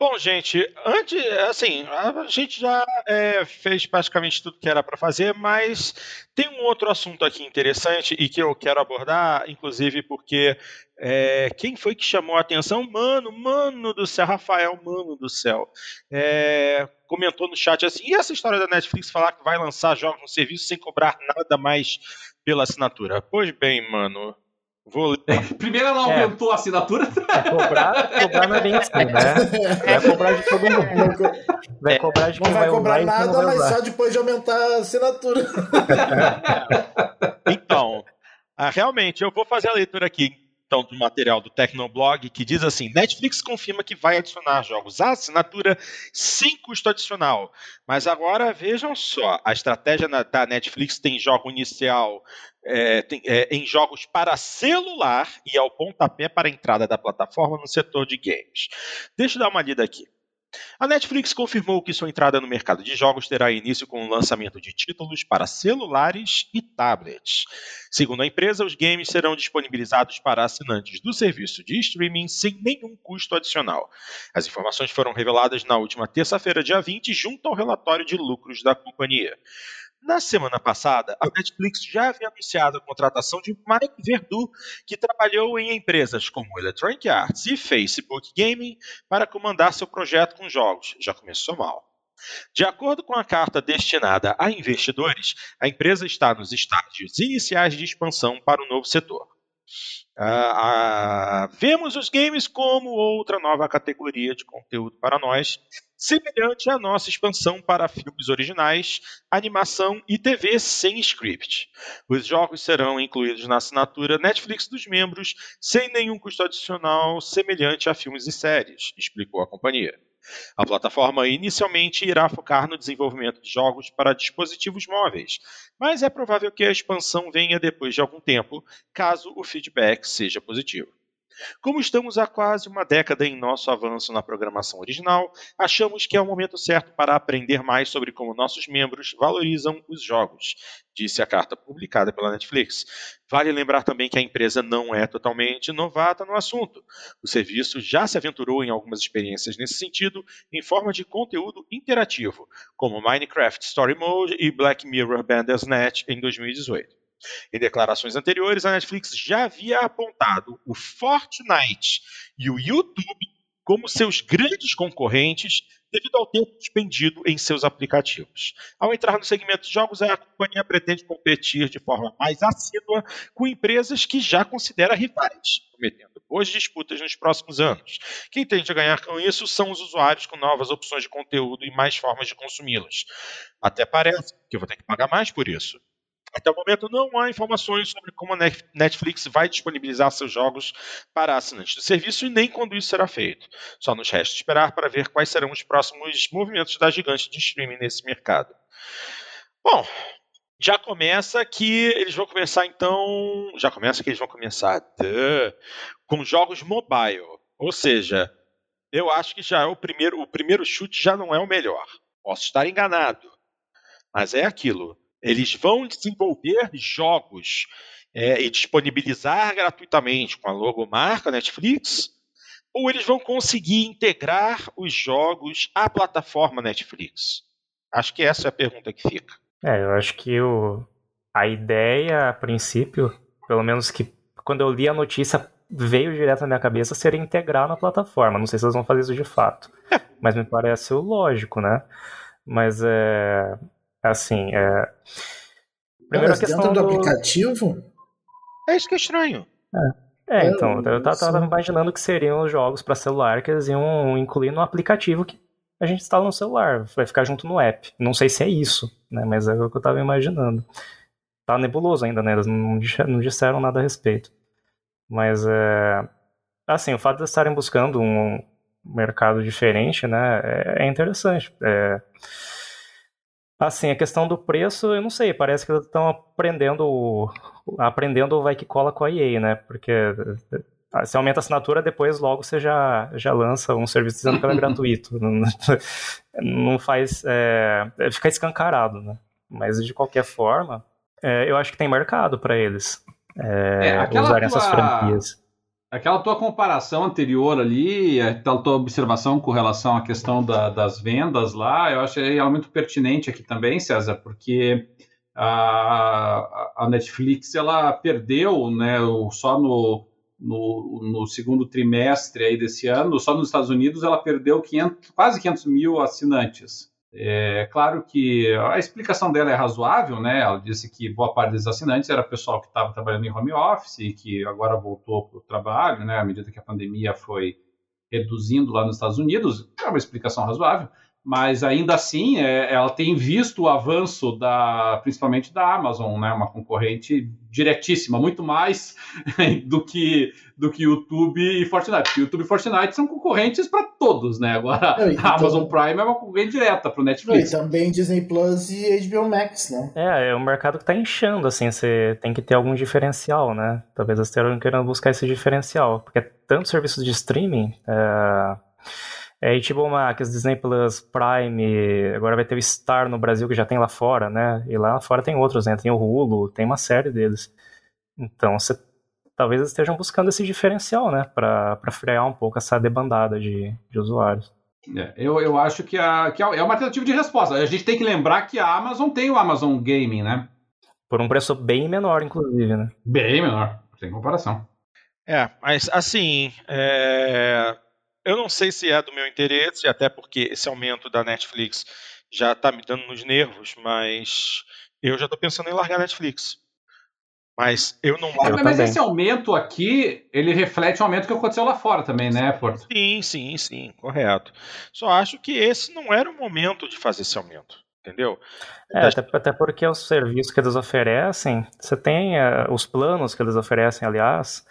Bom, gente, antes, assim, a gente já é, fez praticamente tudo que era para fazer, mas tem um outro assunto aqui interessante e que eu quero abordar, inclusive porque é, quem foi que chamou a atenção? Mano, mano do céu, Rafael, mano do céu, é, comentou no chat assim: e essa história da Netflix falar que vai lançar jogos no serviço sem cobrar nada mais pela assinatura? Pois bem, mano. Vou ler. Primeiro ela é. aumentou é. a assinatura. É cobrar, cobrar não é bem assim, né? Vai cobrar de todo mundo. Vai cobrar de quem não vai, vai cobrar nada, mas só depois de aumentar a assinatura. então, ah, realmente, eu vou fazer a leitura aqui então, do material do Tecnoblog, que diz assim: Netflix confirma que vai adicionar jogos à assinatura sem custo adicional. Mas agora vejam só: a estratégia da Netflix tem jogo inicial é, tem, é, em jogos para celular e ao pontapé para a entrada da plataforma no setor de games. Deixa eu dar uma lida aqui. A Netflix confirmou que sua entrada no mercado de jogos terá início com o lançamento de títulos para celulares e tablets. Segundo a empresa, os games serão disponibilizados para assinantes do serviço de streaming sem nenhum custo adicional. As informações foram reveladas na última terça-feira, dia 20, junto ao relatório de lucros da companhia. Na semana passada, a Netflix já havia anunciado a contratação de Mike Verdu, que trabalhou em empresas como Electronic Arts e Facebook Gaming para comandar seu projeto com jogos. Já começou mal. De acordo com a carta destinada a investidores, a empresa está nos estágios iniciais de expansão para o novo setor. Uh, uh, vemos os games como outra nova categoria de conteúdo para nós, semelhante à nossa expansão para filmes originais, animação e TV sem script. Os jogos serão incluídos na assinatura Netflix dos membros, sem nenhum custo adicional, semelhante a filmes e séries, explicou a companhia. A plataforma inicialmente irá focar no desenvolvimento de jogos para dispositivos móveis, mas é provável que a expansão venha depois de algum tempo, caso o feedback seja positivo. Como estamos há quase uma década em nosso avanço na programação original, achamos que é o momento certo para aprender mais sobre como nossos membros valorizam os jogos, disse a carta publicada pela Netflix. Vale lembrar também que a empresa não é totalmente novata no assunto. O serviço já se aventurou em algumas experiências nesse sentido, em forma de conteúdo interativo, como Minecraft Story Mode e Black Mirror Bandersnatch em 2018. Em declarações anteriores, a Netflix já havia apontado o Fortnite e o YouTube como seus grandes concorrentes devido ao tempo despendido em seus aplicativos. Ao entrar no segmento de jogos, a companhia pretende competir de forma mais assídua com empresas que já considera rivais, prometendo boas disputas nos próximos anos. Quem tende a ganhar com isso são os usuários com novas opções de conteúdo e mais formas de consumi-los. Até parece que eu vou ter que pagar mais por isso. Até o momento não há informações sobre como a Netflix vai disponibilizar seus jogos para assinantes do serviço e nem quando isso será feito. Só nos resta esperar para ver quais serão os próximos movimentos da gigante de streaming nesse mercado. Bom, já começa que eles vão começar então. Já começa que eles vão começar duh, com jogos mobile. Ou seja, eu acho que já é o primeiro. O primeiro chute já não é o melhor. Posso estar enganado. Mas é aquilo eles vão desenvolver jogos é, e disponibilizar gratuitamente com a logomarca Netflix, ou eles vão conseguir integrar os jogos à plataforma Netflix? Acho que essa é a pergunta que fica. É, eu acho que o, a ideia, a princípio, pelo menos que quando eu li a notícia veio direto na minha cabeça, seria integrar na plataforma. Não sei se eles vão fazer isso de fato, é. mas me parece lógico, né? Mas é, Assim, é. Primeira Mas questão dentro do, do, aplicativo? É isso que é estranho. É, é então, eu tava, tava imaginando que seriam os jogos para celular que eles iam incluir no aplicativo que a gente instala no celular, vai ficar junto no app. Não sei se é isso, né? Mas é o que eu tava imaginando. Tá nebuloso ainda, né? Eles não, não disseram nada a respeito. Mas é. Assim, o fato de estarem buscando um mercado diferente, né? É, é interessante. É Assim, a questão do preço, eu não sei, parece que eles estão aprendendo, aprendendo vai que cola com a EA, né? Porque você aumenta a assinatura, depois logo você já, já lança um serviço dizendo que ele é gratuito. Não, faz. É, fica escancarado, né? Mas de qualquer forma, é, eu acho que tem mercado para eles é, é, usarem tua, essas franquias. Aquela tua comparação anterior ali, aquela tua observação com relação à questão da, das vendas lá, eu acho ela muito pertinente aqui também, César, porque a, a Netflix ela perdeu, né, só no, no, no, segundo trimestre aí desse ano, só nos Estados Unidos ela perdeu 500, quase 500 mil assinantes. É claro que a explicação dela é razoável, né? Ela disse que boa parte dos assinantes era pessoal que estava trabalhando em home office e que agora voltou para o trabalho, né? À medida que a pandemia foi reduzindo lá nos Estados Unidos, é uma explicação razoável mas ainda assim é, ela tem visto o avanço da, principalmente da Amazon, né, uma concorrente diretíssima, muito mais do que do que YouTube e Fortnite. Porque YouTube e Fortnite são concorrentes para todos, né? Agora a então, Amazon Prime é uma concorrente direta para o Netflix. E também Disney Plus e HBO Max, né? É, é um mercado que está inchando, assim, você tem que ter algum diferencial, né? Talvez eles estejam querendo buscar esse diferencial, porque tanto serviços de streaming é é, HBO Max, Disney Plus, Prime, agora vai ter o Star no Brasil que já tem lá fora, né? E lá fora tem outros, né? Tem o Hulu, tem uma série deles. Então, você, talvez eles estejam buscando esse diferencial, né? Para frear um pouco essa debandada de, de usuários. É, eu, eu acho que, a, que é uma tentativa de resposta. A gente tem que lembrar que a Amazon tem o Amazon Gaming, né? Por um preço bem menor, inclusive, né? Bem menor, sem comparação. É, mas assim, é eu não sei se é do meu interesse, até porque esse aumento da Netflix já está me dando nos nervos, mas eu já estou pensando em largar a Netflix. Mas eu não largo. É, mas esse aumento aqui, ele reflete o aumento que aconteceu lá fora também, né, Porto? Sim, sim, sim, correto. Só acho que esse não era o momento de fazer esse aumento. Entendeu? É, até, até, porque os serviços que eles oferecem, você tem uh, os planos que eles oferecem, aliás,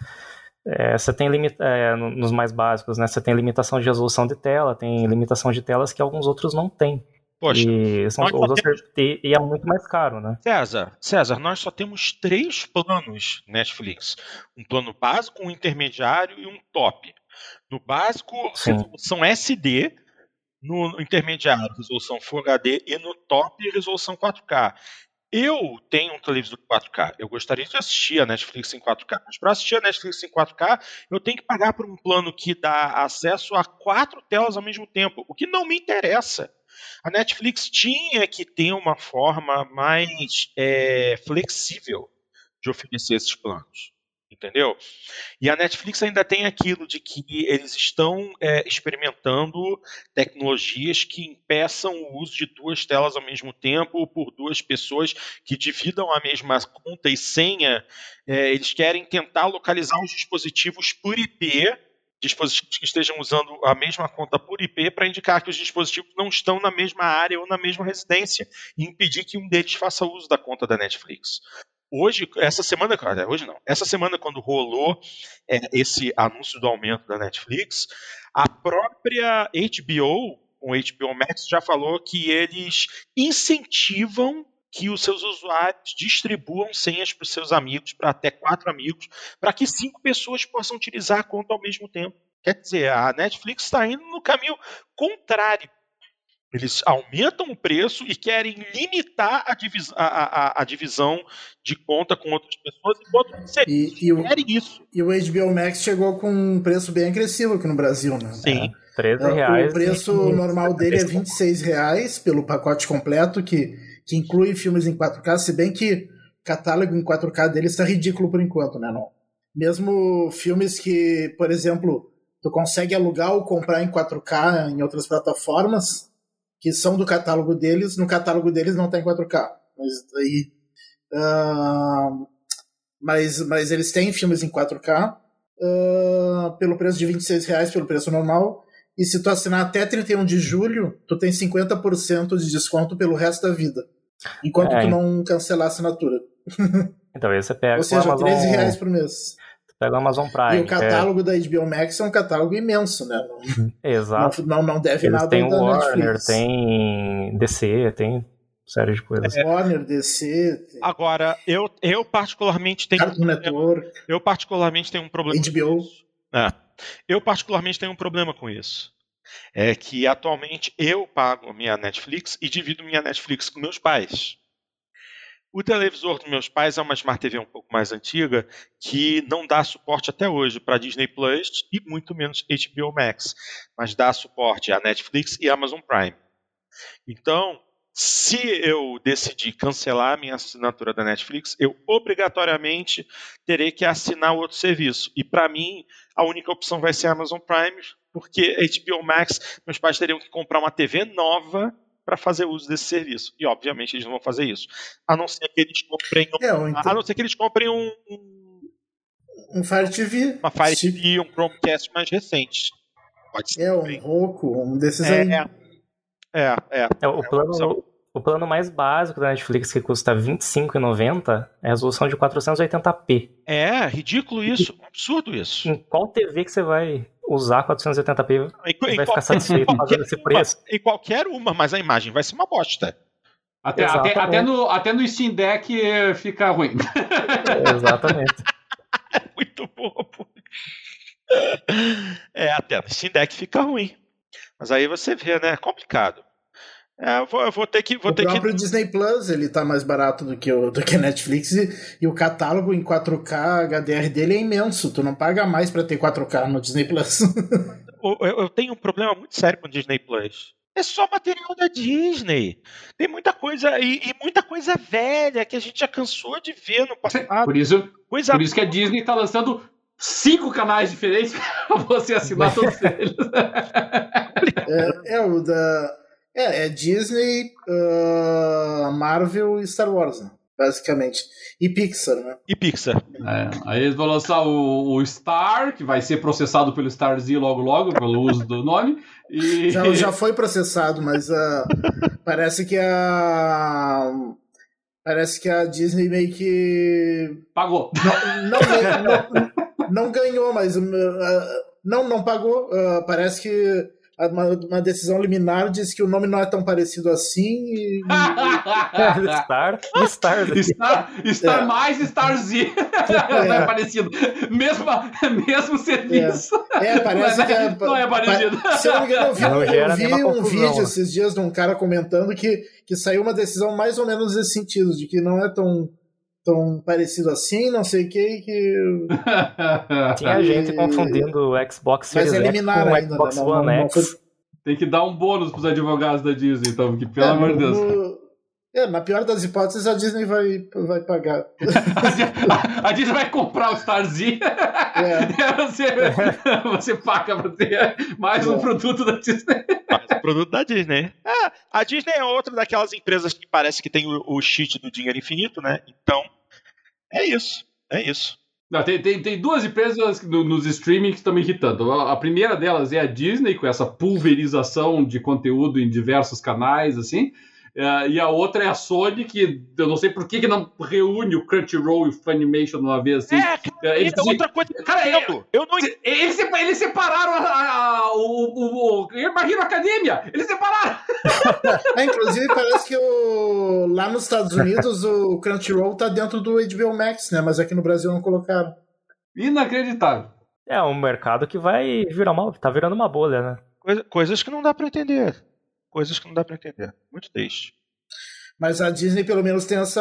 é, você tem limita é, nos mais básicos, né? Você tem limitação de resolução de tela, tem limitação de telas que alguns outros não têm. Poxa, e, são, temos... e, é muito mais caro, né? César, César, nós só temos três planos Netflix: um plano básico, um intermediário e um top. No básico, Sim. resolução SD, no intermediário, resolução Full HD e no top, resolução 4K. Eu tenho um televisor 4K. Eu gostaria de assistir a Netflix em 4K. Mas para assistir a Netflix em 4K, eu tenho que pagar por um plano que dá acesso a quatro telas ao mesmo tempo, o que não me interessa. A Netflix tinha que ter uma forma mais é, flexível de oferecer esses planos entendeu? E a Netflix ainda tem aquilo de que eles estão é, experimentando tecnologias que impeçam o uso de duas telas ao mesmo tempo por duas pessoas que dividam a mesma conta e senha. É, eles querem tentar localizar os dispositivos por IP dispositivos que estejam usando a mesma conta por IP para indicar que os dispositivos não estão na mesma área ou na mesma residência e impedir que um deles faça uso da conta da Netflix. Hoje, essa semana, hoje não, essa semana quando rolou é, esse anúncio do aumento da Netflix, a própria HBO, o HBO Max, já falou que eles incentivam que os seus usuários distribuam senhas para os seus amigos, para até quatro amigos, para que cinco pessoas possam utilizar a conta ao mesmo tempo. Quer dizer, a Netflix está indo no caminho contrário eles aumentam o preço e querem limitar a, divis a, a, a divisão de conta com outras pessoas, enquanto e, e o, isso. E o HBO Max chegou com um preço bem agressivo aqui no Brasil, né? Sim. É. 13 é, reais. O preço normal dele é 26 reais pelo pacote completo, que, que inclui filmes em 4K, se bem que o catálogo em 4K dele está ridículo por enquanto, né? Não. Mesmo filmes que, por exemplo, tu consegue alugar ou comprar em 4K em outras plataformas, que são do catálogo deles, no catálogo deles não tem 4K. Mas aí. Uh, mas, mas eles têm filmes em 4K uh, pelo preço de 26 reais, pelo preço normal. E se tu assinar até 31 de julho, tu tem 50% de desconto pelo resto da vida. Enquanto é, tu não cancelar a assinatura. Então aí você pega Ou seja, Amazon... 13 reais por mês. Pega o Amazon Prime. E o catálogo é... da HBO Max é um catálogo imenso, né? Exato. Não, não deve Eles nada tem da Warner, Netflix. tem DC, tem série de coisas. É, Warner, DC. Agora, eu, eu particularmente tenho. Cartoon Network. Eu particularmente tenho um problema. HBO. É, eu particularmente tenho um problema com isso. É que atualmente eu pago minha Netflix e divido minha Netflix com meus pais. O televisor dos meus pais é uma Smart TV um pouco mais antiga que não dá suporte até hoje para Disney Plus e muito menos HBO Max, mas dá suporte a Netflix e Amazon Prime. Então, se eu decidir cancelar a minha assinatura da Netflix, eu obrigatoriamente terei que assinar outro serviço. E para mim, a única opção vai ser Amazon Prime, porque HBO Max, meus pais teriam que comprar uma TV nova para fazer uso desse serviço. E obviamente eles não vão fazer isso. A não ser que eles comprem um, é, então... a não ser que eles comprem um, um, um Fire TV. Uma Fire TV, um Chromecast mais recente. Pode ser. É, um Roku, um desses é, aí. É, é. é o, plano, o plano mais básico da Netflix, que custa R$25,90, é a resolução de 480p. É, ridículo isso. Absurdo isso. Em qual TV que você vai usar 480p e vai ficar satisfeito fazendo esse preço. Em qualquer uma, mas a imagem vai ser uma bosta. Até, até, até, no, até no Steam Deck fica ruim. exatamente. É muito bobo. É, até no Steam Deck fica ruim. Mas aí você vê, né? É complicado. É, eu, vou, eu vou, ter que. Vou o ter próprio que... Disney Plus ele tá mais barato do que o do que a Netflix e, e, o catálogo em 4K HDR dele é imenso. Tu não paga mais para ter 4K no Disney Plus. eu, eu, tenho um problema muito sério com o Disney Plus. É só material da Disney. Tem muita coisa e, e, muita coisa velha que a gente já cansou de ver no passado. Por isso, coisa por isso que a Disney tá lançando cinco canais diferentes para você assinar todos eles. é, é o da é, é Disney, uh, Marvel e Star Wars, né? basicamente. E Pixar, né? E Pixar. É, aí eles vão lançar o, o, Star, que vai ser processado pelo Star Z logo logo, pelo uso do nome. E... Já, já foi processado, mas uh, parece que a. Parece que a Disney meio que. Pagou. Não, não, não, não ganhou, mas. Uh, não, não pagou. Uh, parece que uma, uma, decisão liminar diz que o nome não é tão parecido assim e. Star, Star, Star, Star é. mais Star Z. É. Não é parecido. Mesmo, mesmo serviço. É, é parece que é. Não é parecido. Se eu não me engano, eu vi, eu vi um vídeo esses dias de um cara comentando que, que saiu uma decisão mais ou menos nesse sentido, de que não é tão tão parecido assim, não sei o que. que... Tinha gente confundindo o Xbox Series X com o ainda, Xbox né? One não, X. Não foi... Tem que dar um bônus pros advogados da Disney, então, porque pelo é, amor de Deus. No... É, na pior das hipóteses, a Disney vai, vai pagar. a, Disney vai comprar o Starzinho. É. você, você paga pra ter mais é. um produto da Disney. Mais um produto da Disney. É, a Disney é outra daquelas empresas que parece que tem o, o cheat do dinheiro infinito, né? Então, é isso. É isso. Não, tem, tem, tem duas empresas no, nos streaming que estão me irritando. A, a, primeira delas é a Disney, com essa pulverização de conteúdo em diversos canais, assim. Uh, e a outra é a Sony, que eu não sei por que, que não reúne o Crunchyroll e o Funimation uma vez assim. É, cara, eles, é outra coisa. Cara, eu, eu não... eles, eles separaram a, a, o, o, o Hero Academia! Eles separaram! é, inclusive, parece que o, lá nos Estados Unidos o Crunchyroll tá dentro do HBO Max, né? Mas aqui no Brasil não colocaram. Inacreditável. É um mercado que vai virar uma. tá virando uma bolha, né? Coisa, coisas que não dá para entender coisas que não dá para entender. Muito triste. Mas a Disney pelo menos tem essa,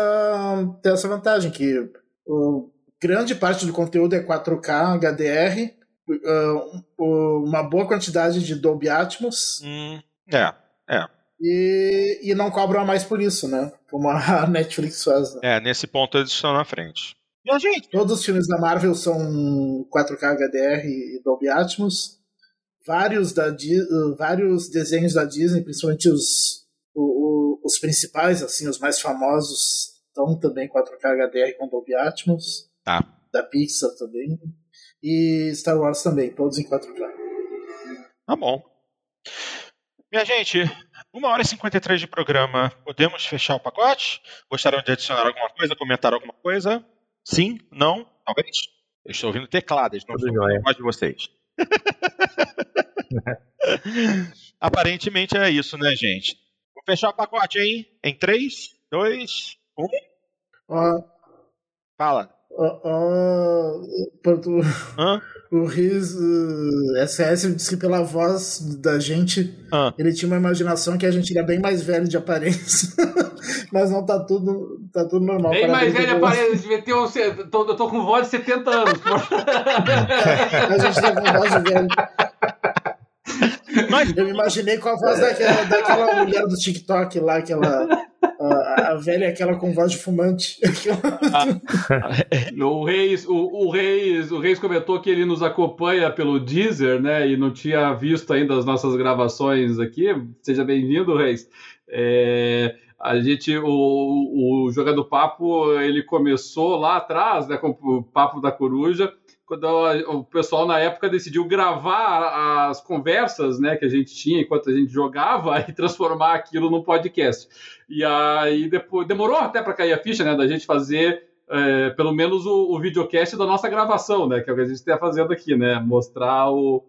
tem essa vantagem, que o, grande parte do conteúdo é 4K, HDR, uh, uma boa quantidade de Dolby Atmos. Hum, é, é. E, e não cobram mais por isso, né? Como a Netflix faz. Né? É, nesse ponto eles estão na frente. E a gente? Todos os filmes da Marvel são 4K HDR e Dolby Atmos vários, da, uh, vários desenhos da Disney, principalmente os, o, o, os principais, assim, os mais famosos, estão também 4K HDR com Dolby Atmos. Tá. Da Pixar também. E Star Wars também, todos em 4K. Tá bom. Minha gente, uma hora e 53 de programa. Podemos fechar o pacote? Gostaram de adicionar alguma coisa, comentar alguma coisa? Sim? Não? Talvez? Eu estou ouvindo tecladas, não estou ouvindo a voz de vocês. Aparentemente é isso, né, gente? Vou fechar o pacote aí. Em 3, 2, 1. Ó, Fala. ó, ó, Porto- Hã? O Riz uh, SS disse que pela voz da gente, Hã? ele tinha uma imaginação que a gente era bem mais velho de aparência. Mas não tá tudo, tá tudo normal. Bem mais Parabéns velha pelo- parede, devia ter um. tô- Eu tô com voz de 70 anos. A gente tá com voz de velho. Mas Eu me imaginei com a voz daquela, daquela mulher do TikTok lá, aquela. A, a velha, aquela com voz de fumante. O Reis, o, o, Reis, o Reis comentou que ele nos acompanha pelo Deezer, né? E não tinha visto ainda as nossas gravações aqui. Seja bem-vindo, Reis. É, a gente, o, o Joga do Papo, ele começou lá atrás, né? Com o Papo da Coruja, quando o pessoal na época decidiu gravar as conversas, né? Que a gente tinha enquanto a gente jogava e transformar aquilo num podcast. E aí depois demorou até para cair a ficha, né? Da gente fazer é, pelo menos o, o videocast da nossa gravação, né? Que é o que a gente está fazendo aqui, né? Mostrar o,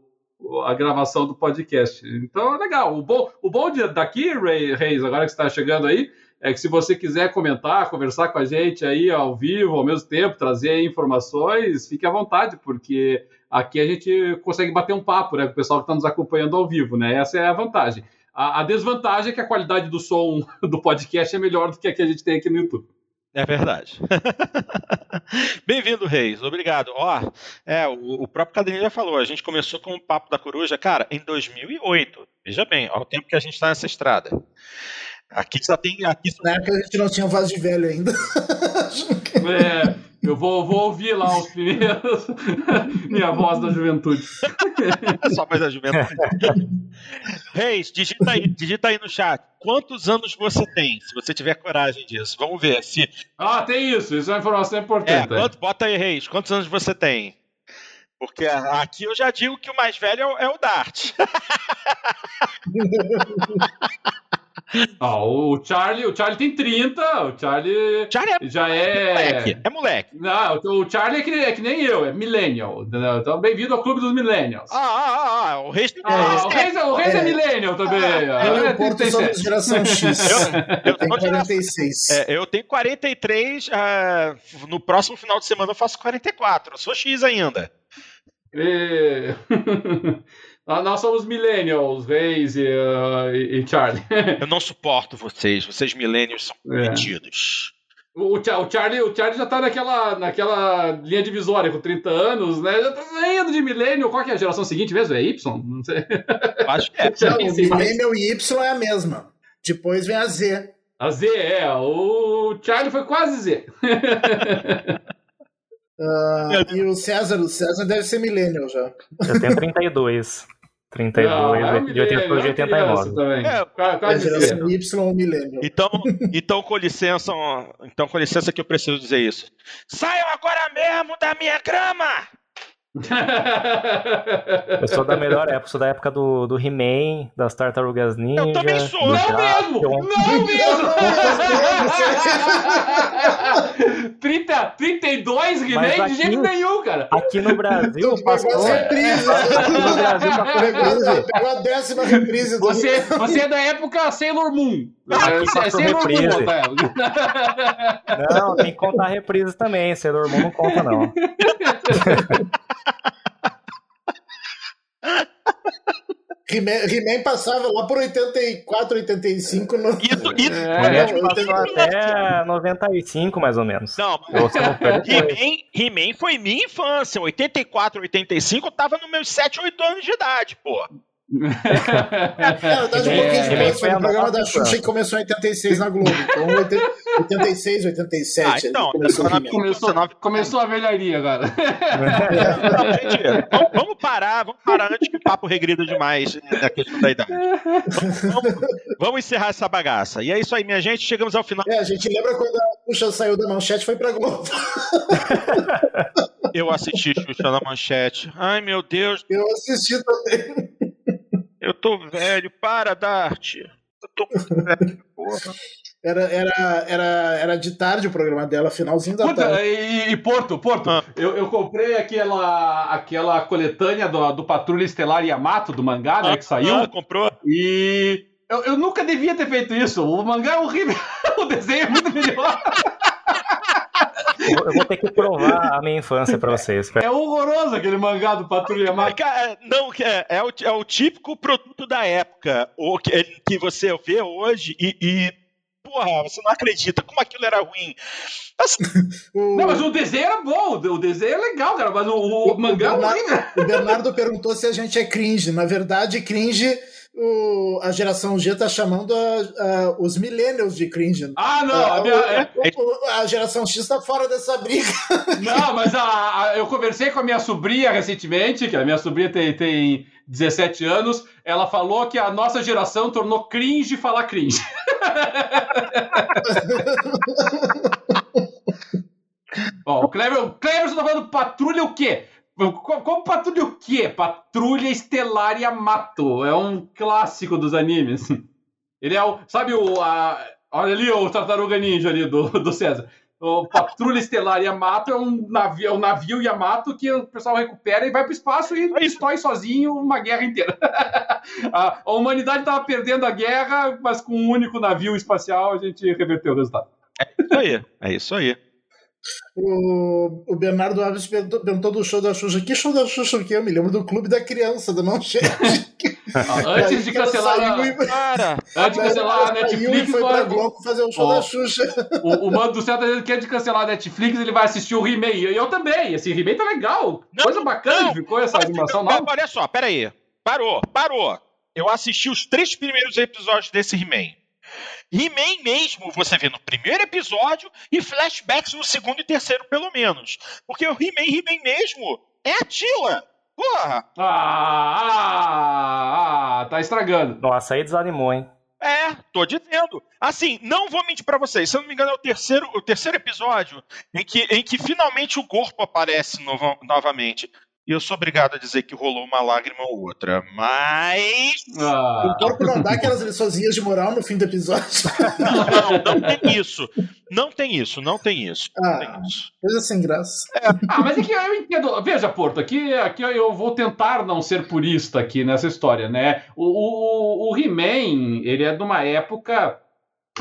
a gravação do podcast. Então é legal. O bom, o bom de- daqui, Ray, Reis, agora que está chegando aí, é que se você quiser comentar, conversar com a gente aí ao vivo, ao mesmo tempo, trazer informações, fique à vontade, porque aqui a gente consegue bater um papo, né? Com o pessoal que está nos acompanhando ao vivo, né? Essa é a vantagem. A, a desvantagem é que a qualidade do som do podcast é melhor do que a que a gente tem aqui no YouTube. É verdade. Bem-vindo, Reis. Obrigado. Ó, é, o, o próprio Cadrinho já falou, a gente começou com o Papo da Coruja, cara, em 2008. Veja bem, ó, o tempo que a gente está nessa estrada. Aqui só tem. Aqui só... Na época a gente não tinha voz de velho ainda. É, eu vou, vou ouvir lá os primeiros. Minha voz da juventude. só mais a juventude. Reis, digita aí, digita aí no chat. Quantos anos você tem? Se você tiver coragem disso. Vamos ver. Se, Ah, tem isso. Isso é uma informação é, importante. quanto, bota aí, Reis. Quantos anos você tem? Porque aqui eu já digo que o mais velho é o, é o Dart. Ah, o Charlie, o Charlie tem 30. O Charlie Charlie é já é. moleque. É moleque. Não, o Charlie é que, é que nem eu, é millennial. entendeu? Então, bem-vindo ao clube dos millennials. Ah, ah, ah, ah, o Reis tem Ah, o Reis, é- o Reis é, É. millennial também. Eu e é o Porto 37. somos geração X. Eu tô de 46. É, eu tenho 43, ah, no próximo final de semana eu faço 44, eu sou X ainda. E... Ah, Nós somos millennials, Reis e, uh, e- Charlie. Eu não suporto vocês, vocês milênios são É. metidos. O, o Charlie, o Charlie já tá naquela, naquela linha divisória com 30 anos, né? Já tá saindo de millennial. Qual que é a geração seguinte mesmo? É Y? Não sei. Acho que é. Não, o pensei mais. Millennial e Y é a mesma. Depois vem a Z. A Z é, o Charlie foi quase Z. Ah, e o César, o César deve ser Millennial já. Eu tenho 32. 32, Não, é de 80 millennial, de é criança 89. Também. É, Qua- É quase geração Y ou Millennial. Então, então, com licença, ó, então, com licença que eu preciso dizer isso. Saiam agora mesmo da minha grama! Eu sou da melhor época, sou da época do, do He-Man, das Tartarugas Ninja. Eu também sou. Não mesmo! Não mesmo! 30, 32 Mas He-Man de jeito nenhum, cara. Aqui no Brasil passou. reprises. Aqui no Brasil passou reprise. Pegou a décima reprise do Você, você é da época Sailor Moon. Aqui É, Sailor reprise. Moon, tá? Não, tem que contar reprises também. Sailor Moon não conta, não. He-Man passava lá por 84, 85 no. Isso, isso. É, eu passou até 95, mais ou menos. Não. He-Man He-Man foi minha infância. 84, 85, eu tava nos meus 7, 8 anos de idade, pô. É, na verdade, um He-Man- pouquinho depois foi foi no a programa da Xuxa que começou em 86 na Globo. Então, 80 86, 87. Ah, então, começou tá na He-Man. Começou, 19. começou a velharia agora. Não, gente, vamos, vamos parar, vamos parar antes que o papo regrida demais na questão da idade. Vamos, vamos- vamos encerrar essa bagaça. E é isso aí, minha gente. Chegamos ao final. É, a gente lembra quando a Xuxa saiu da manchete foi pra Globo. Eu assisti Xuxa na manchete. Ai, meu Deus, Eu assisti também. Eu tô velho. Para, Dart. Eu tô muito velho, porra. Era, era, era, era de tarde o programa dela, finalzinho da Puta, tarde. e, e Porto, Porto, Ah. eu, eu comprei aquela, aquela coletânea do, do Patrulha Estelar Yamato, do mangá, né, que saiu. Ah, comprou? E eu, eu nunca devia ter feito isso. O mangá é horrível, o desenho é muito melhor. Eu vou ter que provar a minha infância pra vocês. É horroroso aquele mangá do Patrulha. É, não, é, é, o, é o típico produto da época, o que, que você vê hoje e, e porra, você não acredita como aquilo era ruim. Assim, o... Não, mas o desenho era bom, o desenho é legal, cara, mas o, o, o mangá o Bernardo, o Bernardo perguntou se a gente é cringe. Na verdade, cringe o, a geração G tá chamando a, a, os millennials de cringe. Ah, não! A, minha, é, a, geração X tá fora dessa briga. Não, mas eu conversei com a minha sobrinha recentemente, que a minha sobrinha tem, tem 17 anos, ela falou que a nossa geração tornou cringe falar cringe. Ó, o Cleber, o Cleberson tá falando patrulha o quê? Qual patrulha o quê? Patrulha Estelar Yamato. É um clássico dos animes. Ele é o. Sabe o. A, olha ali o Tartaruga Ninja ali do, do César. O Patrulha Estelar Yamato é um navio, é um navio Yamato que o pessoal recupera e vai para o espaço e destrói sozinho uma guerra inteira. a, a humanidade estava perdendo a guerra, mas com um único navio espacial a gente reverteu o resultado. É isso aí. É isso aí. O, o Bernardo Alves perguntou, perguntou, do show da Xuxa. Que show da Xuxa o que? Eu me lembro do Clube da Criança, da Manchete. antes de cancelar a... E... Cara, antes de cancelar a Netflix... foi pra Globo fazer o show oh, da Xuxa. O, o Mano do Céu tá dizendo que antes de cancelar a Netflix, ele vai assistir o He-Man. E eu também. Esse He-Man tá legal. Não, Coisa bacana não, ficou essa animação não, Olha só, peraí. Parou, parou. Eu assisti os três primeiros episódios desse He-Man. He-Man mesmo você vê no primeiro episódio e flashbacks no segundo e terceiro, pelo menos. Porque o He-Man, He-Man mesmo é a Tila. Porra! Ah, ah, ah, tá estragando. Nossa, aí desanimou, hein? É, tô dizendo. Assim, não vou mentir para vocês. Se eu não me engano, é o terceiro, o terceiro episódio em que, em que finalmente o corpo aparece novo, novamente. E eu sou obrigado a dizer que rolou uma lágrima ou outra, mas. Ah. O corpo não dá aquelas liçõezinhas de moral no fim do episódio. Não, não, não tem isso. Não tem isso, não tem isso. Ah, não tem isso. Coisa sem graça. É. Ah, mas aqui eu entendo. Veja, Porto, aqui, aqui eu vou tentar não ser purista aqui nessa história, né? O, o, o He-Man, ele é de uma época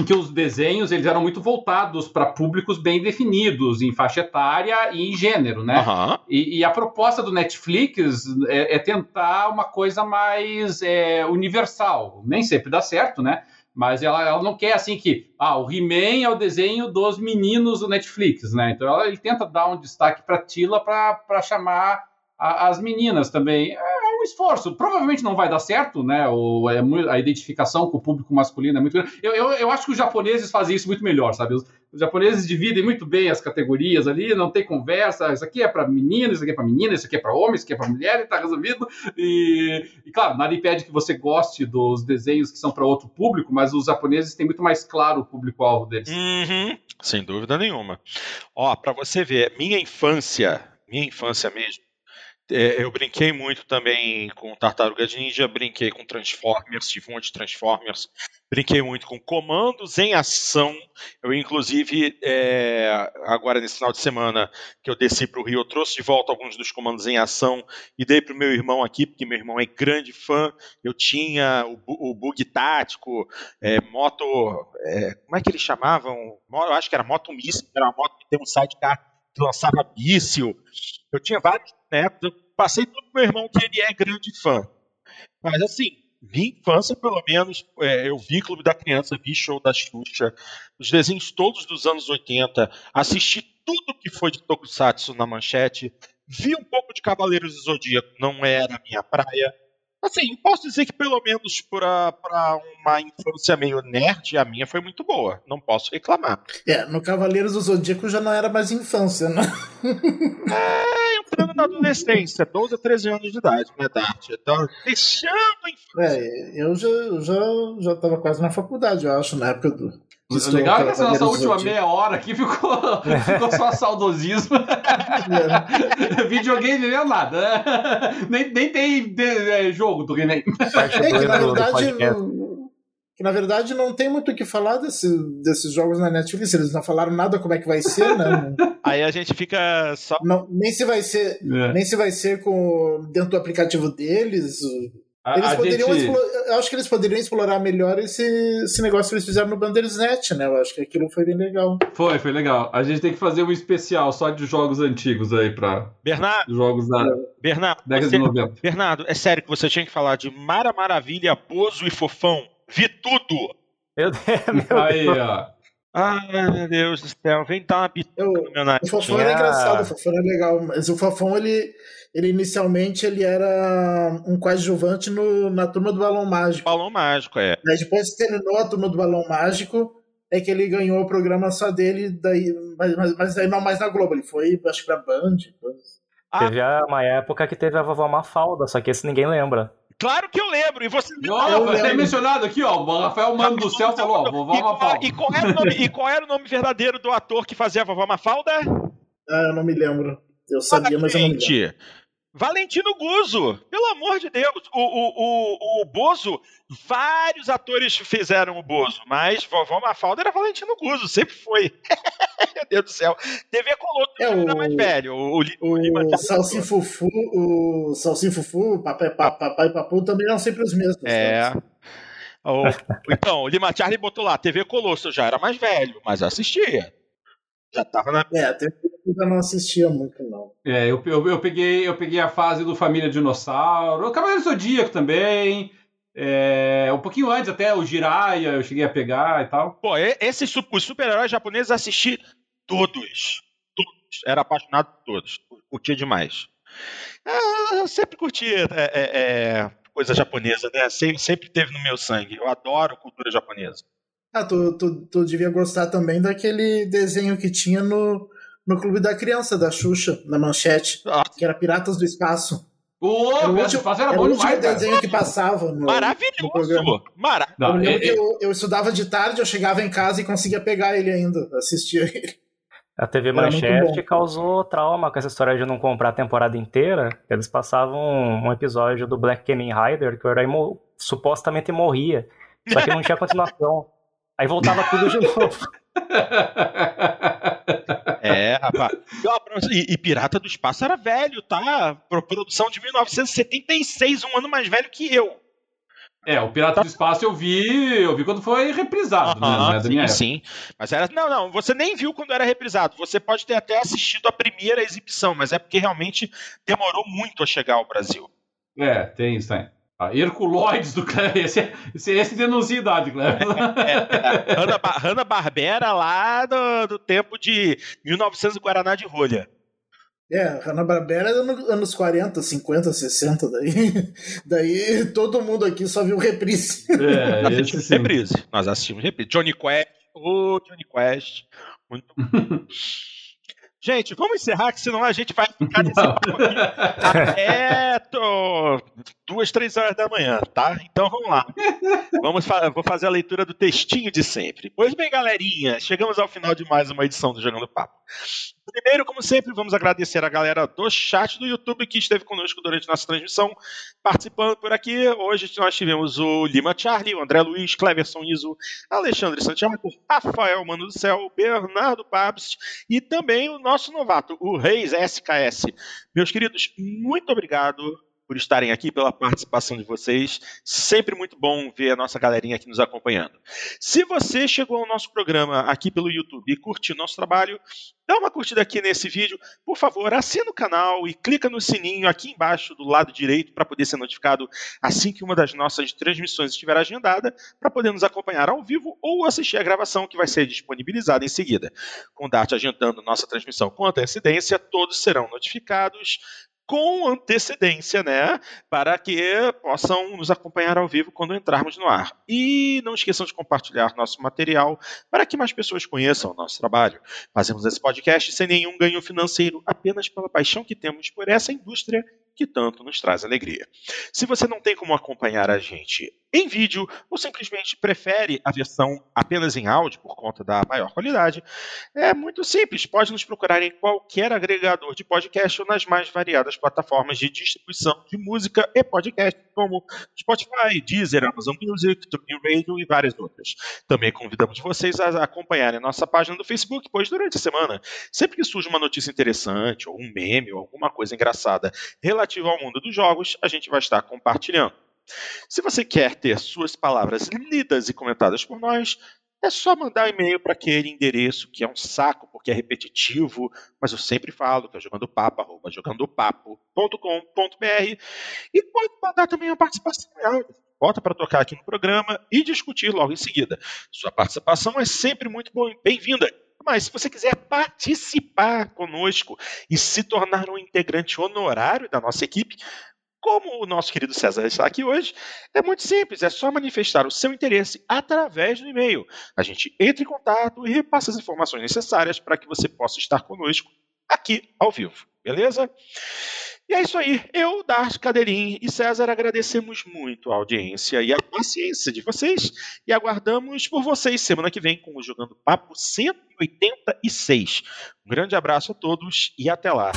que os desenhos eles eram muito voltados para públicos bem definidos em faixa etária e em gênero, né? Uhum. E, e, a proposta do Netflix é, é tentar uma coisa mais é, universal. Nem sempre dá certo, né? Mas ela, ela não quer assim que ah, o He-Man é o desenho dos meninos do Netflix, né? Então ela, ele tenta dar um destaque para Tila para chamar a, as meninas também. É, um esforço. Provavelmente não vai dar certo, né? O, é, a identificação com o público masculino é muito grande. Eu, eu, eu acho que os japoneses fazem isso muito melhor, sabe? Os, os japoneses dividem muito bem as categorias ali, não tem conversa. Isso aqui é para menino, isso aqui é para menina, isso aqui é para homem, isso aqui é para mulher, e tá resolvido. E, e, claro, nada impede que você goste dos desenhos que são para outro público, mas os japoneses têm muito mais claro o público-alvo deles. Uhum, sem dúvida nenhuma. Ó, para você ver, minha infância, minha infância mesmo, é, eu brinquei muito também com Tartarugas Ninja, brinquei com Transformers, tive um monte de Transformers, brinquei muito com comandos em ação. Eu, inclusive, é, agora nesse final de semana que eu desci para o Rio, eu trouxe de volta alguns dos comandos em ação e dei para o meu irmão aqui, porque meu irmão é grande fã. Eu tinha o, o bug tático, é, moto. É, como é que eles chamavam? Eu acho que era moto míssil, era uma moto que tem um sidecar que lançava míssil. Eu tinha vários netos, eu passei tudo pro meu irmão, que ele é grande fã. Mas assim, minha infância, pelo menos, é, eu vi Clube da Criança, vi show da Xuxa, os desenhos todos dos anos 80, assisti tudo que foi de Tokusatsu na manchete, vi um pouco de Cavaleiros do Zodíaco, não era a minha praia, Assim, posso dizer que pelo menos para uma infância meio nerd, a minha foi muito boa. Não posso reclamar. É, no Cavaleiros do Zodíaco já não era mais infância, né? Entrando na adolescência, 12 a 13 anos de idade, né, Dart? Então, deixando a infância. É, eu já, já, já tava quase na faculdade, eu acho, na época do, o legal é que essa nossa última meia hora aqui ficou, ficou só saudosismo. É. Videogame não é nada. Né? Nem, nem tem de, é, jogo do René. É que na verdade. Que na verdade não tem muito o que falar desse, desses jogos na Netflix, eles não falaram nada como é que vai ser, né? Aí a gente fica só. Não, nem se vai ser. É. Nem se vai ser com dentro do aplicativo deles. Eles poderiam gente... explorar, acho que eles poderiam explorar melhor esse, esse negócio que eles fizeram no Bandersnatch, né? Eu acho que aquilo foi bem legal. Foi, foi legal. A gente tem que fazer um especial só de jogos antigos aí pra. Bernardo. Jogos da Bernardo, década você... de 90. Bernardo, é sério que você tinha que falar de Mara Maravilha, Bozo e Fofão. Vi tudo! Meu Deus, meu Aí, Deus. ó. Ai, meu Deus do céu, vem dar uma pitada no meu nariz. O Fofão era engraçado, o Fofão era legal, mas o Fofão, ele, ele inicialmente ele era um coadjuvante no, na turma do Balão Mágico. Balão Mágico, é. Aí depois que terminou a turma do Balão Mágico, é que ele ganhou o programa só dele, daí, mas, mas, mas daí não mais na Globo, ele foi, acho que pra Band. Ah. Teve uma época que teve a vovó Mafalda, só que esse ninguém lembra. Claro que eu lembro. E você. Não, vai ser mencionado aqui, ó. O Rafael Mano do Céu falou, ó, vovó e Mafalda. E qual, era o nome, e qual era o nome verdadeiro do ator que fazia a vovó Mafalda? Ah, eu não me lembro. Eu sabia, mas eu não me lembro. Valentino Guzzo, pelo amor de Deus. O, o, o, o Bozo, vários atores fizeram o Bozo, mas vovó Mafalda era Valentino Guzzo, sempre foi. Meu Deus do céu. TV Colosso é, o, mais velho. O, o, o Salsim Fufu, o Salsim Fufu, Papai, Papai Papu também eram sempre os mesmos. É. O, então, o Lima Charlie botou lá, TV Colosso, já era mais velho, mas assistia. Já tava na. É, até eu não assistia muito, não. É, eu, eu, eu, peguei, eu peguei a fase do Família Dinossauro, o Cavaleiro Zodíaco também. É, um pouquinho antes até, o Jiraiya, eu cheguei a pegar e tal. Pô, esses super-heróis japoneses assisti todos. Todos. Era apaixonado por todos. Curtia demais. Ah, eu sempre curti é, é, é, coisa japonesa, né? Sempre, sempre teve no meu sangue. Eu adoro cultura japonesa. Ah, tu, tu, tu devia gostar também daquele desenho que tinha no, no Clube da Criança, da Xuxa, na manchete, ah. que era Piratas do Espaço. Ô, o último, era bom o último desenho que passava no, Maravilhoso! No programa. Maravilhoso. Eu, é, eu, eu, estudava de tarde, eu chegava em casa e conseguia pegar ele ainda, assistia ele. A TV Manchete causou trauma com essa história de não comprar a temporada inteira. Eles passavam um episódio do Black Kamen Rider que o herói supostamente morria. Só que não tinha continuação. Aí voltava tudo de novo. É, rapaz. E, e, Pirata do Espaço era velho, tá? Produção de 1976, um ano mais velho que eu. É, o Pirata do Espaço eu vi, eu vi quando foi reprisado, uh -huh, né? Sim, sim. Mas era. Não, não, você nem viu quando era reprisado. Você pode ter até assistido a primeira exibição, mas é porque realmente demorou muito a chegar ao Brasil. É, tem isso, tem. Ah, Herculoides do Cleber. Esse, esse, esse denuncia a idade, Cleber. É, é, Hanna, Hanna Barbera lá do, do tempo de 1900 Guaraná de rolha. É, Hanna-Barbera era nos anos 40, 50, 60, daí, daí todo mundo aqui só viu reprise. É, Nós assistimos reprise. Nós assistimos reprise. Johnny Quest, ô oh, Johnny Quest, muito Gente, vamos encerrar, que senão a gente vai ficar nesse até tô, duas, três horas da manhã, tá? Então vamos lá. Vamos fa vou fazer a leitura do textinho de sempre. Pois bem, galerinha, chegamos ao final de mais uma edição do Jogando Papo. Primeiro, como sempre, vamos agradecer a galera do chat do YouTube que esteve conosco durante nossa transmissão, participando por aqui. Hoje nós tivemos o Lima Charlie, o André Luiz, Cleverson Iso, Alexandre Santiago, Rafael Mano do Céu, Bernardo Pabst e também o nosso novato, o Reis SKS. Meus queridos, muito obrigado por estarem aqui, pela participação de vocês. Sempre muito bom ver a nossa galerinha aqui nos acompanhando. Se você chegou ao nosso programa aqui pelo YouTube e curtiu nosso trabalho, dá uma curtida aqui nesse vídeo. Por favor, assina o canal e clica no sininho aqui embaixo do lado direito para poder ser notificado assim que uma das nossas transmissões estiver agendada, para poder nos acompanhar ao vivo ou assistir a gravação que vai ser disponibilizada em seguida. Com o Dart agendando nossa transmissão com antecedência, todos serão notificados com antecedência, né? Para que possam nos acompanhar ao vivo quando entrarmos no ar. E não esqueçam de compartilhar nosso material para que mais pessoas conheçam o nosso trabalho. Fazemos esse podcast sem nenhum ganho financeiro, apenas pela paixão que temos por essa indústria que tanto nos traz alegria. Se você não tem como acompanhar a gente em vídeo ou simplesmente prefere a versão apenas em áudio por conta da maior qualidade, é muito simples. Pode nos procurar em qualquer agregador de podcast ou nas mais variadas plataformas de distribuição de música e podcast, como Spotify, Deezer, Amazon Music, TuneIn Radio e várias outras. Também convidamos vocês a acompanharem nossa página do Facebook, pois durante a semana, sempre que surge uma notícia interessante, ou um meme, ou alguma coisa engraçada relativa ao mundo dos jogos, a gente vai estar compartilhando. Se você quer ter suas palavras lidas e comentadas por nós, é só mandar e-mail para aquele endereço que é um saco, porque é repetitivo, mas eu sempre falo que é jogandopapo, arroba jogandopapo.com.br e pode mandar também uma participação áudio. Bota para tocar aqui no programa e discutir logo em seguida. Sua participação é sempre muito bem-vinda. Mas se você quiser participar conosco e se tornar um integrante honorário da nossa equipe, como o nosso querido César está aqui hoje, é muito simples, é só manifestar o seu interesse através do e-mail. A gente entra em contato e repassa as informações necessárias para que você possa estar conosco aqui ao vivo, beleza? E é isso aí. Eu, Darth Cadeirinho e César agradecemos muito a audiência e a paciência de vocês e aguardamos por vocês semana que vem com o Jogando Papo 186. Um grande abraço a todos e até lá.